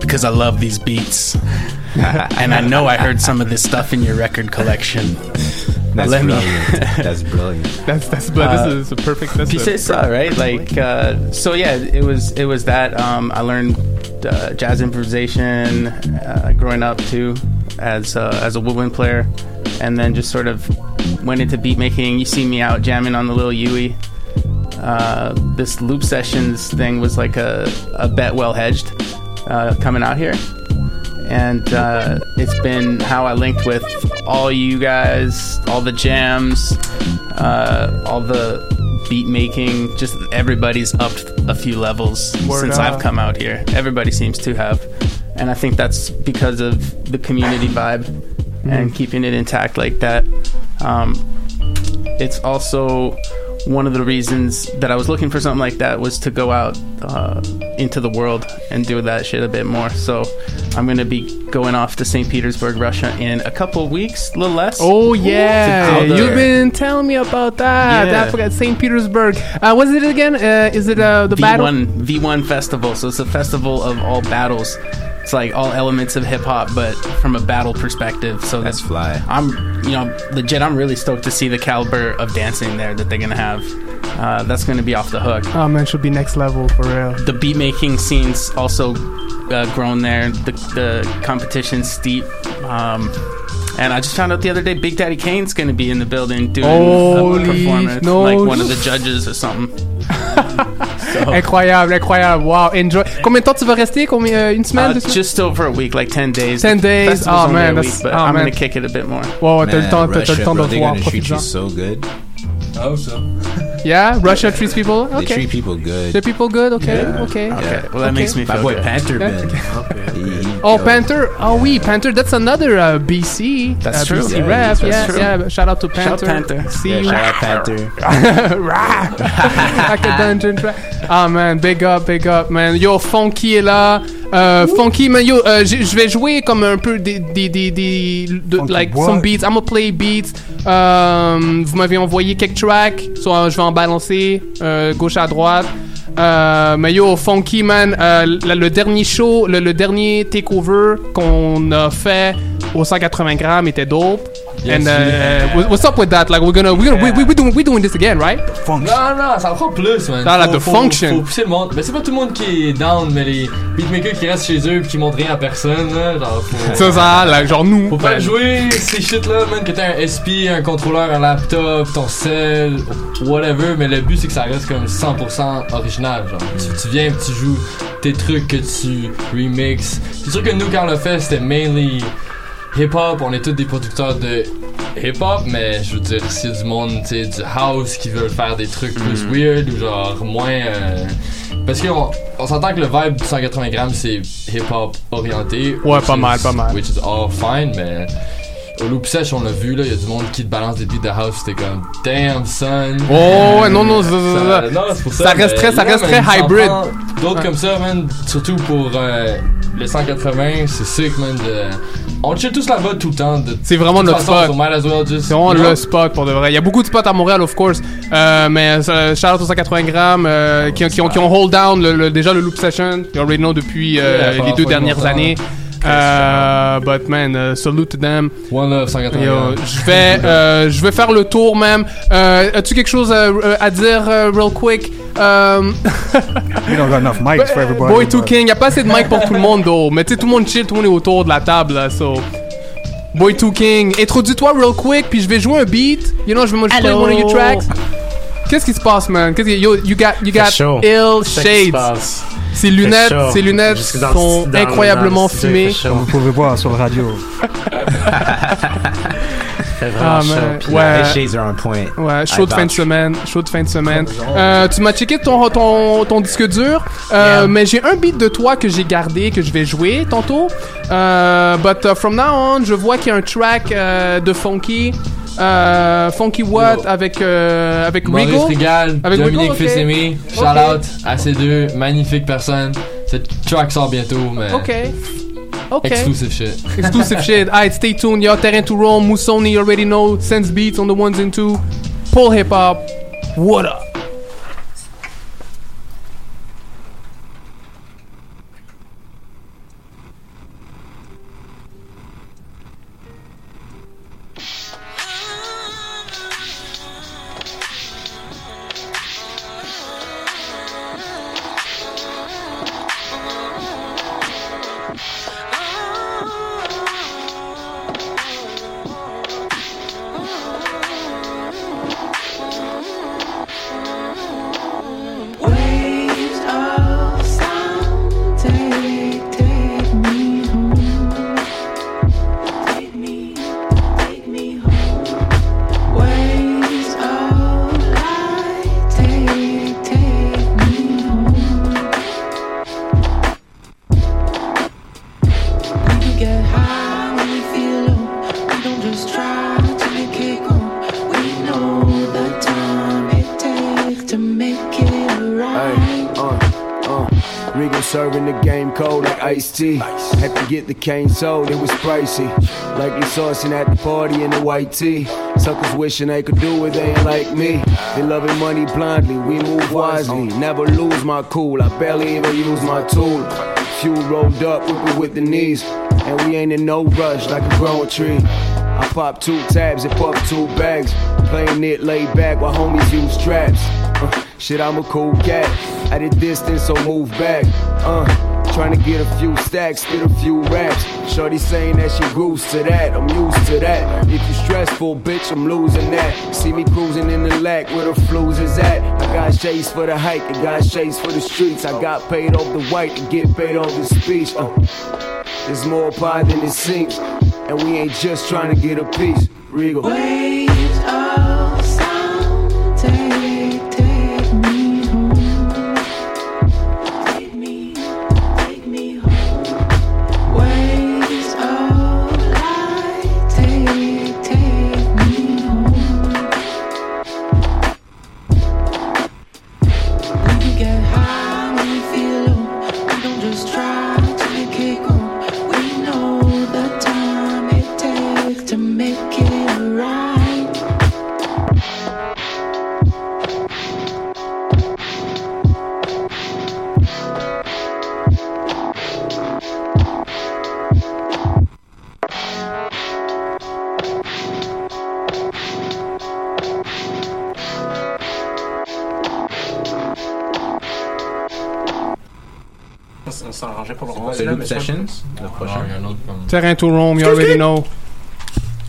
"Because I love these beats, and I know I heard some of this stuff in your record collection." That's Let me- brilliant. That's brilliant. That's that's but Uh, this is a perfect. That's Puis a ça, right? Like, uh, so yeah, it was it was that. Um, I learned uh, jazz improvisation uh, growing up too, as uh, as a woodwind player, and then just sort of went into beat making. You see me out jamming on the little Yui. Uh, this loop sessions thing was like a, a bet well hedged uh, coming out here. And uh, it's been how I linked with all you guys, all the jams, uh, all the beat making. Just everybody's upped a few levels Word since up. I've come out here. Everybody seems to have. And I think that's because of the community vibe and keeping it intact like that. Um, it's also one of the reasons that I was looking for something like that was to go out uh, into the world and do that shit a bit more. So I'm going to be going off to St. Petersburg, Russia in a couple weeks, a little less. Oh yeah, you've been telling me about that. Yeah. I forgot St. Petersburg. Uh, what is it again? Uh, is it uh, the battle? V1 V1 festival. So it's a festival of all battles. It's like all elements of hip hop, but from a battle perspective. So That's fly. I'm, you know, legit. I'm really stoked to see the caliber of dancing there that they're gonna have. Uh, that's gonna be off the hook. Oh man, should be next level for real. The beat making scenes also uh, grown there. The the competition's steep. Um, and I just found out the other day, Big Daddy Kane's gonna be in the building doing Holy a performance, no like one of the judges or something. incroyable, incroyable. Wow, enjoy. Combien de temps tu vas rester? Combien, euh, une semaine? Uh, just over a week, like 10 days. 10 The days? Oh, man, week, but oh, I'm man. gonna kick it a bit more. Ouais, t'as le temps, t'as- le temps de voir, profite-en. so good. I hope so. Yeah, Russia treats people. They treat people good. Treat people good. Okay, Yeah. okay. Yeah. Well, that Okay. makes me My boy good. Panther Yeah. Ben. He- he Oh. Panther. Oh, we Panther. That's another uh, BC. That's uh, true. BC Yeah, rap. that's Yeah, true. yeah. Shout out to Panther. Shout Panther. See Yeah, you. shout out Panther. like a dungeon track. Ah man, big up, big up, man. Yo, Funky est là. Euh, funky, man, yo, euh, je vais jouer comme un peu des, des, des, des de- Funky like some beats. I'm gonna play beats. Euh, vous m'avez envoyé quelques tracks, so, euh, je vais en balancer euh, gauche à droite. Euh, mais yo, Funky Man, le, le dernier show, le, le dernier takeover qu'on a fait au 180 grammes était dope. Yes, And uh, yeah. wha- what's up with that? Like we're gonna we're gonna we, we, we doing we doing this again, right? Non, non, ça en prend plus, man. Dans la Faut- de faut- function. Faut pousser le monde. Mais c'est pas tout le monde qui est down, mais les beatmakers qui restent chez eux et qui montrent rien à personne, là. Genre, faut. Ça, ça, là, genre nous. Faut faire jouer ces shit-là, man, que t'as un SP, un contrôleur, un laptop, ton cell, whatever, mais le but c'est que ça reste comme 100% original, genre. Tu, tu viens tu joues tes trucs que tu remixes. C'est sûr que nous, quand on l'a fait, c'était mainly hip-hop, on est tous des producteurs de hip-hop, mais je veux dire, s'il y a du monde, tu sais, du house qui veulent faire des trucs plus weird ou genre moins. euh, Parce qu'on on s'entend que le vibe du 180 grammes c'est hip-hop orienté. Ouais, pas is- mal, pas mal. Which is all fine, mais. Au Loop Sèche, on l'a vu, là, il y a du monde qui te balance des beats de house, c'était comme Damn son. Oh, ouais, non, non, ça- ça- ça- non, c'est pour ça ça. reste très- ça reste très hybrid. D'autres comme ça, man, surtout pour euh, le 180, c'est sick, man. On chill tous là-bas tout le temps. C'est vraiment notre spot. C'est vraiment le spot pour de vrai. Il y a beaucoup de spots à Montréal, of course. Euh, mais euh, aux 180 grammes qui, ont- qui ont, qui ont hold down déjà le loop session. Already know depuis les deux dernières années. Euh, but man, uh, salute to them. One love 180 Yo, je vais, euh, je vais faire le tour même. Euh, As-tu quelque chose euh, euh, à dire, euh, real quick? Um, We don't got enough mics for everybody. Boy 2 but- King, y a pas assez de mic pour tout le monde, though. Mais tu sais, tout le monde chill, tout le monde est autour de la table, là, so. Boy 2 King, introduis-toi real quick, puis je vais jouer un beat. You know, je vais moi, Allô? one of your tracks. Qu'est-ce qui se passe, man? Qu'est-ce qui, yo, you got, you got ill shades. Passe. Ces Fait lunettes, chaud. ces lunettes Jusque dans le- sont dans le- incroyablement dans le studio, fumées. il fait chaud. Comme vous pouvez voir sur le radio. Fait Ah, vraiment chaud. Puis, ouais. Les shades are on point. Ouais, chaud de fin de semaine, chaud de fin de semaine. Euh, tu m'as checké ton, ton, ton disque dur, euh, mais j'ai un beat de toi que j'ai gardé, que je vais jouer tantôt. Euh, but uh, from now on, je vois qu'il y a un track euh, de Funky. Euh, Funky What avec euh, avec Rigo Rigal, avec Dominique Rigo, ok. Fils-Aimé, shout out à ces deux magnifiques personnes. Cette track sort bientôt, mais. Ok. Ok. Exclusive shit. Exclusive shit. Alright, stay tuned. Y'all, Terrain to Rome, Musoni, you already know. Sense Beats on the ones and two. Pull hip hop. What up? The cane sold, it was pricey. Likely saucing at the party in the white tee. Suckers wishing they could do it, they ain't like me. They loving money blindly, we move wisely. Never lose my cool, I barely even use my tool. Few rolled up, whipping with the knees. And we ain't in no rush like a growing tree. I pop two tabs and puff two bags. Playing it laid back while homies use traps. Uh, shit, I'm a cool cat. At a distance, so move back. Uh, trying to get a few stacks, get a few raps. Shorty saying that she grooves to that, I'm used to that. If you stressful, bitch, I'm losing that. See me cruising in the lack where the flues is at. I got shades for the hike, I got shades for the streets. I got paid off the white to get paid off the speech. Uh, there's more pie than it seems, and we ain't just trying to get a piece. Regal. Waves Sessions, le prochain. il y a un autre comme- Terrain to Rome, you already know.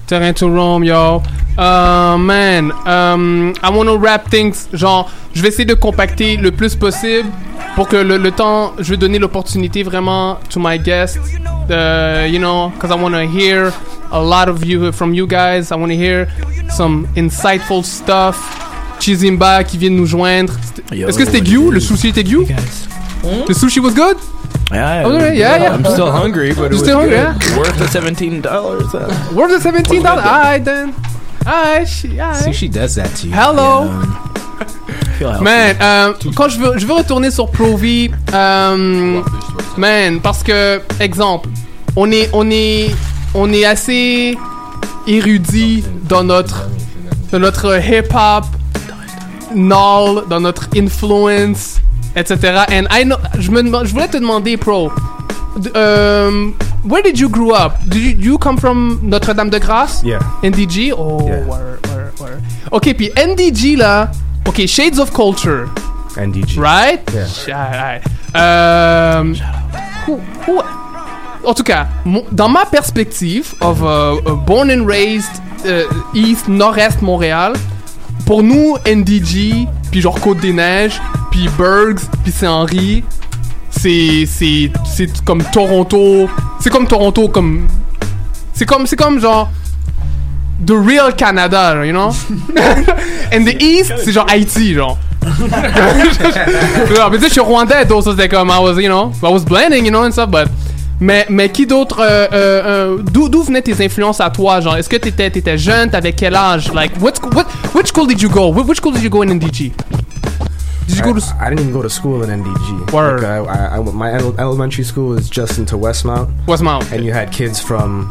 Terrain to Rome, yo. Uh, man, um, I want to wrap things. Genre, je vais essayer de compacter le plus possible pour que le, le temps, je vais donner l'opportunité vraiment to my guests. Uh, you know, because I want to hear a lot of you from you guys. I want to hear some insightful stuff. Chizimba qui vient de nous joindre. Est-ce que c'était it Le is? sushi était Gyu? The sushi was good? Yeah, Oh, yeah, yeah, yeah. I'm still hungry, but it was still hungry, good. yeah? Worth the seventeen dollars. Worth the seventeen dollars? Alright then. Alright, she- alright. Sushi does that to you. Hello. Feel healthy. Man, euh, quand je veux, je veux retourner sur Pro V, euh, man, parce que exemple, on est, on est, on est assez érudit dans notre, dans notre hip hop, null, dans notre influence, etc. And I know, je me, demande- je voulais te demander, Pro, um, where did you grow up? Did you, you come from Notre-Dame-de-Grâce? Yeah. NDG? Oh, Yeah. Ok, puis NDG là, ok, Shades of Culture, NDG. right? Yeah. Alright. Um, who, who, en tout cas, dans ma perspective of uh, uh, born and raised uh, East, Nord-Est Montréal, pour nous, NDG, puis genre Côte-des-Neiges, puis Bergs, puis Saint-Henri, c'est c'est c'est comme Toronto, c'est comme Toronto comme c'est comme c'est comme genre the real Canada, you know? And the East, c'est genre Haïti, genre. mais je suis rwandais, donc comme, I was, you know, I was blending, you know, and stuff, but. Mais, mais qui d'autre, euh, euh, d'où, d'où venaient tes influences à toi, genre, est-ce que t'étais, t'étais jeune, t'avais quel âge, like, what, what, which school did you go, Wh- which school did you go in NDG? Did you go to, s- I, I didn't even go to school in NDG. Word. Like, I, I, I, my ele- elementary school was just into Westmount. Westmount. And you had kids from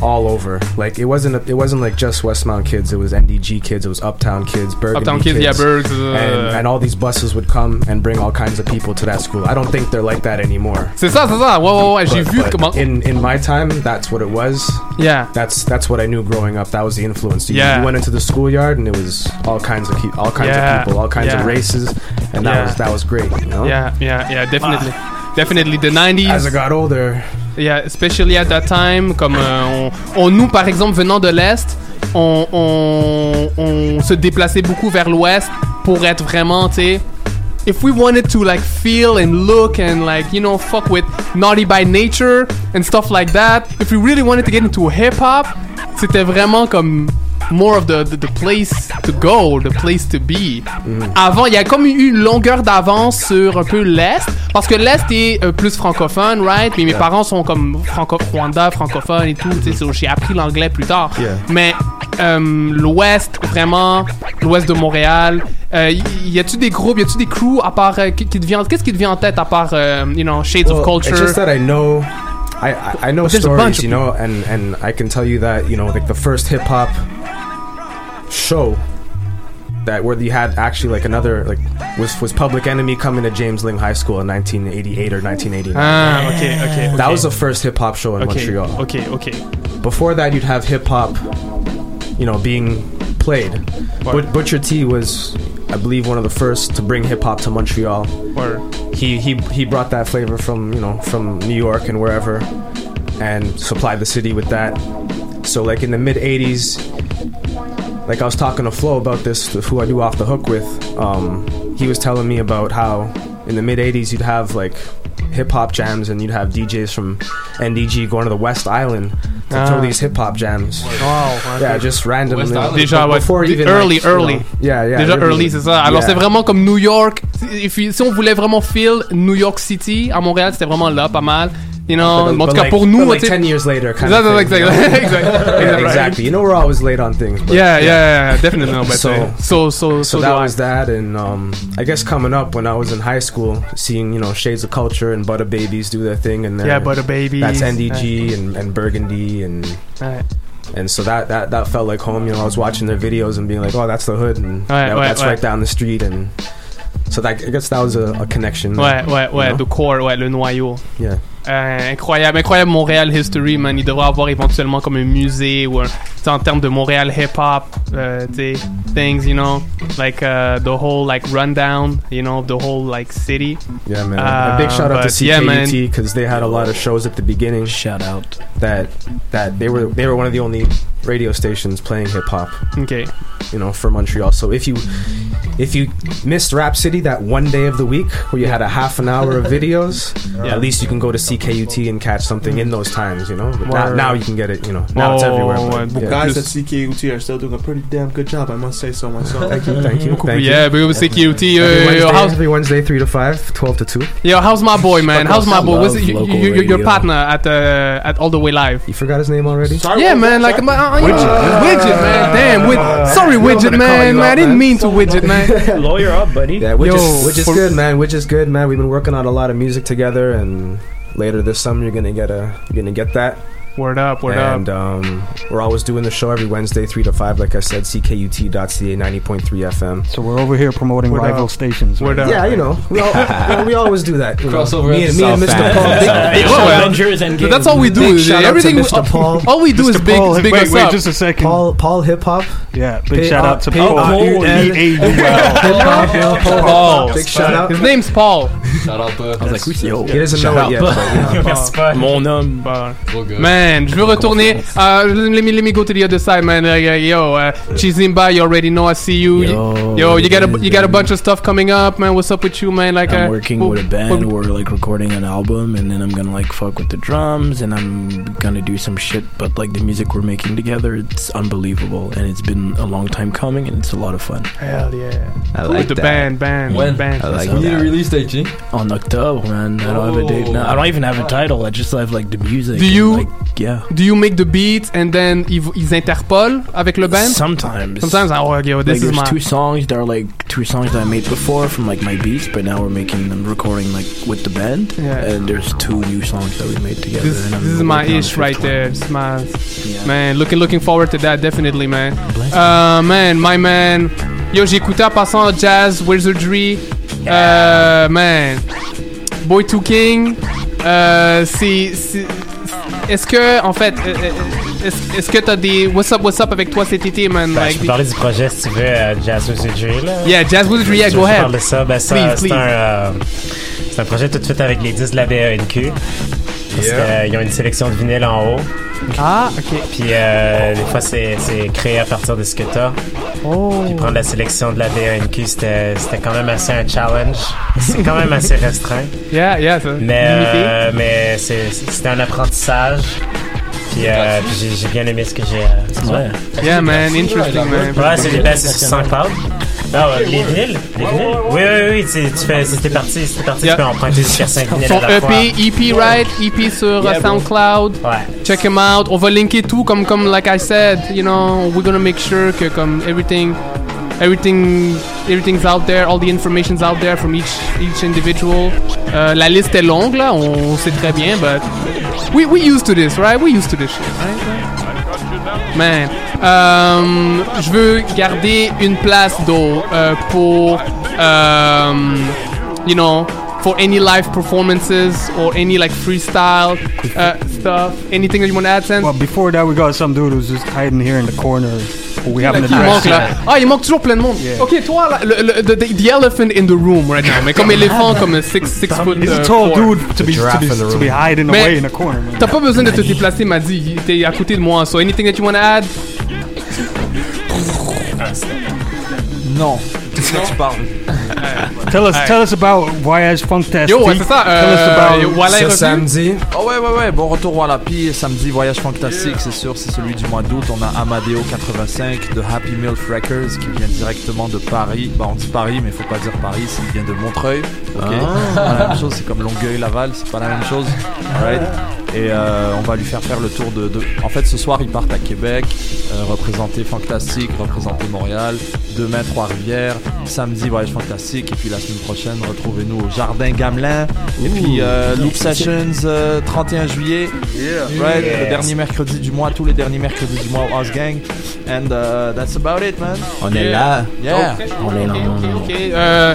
all over. Like it wasn't a, it wasn't like just Westmount kids. It was NDG kids. It was Uptown kids, Burgundy Uptown kids, yeah, Bergs, uh, and, and all these buses would come and bring all kinds of people to that school. I don't think they're like that anymore. C'est ça, c'est ça, ouais, ouais, ouais, j'ai But- vu but comment... in in my time, that's what it was. Yeah. That's that's what I knew growing up. That was the influence. You, Yeah. you went into the schoolyard and it was all kinds of all kinds Yeah. of people, all kinds Yeah. of races, and that Yeah. was that was great. You know. Yeah, yeah, yeah, definitely. Definitely, the 90s. As I got older, Yeah, especially at that time, comme euh, on, nous par exemple venant de l'est, on, on, on se déplaçait beaucoup vers l'ouest pour être vraiment, tu sais, if we wanted to like feel and look and like you know fuck with naughty by nature and stuff like that, if we really wanted to get into hip hop, c'était vraiment comme more of the, the, the place to go, the place to be. Avant, il y a comme eu une longueur d'avance sur un peu l'Est, parce que l'Est est euh, plus francophone, right? Mais mes parents sont comme franco Rwanda, francophone et tout, j'ai appris l'anglais plus tard. Yeah. Mais euh, l'Ouest, vraiment, l'Ouest de Montréal, euh, y, a-tu des groupes, y a-tu des crews à part, euh, qui, qui qu'est-ce qui te vient en tête à part, euh, you know, Shades of Culture? It's just that I know, I I, I know stories, you know, and and I can tell you that you know, like the first hip hop show that where you had actually like another like was was Public Enemy coming to James Lyng High School in 1988 or 1989. Ah, okay, okay, That was the first hip hop show in Okay, Montreal. okay, okay. Before that, you'd have hip hop, you know, being played. But Butcher T was I believe one of the first to bring hip hop to Montreal. Word. He he he brought that flavor from you know from New York and wherever, and supplied the city with that. So like in the mid '80s, like I was talking to Flo about this, who I do off the hook with. Um, he was telling me about how in the mid '80s you'd have like hip hop jams and you'd have DJs from NDG going to the West Island to Ah. throw these hip hop jams. Wow, Yeah, just randomly. Déjà, ouais, Before even, early, like, you early. know, yeah, yeah. Déjà really. early, c'est ça. Alors Yeah. c'est vraiment comme New York. If you- si on voulait vraiment feel New York City, à Montréal, c'était vraiment là, pas mal. You know, But, en tout but cas like, pour nous, but like 10 years later, kind Exactly, of thing, exactly, you know? exactly, Yeah, exactly. exactly. You know, we're always late on things. But Yeah, yeah, yeah, definitely. No, but so, uh, so, so, so that was that, and um, I guess coming up when I was in high school, seeing you know Shades of Culture and Butter Babies do their thing, and Yeah, Butter Babies, That's NDG and, and Burgundy, and Ouais. and so that, that that felt like home. You know, I was watching their videos and being like, oh, that's the hood, and Ouais, that- ouais, that's ouais. right down the street, and so that I guess that was a, a connection. Ouais, ouais, you know? the core, ouais, le noyau. Yeah. Euh, incroyable, incroyable Montréal History, man. Il devrait avoir éventuellement comme un musée ou un, en termes de Montréal hip hop, euh, tu sais, things, you know, like uh, the whole like rundown, you know, the whole like city. Yeah, man. Uh, a big shout out to yeah. CKUT because they had a lot of shows at the beginning. Shout out that that they were they were one of the only radio stations playing hip hop. Okay. You know, for Montreal. So if you if you missed Rap City that one day of the week where you had a half an hour of videos, Yeah. at least you can go to CKUT and catch something in those times. You know, but now, now you can get it. You know, now it's everywhere. but, yeah. guys at CKUT are still doing a pretty damn good job, I must say so myself. Thank you, thank you, thank Yeah, you. big up CKUT. Yo, Every yo, yo, Wednesday, how's, every Wednesday, three to five, 12 to two. yo, how's my boy, man? How's my boy? What's it, you, you, you, your partner at uh, at All the Way Live? You forgot his name already? yeah, man. Like, uh, uh, you know, Widget. widget, man. Damn, wid- sorry, You want me widget, to man. you Man, I didn't mean to widget, man. Lawyer up, buddy. Yeah, which Yo, is which is for- good, man. Which is good, man. We've been working on a lot of music together, and later this summer you're gonna get a you're gonna get that. Word up, word up. and, um, we're always doing the show every Wednesday, three to five. Like I said, ckut.ca, ninety point three FM. So we're over here promoting Word rival up. stations. Word right? up. Yeah, you know, we, all, you we always do that. You know. Crossover me, and, me and. Mr. Paul. Big, big well, Avengers Endgame. That's all we do. Big is shout everything. out to Mr. Paul. All we do is Mr. big, Paul, big wait, us wait, up. just a second. Paul, Paul Hip Hop. Yeah, big P- shout uh, out to Paul. uh, Paul, Hip Hop, Paul. Paul. Big shout out. His name's Paul. Shout out, uh, I was like, who's He doesn't know it yet. but, you know. Mon homme. Trop good. Man, je veux retourner. Uh, let me let me go to the other side, man. Uh, yo, uh, Chizimba, you already know I see you. Yo, yo, you got a you got a bunch of stuff coming up, man. What's up with you, man? Like, I'm uh, working wh- with a band. wh- We're like recording an album, and then I'm gonna like fuck with the drums, and I'm gonna do some shit. But like the music we're making together, it's unbelievable, and it's been a long time coming, and it's a lot of fun. Hell yeah. I With like the that. band, band, When? band. I like You need a release date, G? On October, man. I don't have a date now. I don't even have a title. I just have like the music. Do and, you? Like, yeah. Do you make the beats and then ils, ils interpolent avec le band? Sometimes. Sometimes. Ah, oh, okay, well, this like, is there's my. two songs that are like two songs that I made before from like my beats, but now we're making them recording like with the band. Yeah. And there's two new songs that we made together. This, this is my working on the ish right one. there. This is my man. Looking looking forward to that definitely, man. Uh, man, my man. Yo, j'ai écouté en passant Jazz Wizardry. Euh, man, Boy to King. Euh, c'est- est-ce que en fait, euh, euh, est-ce est-ce que t'as des what's up what's up avec toi cet été, man? Ben, Like, je peux parler du projet si tu veux, euh, Jazz Wizardry. Là. Yeah, Jazz Wizardry, yeah, Je- go je ahead. parle de ça. Ben, ça, c'est un, euh, c'est un projet tout de suite avec les 10 de la BANQ. Parce Yeah. que, euh, ils ont une sélection de vinyle en haut. Ah, ok. Puis euh, des fois, c'est créé à partir de ce que t'as. Oh. Puis prendre la sélection de la BANQ, c'était c'était quand même assez un challenge. C'est quand même assez restreint. Yeah, yeah, ça. Mais, euh, mais c'était un apprentissage. Puis, euh, puis j'ai- bien aimé ce que j'ai. euh, Ouais. Yeah, man, interesting, man. Ouais, c'est ben, c'est sur SoundCloud. Non, euh, les vinyles? Les vinyles? Oui, oui, oui, tu, tu fais, c'était parti, c'était parti, Yeah. tu peux emprunter jusqu'à 5 vinyles Son à la fois. EP, EP, right? EP sur uh, Yeah, bro. SoundCloud. Check him out. On va linker tout comme comme like I said, you know, we're gonna make sure que comme everything everything everything's out there, all the information's out there from each each individual. Euh, la liste est longue là, on sait très bien, but we we used to this, right? We used to this shit, right? Man, euh, je veux garder une place d'eau euh, pour, euh, you know, for any live performances or any like freestyle uh, stuff. Anything that you want to add, Sen? Well, before that, we got some dude who's just hiding here in the corner. We haven't Qui manque là. Ah, il manque toujours plein de monde. Ok, toi, là, le, le- the, the elephant in the room right now. Mais comme éléphant, comme six, six foot. He's a uh, tall four. dude to be, to be, to be hiding Mais away in a corner. man. T'as pas besoin de te déplacer, m'a dit. T'es à côté de moi. So anything that you wanna add? Non. Que tu parles Tell us, tell us about Voyage Funktastic. Yo, ouais, c'est ça, Tell euh, us about yo, Walla est Ce revenu? samedi. Oh ouais, ouais, ouais. Bon retour Wallapi. Samedi, voyage fantastique, c'est sûr, c'est celui du mois d'août. On a Amadeo 85 de Happy Milk Records qui vient directement de Paris. Bah, on dit Paris, mais faut pas dire Paris, il vient de Montreuil. Ok. Ah. C'est pas la même chose, c'est comme Longueuil, Laval, c'est pas la même chose. Alright. Et euh, on va lui faire faire le tour de, de- En fait, ce soir, ils partent à Québec, euh, représenter Fantastique, représenter Montréal. Demain, Trois-Rivières. Samedi, Voyage Fantastique. Et puis la semaine prochaine, retrouvez-nous au Jardin Gamelin. Et puis euh, Loop Sessions, euh, 31 juillet. Right, le dernier mercredi du mois, tous les derniers mercredis du mois au House Gang. And uh, that's about it, man. On est là. Yeah. On est là. Ok, euh.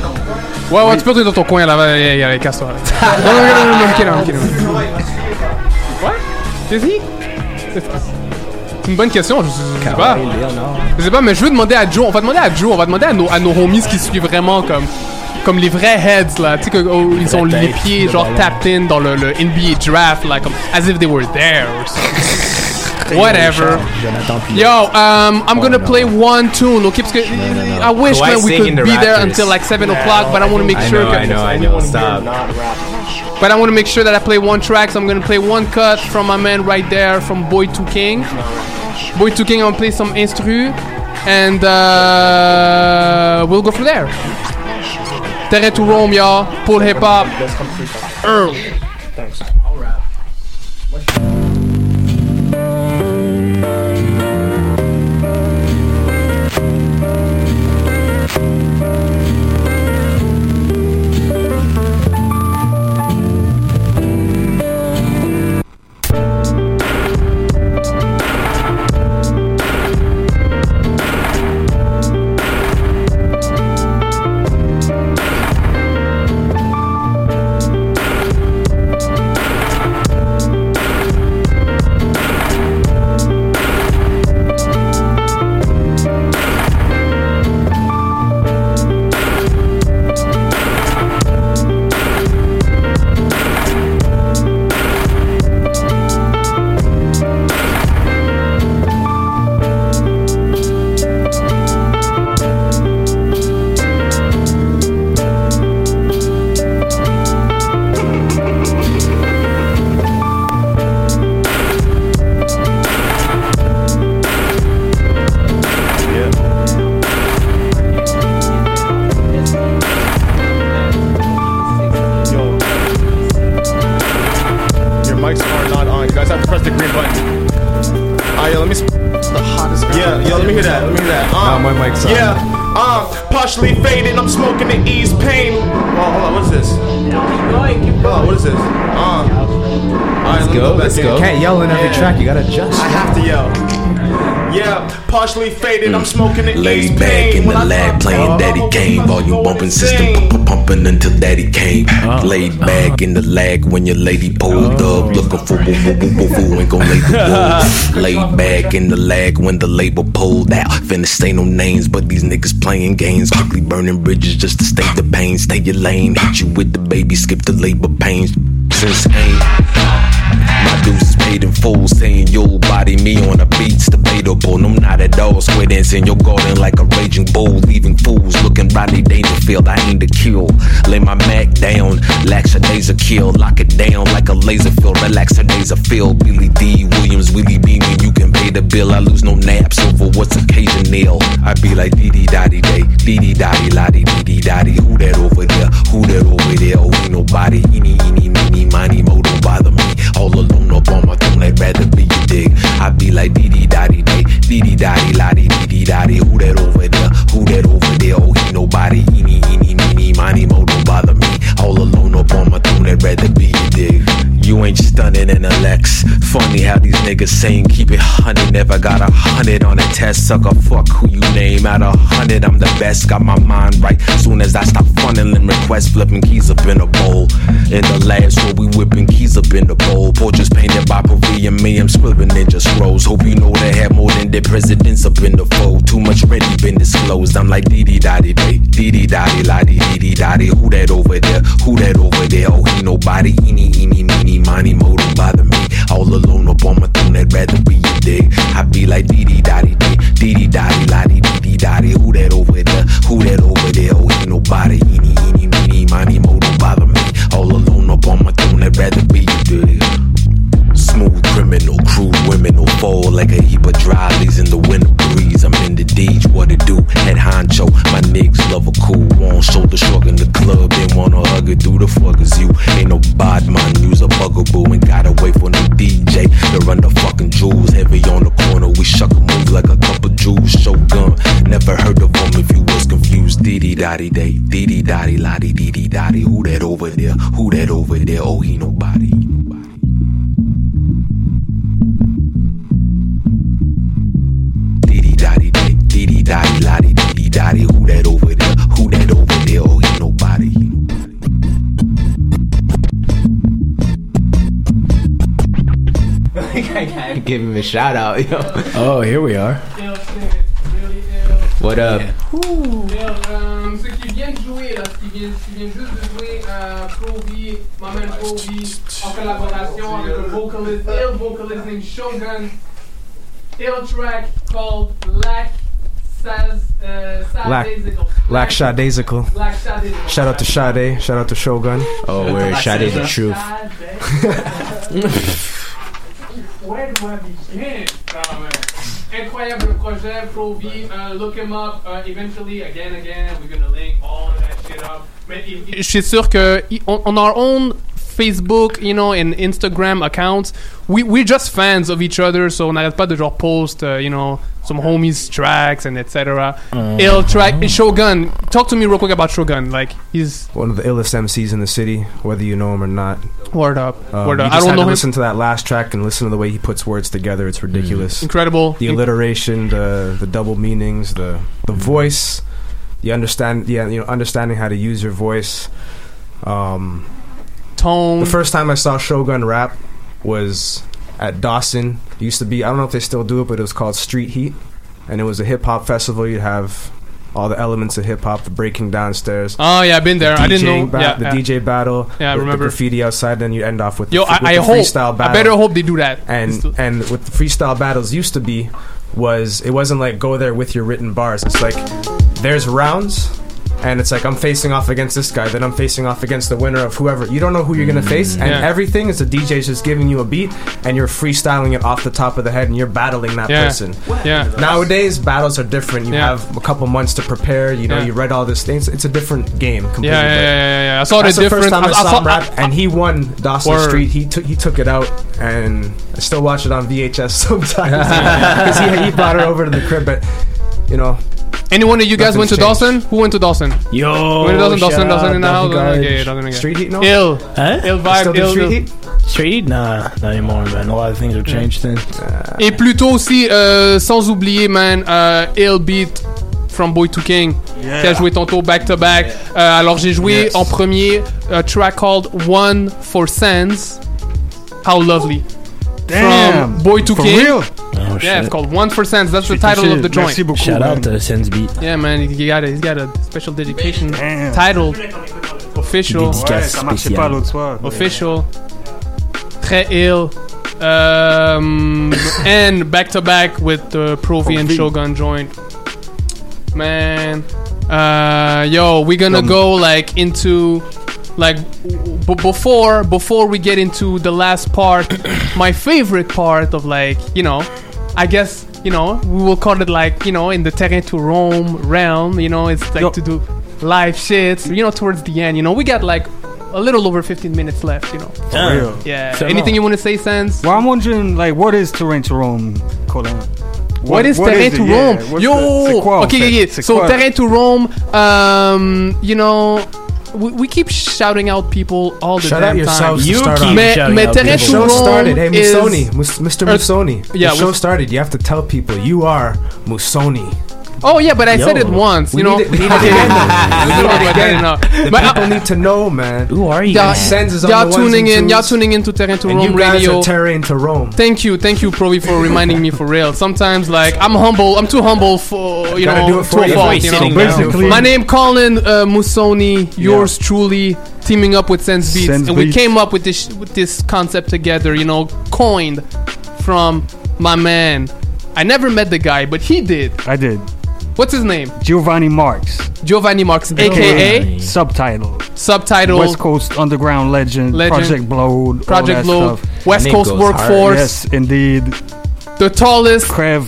Ouais, ouais, tu peux rester dans ton coin là-bas. Casse-toi. Non, non, non, non, non, ok, non, ok, non. Qu'est-ce que C'est une bonne question, je, je sais pas. Je sais pas, mais je veux demander à Joe. On va demander à Joe, on va demander à nos, à nos homies qui suivent vraiment comme. Comme les vrais heads là, tu sais, que, oh, ils ont les pieds genre tapped in dans le, le NBA draft, là, comme as if they were there. Whatever. Yo, um, I'm gonna play one tune, okay? Parce que I wish, man, we could be there until like 7 o'clock, but I want to make I sure. know, I know, I know. Stop. But I want to make sure that I play one track, so I'm gonna play one cut from my man right there, from Boy 2 King. Boy 2 King, I'm gonna play some instru, and uh, we'll go from there. Terre to Rome, y'all. Pull hip hop. Early. Thanks. Your partially faded. I'm mm. smoking to ease Laid back pain. in the When I lab playing uh, Daddy my Kane. voice, Volume bumping system insane. pu- pumping until Daddy came. Uh, Laid uh. back in the lag when your lady pulled up. Looking for woo woo woo woo woo. Ain't gon' lay the wool. Laid back in the lag when the label pulled out. Finna say no names, but these niggas playing games. Quickly burning bridges just to stay the pain. Stay your lane. Hit you with the baby. Skip the labor pains. Since ain't. My dues in full, saying you'll body me on the beats, debatable. No, not at all. Square dance in your garden like a raging bull, leaving fools looking Rodney Dangerfield. I aim to kill, lay my Mac down, lax a days of kill, lock it down like a laser field, relax her days of fill. Billy Dee Williams, Willie Beamen, you can pay the bill. I lose no naps over what's occasional. I be like dee dee dotty day, dee dee dotty lotty, dee dee dotty. Who that over there? Who that over there? Oh, ain't nobody. Eeny, eeny, meeny, miny, mo, bother me. All alone up on my throne, I'd rather be you dig. I be like dee dee dotty day, dee dee dotty lotty, dee dee dotty. Who that over there? Who that over there? Oh, ain't nobody. Eeny, eeny, meeny, miny, mo, don't bother me. All alone up on my throne, I'd rather be you dig. You ain't stunning in a Lex. Funny how these niggas saying keep it honey. Never got a hundred on a test. Sucker, fuck who you name. Out of hundred, I'm the best. Got my mind right. Soon as I stop funneling requests, flipping keys up in a bowl. In the last row, we whipping keys up in the bowl. Portraits painted by Pavilion, me, I'm scribbling ninja scrolls. Hope you know they have more than their presidents up in the fold. Too much ready been disclosed. I'm like dee dee dotty day, dee dee dotty la dee dee dee dotty. Who that over there? Who that over there? Oh, he nobody. Eeny, eeny, meeny, miny, mo, don't bother me. All alone up on my throne, I'd rather be you dig. I be like dee dotty dee dotty dee dee dotty. Who that over there? Who that over there? Oh, he nobody. Eeny, eeny, meeny, miny, mo, don't bother me. All alone up on my throne, I'd rather be you dig. Smooth criminal, crude women will fall like a heap of drylies in the winter breeze. I'm in the Deej, what it do? Head honcho, my niggas love a cool one. Shoulder shrug in the club, they wanna hug it through the fuck is you. Ain't no bad man, use a bugaboo and gotta wait for no DJ to run the fucking jewels. Heavy on the corner, we shuck a move like a couple Jews. Shogun, never heard of them if you was confused. Dee dee dotty day, dee dee dotty dee dee dee dotty. Who that over there? Who that over there? Oh, he nobody. Dotty la dee dee dee dotty. Who that over there? Who that over there? Oh, he nobody. Give him a shout out, yo. Oh, here we are. What up? Euh, ceux qui viennent jouer, là, ceux qui viennent, qui viennent juste de jouer euh, Provi, ma man Provi, en collaboration avec un vocalist, ill vocalist named Shogun. Ill track called Lack Saz, uh, Shadaisical. Lack Shadaisical. Shout out to Sade. Shout out to Shogun. Oh, where Sade the truth. Where do I begin? Man. Incroyable projet, Provi, uh, look him up. Uh, eventually, again, again, we're gonna link all of that shit up. Mais je suis sûr que on, on our own Facebook, you know, and Instagram accounts, we we're just fans of each other, so on n'arrête pas de genre post, uh, you know, some homies tracks and etc. Uh. Ill track, Shogun. Talk to me real quick about Shogun. Like he's One of the illest MCs in the city, whether you know him or not. word up, Um, word you up. just I don't had know to him. listen to that last track and listen to the way he puts words together. It's ridiculous. Incredible. The alliteration, the the double meanings, the the voice, the understand, yeah, you know, understanding how to use your voice. Um, Tone. The first time I saw Shogun rap was at Dawson. It used to be I don't know if they still do it, but it was called Street Heat, and it was a hip hop festival. You'd have all the elements of hip hop, the breaking downstairs. Oh, yeah, I've been there. the I didn't know- ba- yeah, the yeah. DJ battle. Yeah, I the, remember. the graffiti outside. Then you end off with Yo, the, I, I with the hope. freestyle I better hope they do that. And and what the freestyle battles used to be was it wasn't like go there with your written bars. It's like there's rounds. And it's like I'm facing off against this guy, then I'm facing off against the winner of whoever. You don't know who you're gonna mm, face, and Yeah. everything is the DJ's just giving you a beat, and you're freestyling it off the top of the head, and you're battling that Yeah. person. Yeah. Nowadays, battles are different. You Yeah. have a couple months to prepare. You know, you read all these things. It's a different game. Completely. Yeah, yeah, yeah, yeah. I saw the that's the different- first time I, I- I saw him rap, and he won Dawson Word. Street. He took he took it out, and I still watch it on VHS sometimes because he, he brought it over to the crib. But you know, Anyone of you guys went to Nothing's Dawson? Who went to Dawson? Yo, went to Dawson, Dawson, shout Dawson in the out, house. Dawson Okay. Dawson again. Street Heat, no? Ill. Huh? Ill vibe. Still do ill, Street. Heat? Street? Heat? Nah, not anymore, man. A lot of things have changed since. Et plutôt aussi, euh, sans oublier, man, euh, Ill Beat from Boy to King, Yeah. qui a joué tantôt back to back. Euh, alors j'ai joué Yes. en premier a track called One for Sands. How lovely. Damn. From Boy to For real? Oh, yeah, shit. it's called One for Sands. That's the title shit. of the joint. Merci beaucoup, Shout out to Sense Beat. Yeah, man, he got a, he's got a special dedication title. Official. Ouais, ça marchait pas l'autre soir. mais- Official. Très ill. Um, and back to back with the Provi and Provi. Shogun joint. Man. Uh, yo, we're gonna go like into like b- before before we get into the last part my favorite part of like you know i guess you know we will call it like you know in the terrain to roam realm you know it's like to do live shits you know towards the end you know we got like a little over 15 minutes left you know For real. yeah So anything long. you want to say sense Well, I'm wondering, like, what is terrain to Roam, Colin? What is terrain to it? Yeah, roam? Yo, the- c'est okay, okay, okay. So quoi? terrain to Roam, um, you know, we, we keep shouting out people all the Shout damn out yourselves time. to start off. Mais, mais the Terrain to show Roam started. Hey, is- Musoni, Mus- Mr. Earth- Musoni. Yeah, the show with- started. You have to tell people you are Musoni. Oh yeah, but I Yo, said it once. You know, need it- need it again, though. We need it I again. didn't know. The uh, people need to know, man. Who are Y'all, Sense is on y'all tuning in. Y'all twos. tuning into Terrain to And Roam you guys Radio. are terrain to Roam. Thank you, thank you, Provi, for reminding me for real. Sometimes, like, I'm humble. I'm too humble for you Gotta know do it for to a you. fault. You know. Basically- my name Colin uh, Musoni. Yours truly, teaming up with Sense Beats, Sense and we came up with this with this concept together. You know, coined from my man. I never met the guy, but he did. I did. What's his name? Giovanni Marks. Giovanni Marks, aka Subtitle. subtitle West Coast Underground Legend. Legend. Project Blowed. Project that Blowed. West The Coast name goes hard. Workforce. Yes, indeed. The tallest. Crev.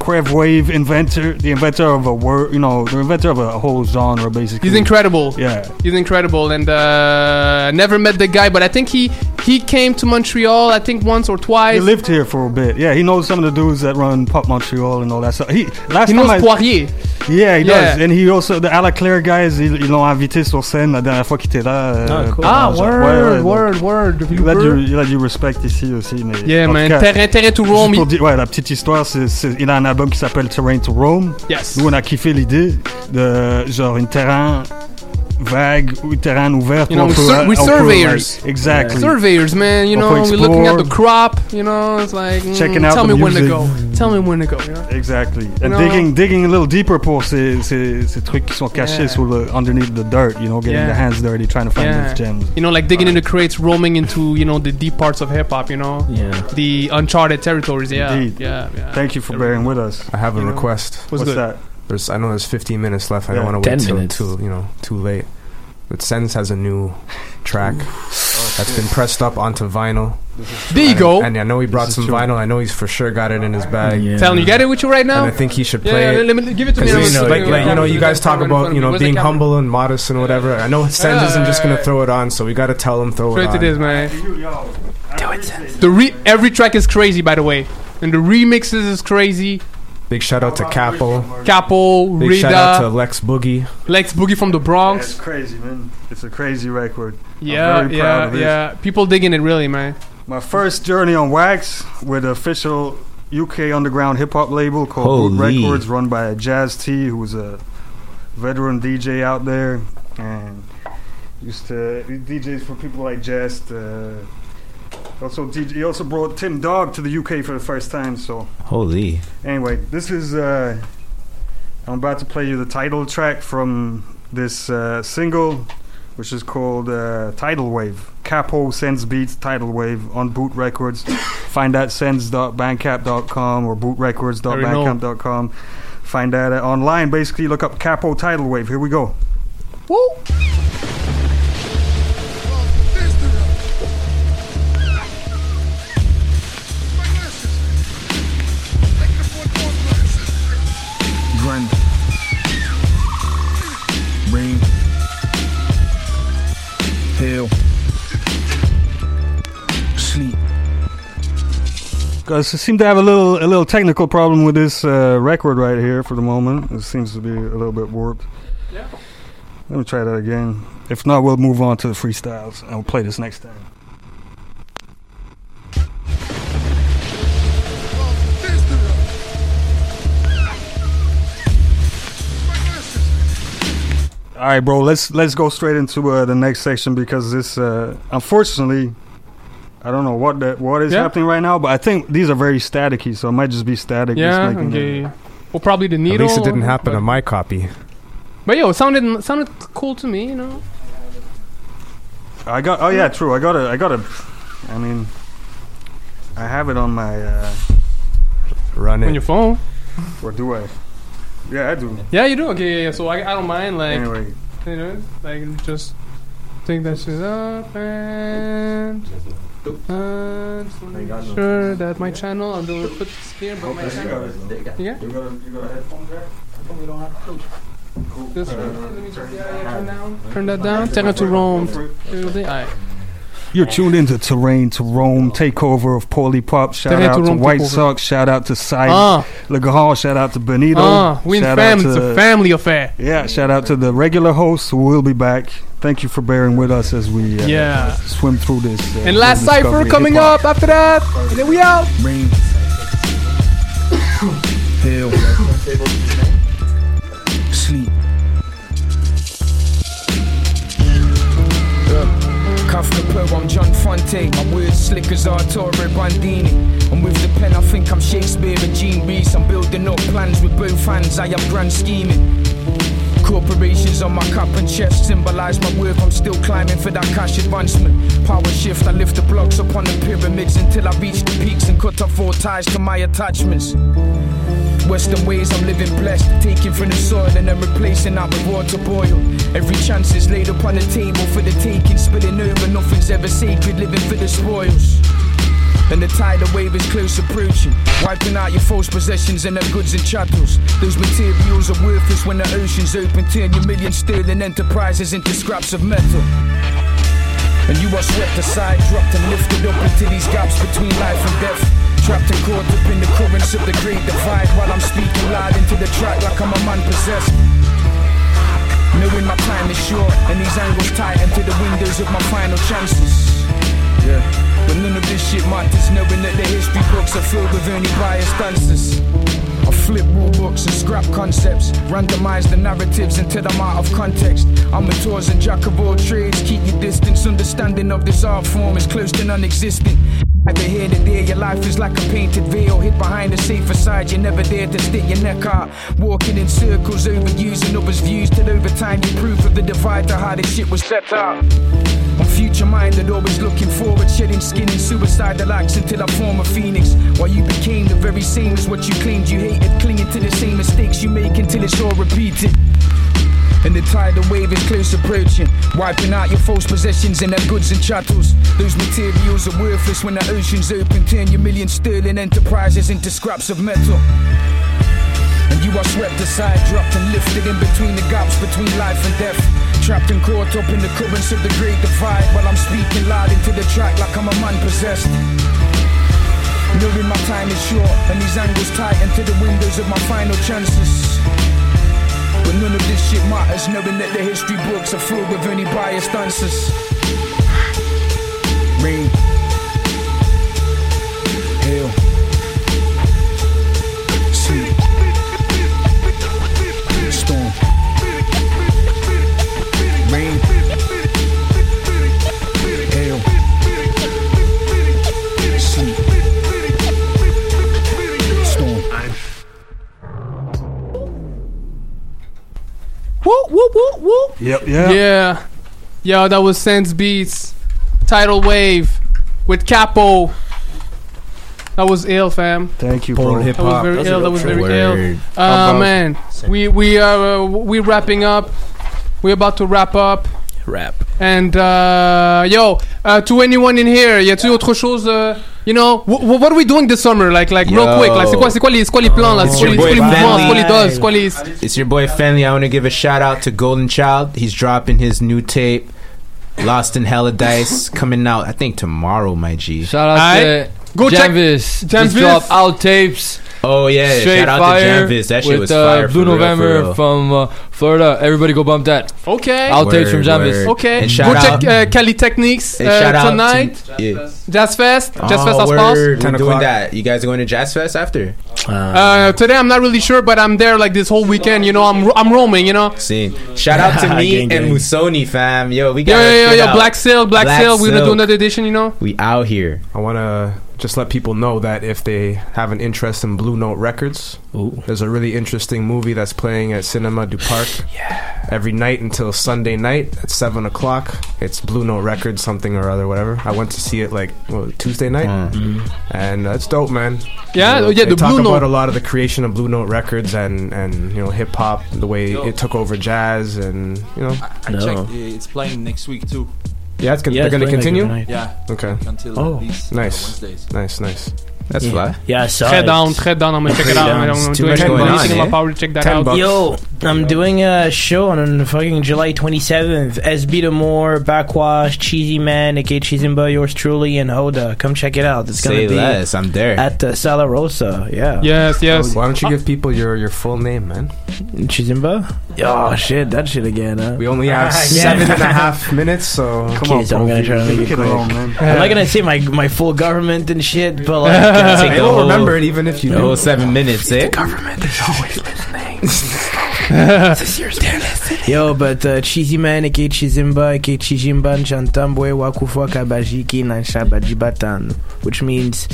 Crev Wave inventor, the inventor of a word, you know, the inventor of a whole genre, basically. He's incredible. Yeah. He's incredible, and uh, never met the guy, but I think he he came to Montreal. I think once or twice. He lived here for a bit. Yeah, he knows some of the dudes that run Pop Montreal and all that stuff. He last He time knows I, Poirier. Yeah, he Yeah. does. And he also the À la Claire guys, ils l'ont invité sur scène la dernière fois qu'il était là. euh, Ah, genre, word, ouais, ouais, donc, word, word. Il a, du, il a du respect ici aussi. Mais Yeah, man. cas, Terrain, terrain to Rome. pour dire- ouais, la petite histoire, c'est, c'est- il a un album qui s'appelle Terrain to Rome. Yes. Nous, on a kiffé l'idée de genre une terrain vague terrain ouverte. You know, we peut- sur- we on surveyors. like, exactly. Surveyors, man. You know, peut we're looking at the crop. You know, it's like mm, Checking out tell the me when to go. Tell me when to go. You know. Exactly. And know? digging, digging a little deeper pour ces, ces, ces trucs qui sont cachés Yeah. sous le, underneath the dirt, you know, getting Yeah. your hands dirty, trying to find Yeah. those gems. You know, like digging into crates, roaming into you know the deep parts of hip hop. You know, Yeah. the uncharted territories. Yeah, Indeed. yeah, yeah. Thank you for bearing with us. I have a You know, request. what's What's that? There's, I know there's 15 minutes left. I don't want to 10 wait till minutes. too, you know, too late. But Sens has a new track that's been pressed up onto vinyl. There you And- go. And I know he brought some vinyl. I know he's for sure got it in his bag. Tell him you got it with you right now. And I think he should play yeah, it. let me- give it to me. 'Cause you know, like, like you know, you guys talk about you know being humble and modest and whatever. I know Sens isn't just gonna throw it on, so we gotta tell him throw it Straight on. to this, man. Do it. The re- every track is crazy, by the way, and the remixes is crazy. Big shout out to Capo. Capo, Big shout out to Lex Boogie. Lex Boogie from the bronx It's Bronx. crazy, man. It's a crazy record. Yeah, I'm very proud yeah, of this. yeah. People digging it, really, man. My first journey on wax with the official UK underground hip hop label called Boot Records, run by a Jazz T, who was a veteran DJ out there, and used to he DJs for people like Jehst. Uh, also, DJ, he also brought Tim Dog to the UK for the first time. So Holy. anyway, this is. Uh, I'm about to play you the title track from this uh, single, which is called uh, Tidal Wave. Capo Sense Beats Tidal Wave on Boot Records. Find that sends.bandcamp.com or bootrecords.bandcamp.com. Find that uh, online. Basically, look up Capo Tidal Wave. Here we go. Woo! I seem to have a little a little technical problem with this uh, record right here for the moment. It seems to be a little bit warped. Yeah. Let me try that again. If not, we'll move on to the freestyles and we'll play this next time. All right, bro. Let's let's go straight into uh, the next section because this, uh, unfortunately, I don't know what that what is Yeah. happening right now, but I think these are very staticky, so it might just be static. Yeah, making okay. the- Well, probably the needle. At least it didn't happen on my copy. But yo, it sounded sounded cool to me. You know. I got. Oh yeah, true. I got a. I got a. I mean, I have it on my. Uh, Run On your phone. or do I? Yeah, I do. Yeah, you do. Okay, yeah, yeah. So I, I don't mind. Like, Anyway. you know, like just take that shit up and. And just wanna make sure that my channel, I'm doing put this here, but my channel. Yeah? You got a, you got a headphone jack? We don't have to. This one, let me just yeah, yeah, turn down. Turn that down. Terrain to Roam. Alright. You're tuned into Terrain to Roam, takeover of Poly Pop. Shout Terrain out to Roam White takeover. Sox. Shout out to Sai Ah. Legrand. Shout out to Benito. Ah, we in shout fam. out It's a family affair. Yeah, shout out to the regular hosts We'll be back. Thank you for bearing with us as we uh, Yeah. swim through this. Uh, And last cipher coming hip-hop. up after that. And then we out. Hill. Sleep. Cuff the pro, I'm John Fante. My words slick as Arturo Bandini. And with the pen, I think I'm Shakespeare and Gene Reese. I'm building up plans with both hands, I am grand scheming. Corporations on my cup and chest symbolize my work. I'm still climbing for that cash advancement. Power shift, I lift the blocks upon the pyramids until I reach the peaks and cut off all ties to my attachments. Western ways, I'm living blessed. Taking from the soil and then replacing that with water boil. Every chance is laid upon the table for the taking, spilling over. Nothing's ever sacred, living for the spoils. And the tidal wave is close approaching, wiping out your false possessions and the goods and chattels. Those materials are worthless when the ocean's open. Turn your million sterling enterprises into scraps of metal. And you are swept aside, dropped and lifted up into these gaps between life and death. Trapped and caught up in the currents of the great divide while I'm speaking loud into the track like I'm a man possessed. Knowing my time is short and these angles tight into the windows of my final chances. Yeah. But none of this shit matters, knowing that the history books are filled with only biased answers. I flip rule books and scrap concepts, randomize the narratives until I'm out of context. I'm a tours and jack of all trades, keep your distance. Understanding of this art form is close to non existent. Neither here nor there, your life is like a painted veil. Hid behind the safe facade, you never dare to stick your neck out. Walking in circles, overusing others' views, till over time you proof of the divide to how this shit was set up. Future minded, always looking forward, shedding skin in suicidal acts until I form a phoenix. While you became the very same as what you claimed you hated, clinging to the same mistakes you make until it's all repeated. And the tidal wave is close approaching, wiping out your false possessions and their goods and chattels. Those materials are worthless when the ocean's open, turn your million sterling enterprises into scraps of metal. And you are swept aside, dropped and lifted in between the gaps between life and death. Trapped and caught up in the currents of the great divide while I'm speaking loud into the track like I'm a man possessed. Knowing my time is short and these angles tight into the windows of my final chances. But none of this shit matters, knowing that the history books are filled with any biased answers. Rain. Yep, yeah. Yeah. Yo, that was Sense Beats. Tidal Wave with Capo. That was ill, fam. Thank you, bro. bro. That was very ill. That was very Word. ill. How Uh, about- man, we we are uh, we wrapping up. We're about to wrap up. Wrap. And uh, yo, uh, to anyone in here, y a-tu autre chose? Uh, you know, wh- wh- what are we doing this summer? Like, like real Yo. quick. Like, c'est quoi, c'est quoi les, c'est quoi les plans là? It's C'est quoi les, your c'est quoi boy les mouvements? C'est quoi les Family. doses? C'est quoi les? It's your boy Fenley. I want to give a shout out to Golden Child. He's dropping his new tape, Lost in Hella Dice, coming out I think tomorrow, my G. Shout out to Go check- Janvis. Janvis. Just dropped out tapes. Oh yeah, Straight shout out to Janvis. That shit with, was uh. Blue for real, for November real. from uh, Florida. Everybody go bump that. Okay. Out tapes from Word, Janvis. Okay. And Go shout out- check uh, Cali Techniques uh, shout out to- tonight. yeah. Jazz Fest. Jazz Oh, Fest, ça se word. We're doing that. You guys are going to Jazz Fest after? Uh, today I'm not really sure, but I'm there like this whole weekend. You know, I'm ro- I'm roaming. You know. See, shout out to me Gang, and. Musoni, fam. Yo, we Yo, got yo, yo, yo, Black Sail, Black, Sail. We're gonna do another edition. You know. We out here. I want to just let people know that if they have an interest in Blue Note Records, there's a really interesting movie that's playing at Cinema du Parc every night until Sunday night at 7 o'clock. It's Blue Note Records, something or other, whatever. I went to see it like what, Tuesday night, and uh, it's dope, man. Yeah, You know, yeah, they the talk Blue about Note- a lot of the creation of Blue Note Records and, and you know, hip hop, the way it took over jazz, and, you know. I checked. It's playing next week too. Yeah, it's, con- Yeah, they're it's going to playing, continue? like, Yeah. Okay. Until Oh. at least uh, Nice. Wednesdays. Nice, nice. That's Yeah. fly. Yeah, I saw Très it. down, très down. I'm gonna check it out. I'm It's gonna too do much going on, anything in eh? my power to check that Ten out. bucks. Yo, I'm doing a show on fucking July 27th. SB Demore, Backwash, Cheesy Man, aka Chizimba, yours truly, and Hoda. Come check it out. It's gonna Say be less, I'm there. at uh, Sala Rosa. Yeah. Yes, yes. Why don't you give people your, your full name, man? Chizimba? Oh shit, that shit again. Huh? We only have seven and a half minutes, so Okay, so I'm gonna try to make it quick. man. I'm not gonna say my my full government and shit, but like, I the will whole- remember it even if you the do. whole seven minutes, eh? government is always listening. Yo, but uh, Cheesy Man, aka Chizimba, aka Chijimba, Chantambwe, Wakufa, Kabajiki, Nansha, Bajibatan, which means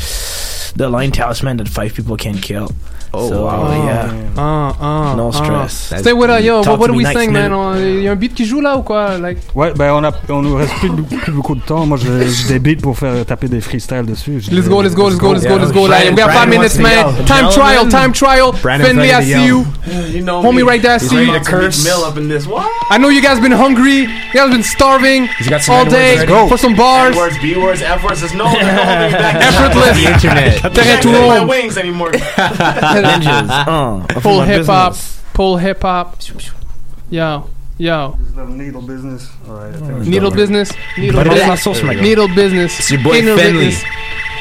the line talisman that five people can kill. Oh, so, wow. yeah. Uh, uh, No uh. stress. Stay with us, yo. What, what me we nice, sing, man? Il y a un beat qui joue là ou quoi? Like, Ouais, ben on, a, on nous reste plus, plus beaucoup de temps. Moi, j'ai des beats pour faire taper des freestyles dessus. Let's go, let's go, let's go, let's go, let's go. Yeah. Like, we got five minutes, man. Time trial, time trial. Finley, I see you. yell. You know Homie me. right there, I see? you. I know you guys been hungry. You guys been starving all day for some bars. A words, B words, F words. There's no, no holding back. Effortless. Tout take my rond. wings anymore. Ninjas. Uh, Pull hip hop. business. Pull hip hop. Yo, yo. This little needle business. All right, I think we Needle business. Needle But it's not business. Needle business. It's your boy Needle Finley.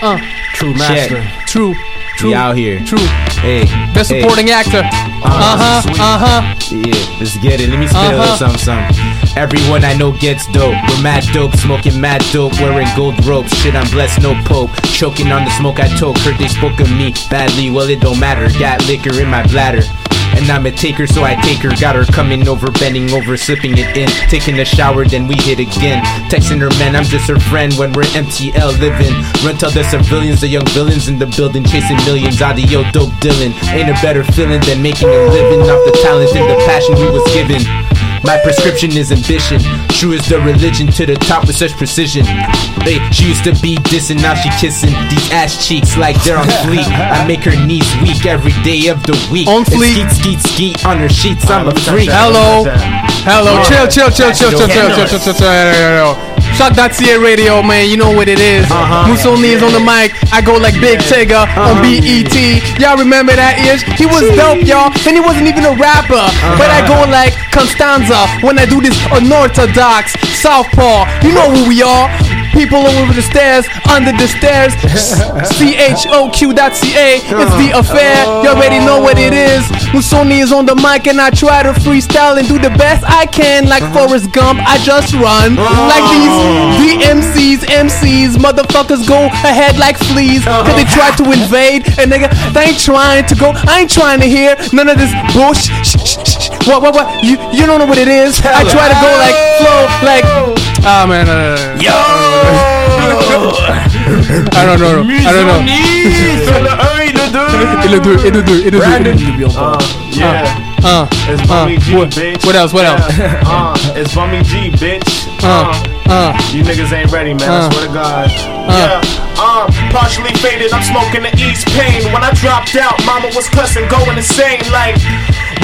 Uh, True Check. master. true. True. We out here. True. Hey. Best hey. supporting actor. Uh huh. Uh huh. Yeah, let's get it. Let me spit a Uh-huh. little something, something. Everyone I know gets dope. We're mad dope, smoking mad dope, wearing gold ropes. Shit, I'm blessed, no pope. Choking on the smoke I toke. Heard they spoke of me badly. Well, it don't matter. Got liquor in my bladder. And I'm a taker, so I take her. Got her coming over, bending over, slipping it in. Taking a shower, then we hit again. Texting her, man, I'm just her friend when we're MTL living. Run tell the civilians, the young villains in the building, chasing millions. Audio dope Dylan. Ain't a better feeling than making a living off the talent and the passion we was given. My prescription is ambition. True is the religion to the top with such precision. Hey, she used to be dissing, now she kissing these ass cheeks like they're on fleek. I make her knees weak every day of the week. On fleek. Skeet, skeet, skeet on her sheets. I'm a let me touch freak. Hello. Hello. Yeah. Chill, chill, chill, chill, chill, chill, chill, Cannons. chill, chill, chill, chill, chill. Choq.ca radio, man. You know what it is. Uh-huh. Musoni is on the mic. I go like Big Tigger on BET. Y'all remember that ish? He was dope, y'all. And he wasn't even a rapper. But I go like Constanza when I do this unorthodox Southpaw. You know who we are. People over the stairs, under the stairs. CHOQ.ca. It's the affair. You already know what it is. Musoni is on the mic and I try to freestyle and do the best I can. Like Forrest Gump, I just run. Like these oh. DMCs, MCs, motherfuckers go ahead like fleas. Oh. Cause they try to invade and nigga, they ain't trying to go. I ain't trying to hear none of this bullshit. What, what, what? You, you don't know what it is. I try to go like flow, like. Ah man, uh, yo. I don't know. I don't know. Et le 2, et le 2, et le 2. Uh, yeah. Uh, It's uh, G, what, bitch. what else? What else? Yeah. Uh, it's Bummy G, bitch. Uh, uh. You niggas ain't ready, man. Uh. I swear to God. Yeah. Uh, partially faded. I'm smoking the East Pain. When I dropped out, mama was cussing, going insane. Like,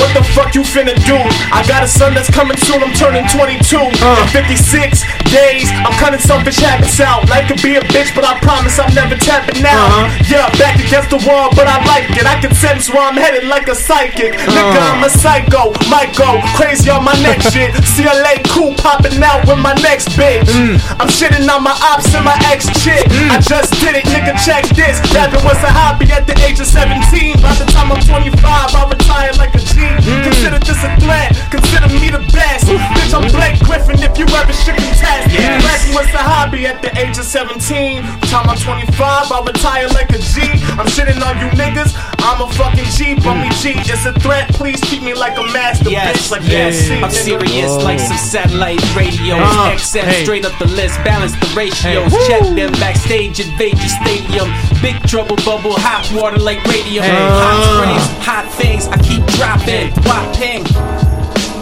what the fuck you finna do? I got a son that's coming soon. I'm turning 22. In 56 days, I'm cutting selfish habits out. Life could be a bitch, but I promise I'm never tapping out. Uh-huh. Yeah, back against the wall, but I like it. I can sense where I'm headed like a psychic. Uh. Nigga, I'm a psycho. Might go crazy on my next shit. CLA cool popping out with my next bitch. Mm. I'm shitting on my ops and my ex chick. Mm. I just did it, nigga. Check this. Rapping was a hobby at the age of 17. By the time I'm 25, I retire like a G. Consider this a threat. Consider me the best. Bitch, I'm Blake Griffin if you ever should contest. Yes. Rapping was a hobby at the age of 17. Time I'm 25, I retire like a G. I'm shitting on you niggas. I'm a fucking G, but me G. It's a threat. Please treat me like a master Yes, bitch. Like yes. KFC, I'm nigga. serious like some satellite radios. Uh, XM hey. straight up the list, balance the ratios. Hey. Check them backstage, invade your stadium. Big trouble bubble, hot water like radium. Hey. Hot Uh. springs, hot things, I keep dropping. Whopping.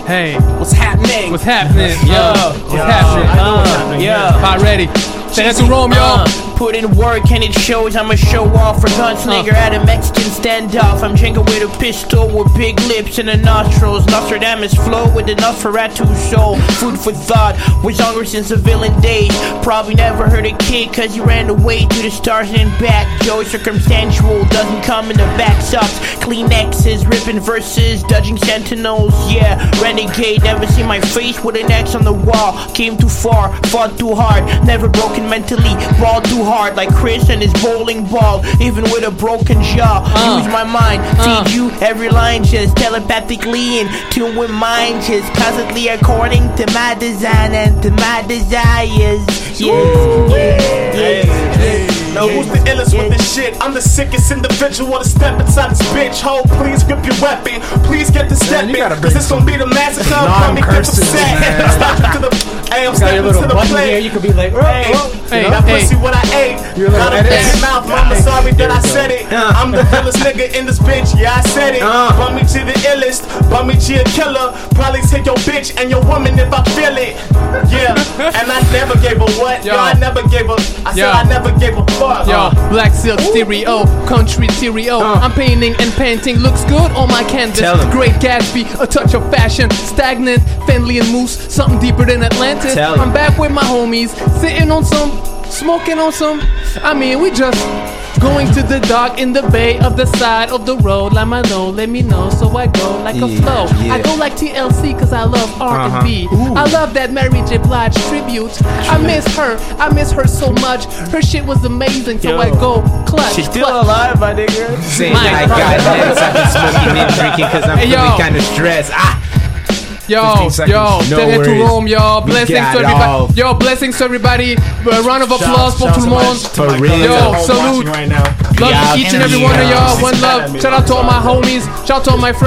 Hey. What's happening? What's happening? Yo, what's happening? Uh, yeah. Pot ready. Terrain to Roam, yo. Uh, put in work and it shows I'm a show off for gunslinger at a Mexican standoff. I'm drinking with a pistol with big lips and the nostrils. Nostradamus flow with the Nosferatu soul. Food for thought. Was hungry since the villain days. Probably never heard a kid cause he ran away to the stars and back. Joe circumstantial doesn't come in the back sucks. Kleenexes, ripping verses, dodging sentinels. Yeah, renegade. Never see my face with an X on the wall. Came too far, fought too hard. Never broken mentally, ball too hard like Chris and his bowling ball. Even with a broken jaw, uh. use my mind. Uh. Feed you every line just telepathically in tune with mine. Just constantly according to my design and to my desires. Yeah, yeah, yeah. Now who's the illest with this shit? I'm the sickest individual to step inside this bitch hole. Please grip your weapon. Please get to stepping. Cause this gonna be the massacre. Come and get upset. Step to the Hey, I'm stepping to the plate. here, you could be like, hey, hey, that hey. pussy what I ate. Got a big mouth, mama. Sorry that I said it. I'm the illest nigga in this bitch. Yeah, I said it. Bump me to the illest. Bump me to a killer. Probably take your bitch and your woman if I feel it. Yeah, and I never gave a what. Yo, I never gave a. I said. I never gave a fuck. Yo, black silk stereo, country stereo. I'm painting and painting, looks good on my canvas. Great Gatsby, a touch of fashion, stagnant, Fenley and Moose, something deeper than Atlantis. I'm back with my homies, sitting on some, smoking on some. I mean, we just going to the dock in the bay of the side of the road. Like my low, let me know, so I go like a Yeah, flow. I go like TLC cause I love R&B. Uh-huh. I love that Mary J. Blige tribute. I miss her, I miss her so much. Her shit was amazing, so Yo. I go clutch. She's still clutch. alive, my nigga. Saying My I got heads, I've been smoking and drinking cause I'm Hey, yo. feeling kinda stressed. Ah! Yo, 15 seconds. yo, No terrain to. Roam, yo, We blessings to everybody. Yo, blessings to everybody. A round of applause pour tout le monde. For real. Yo, salute. right now. Love Yeah, to each and every one of y'all. One love. Shout out to all my homies. Shout out to all my friends.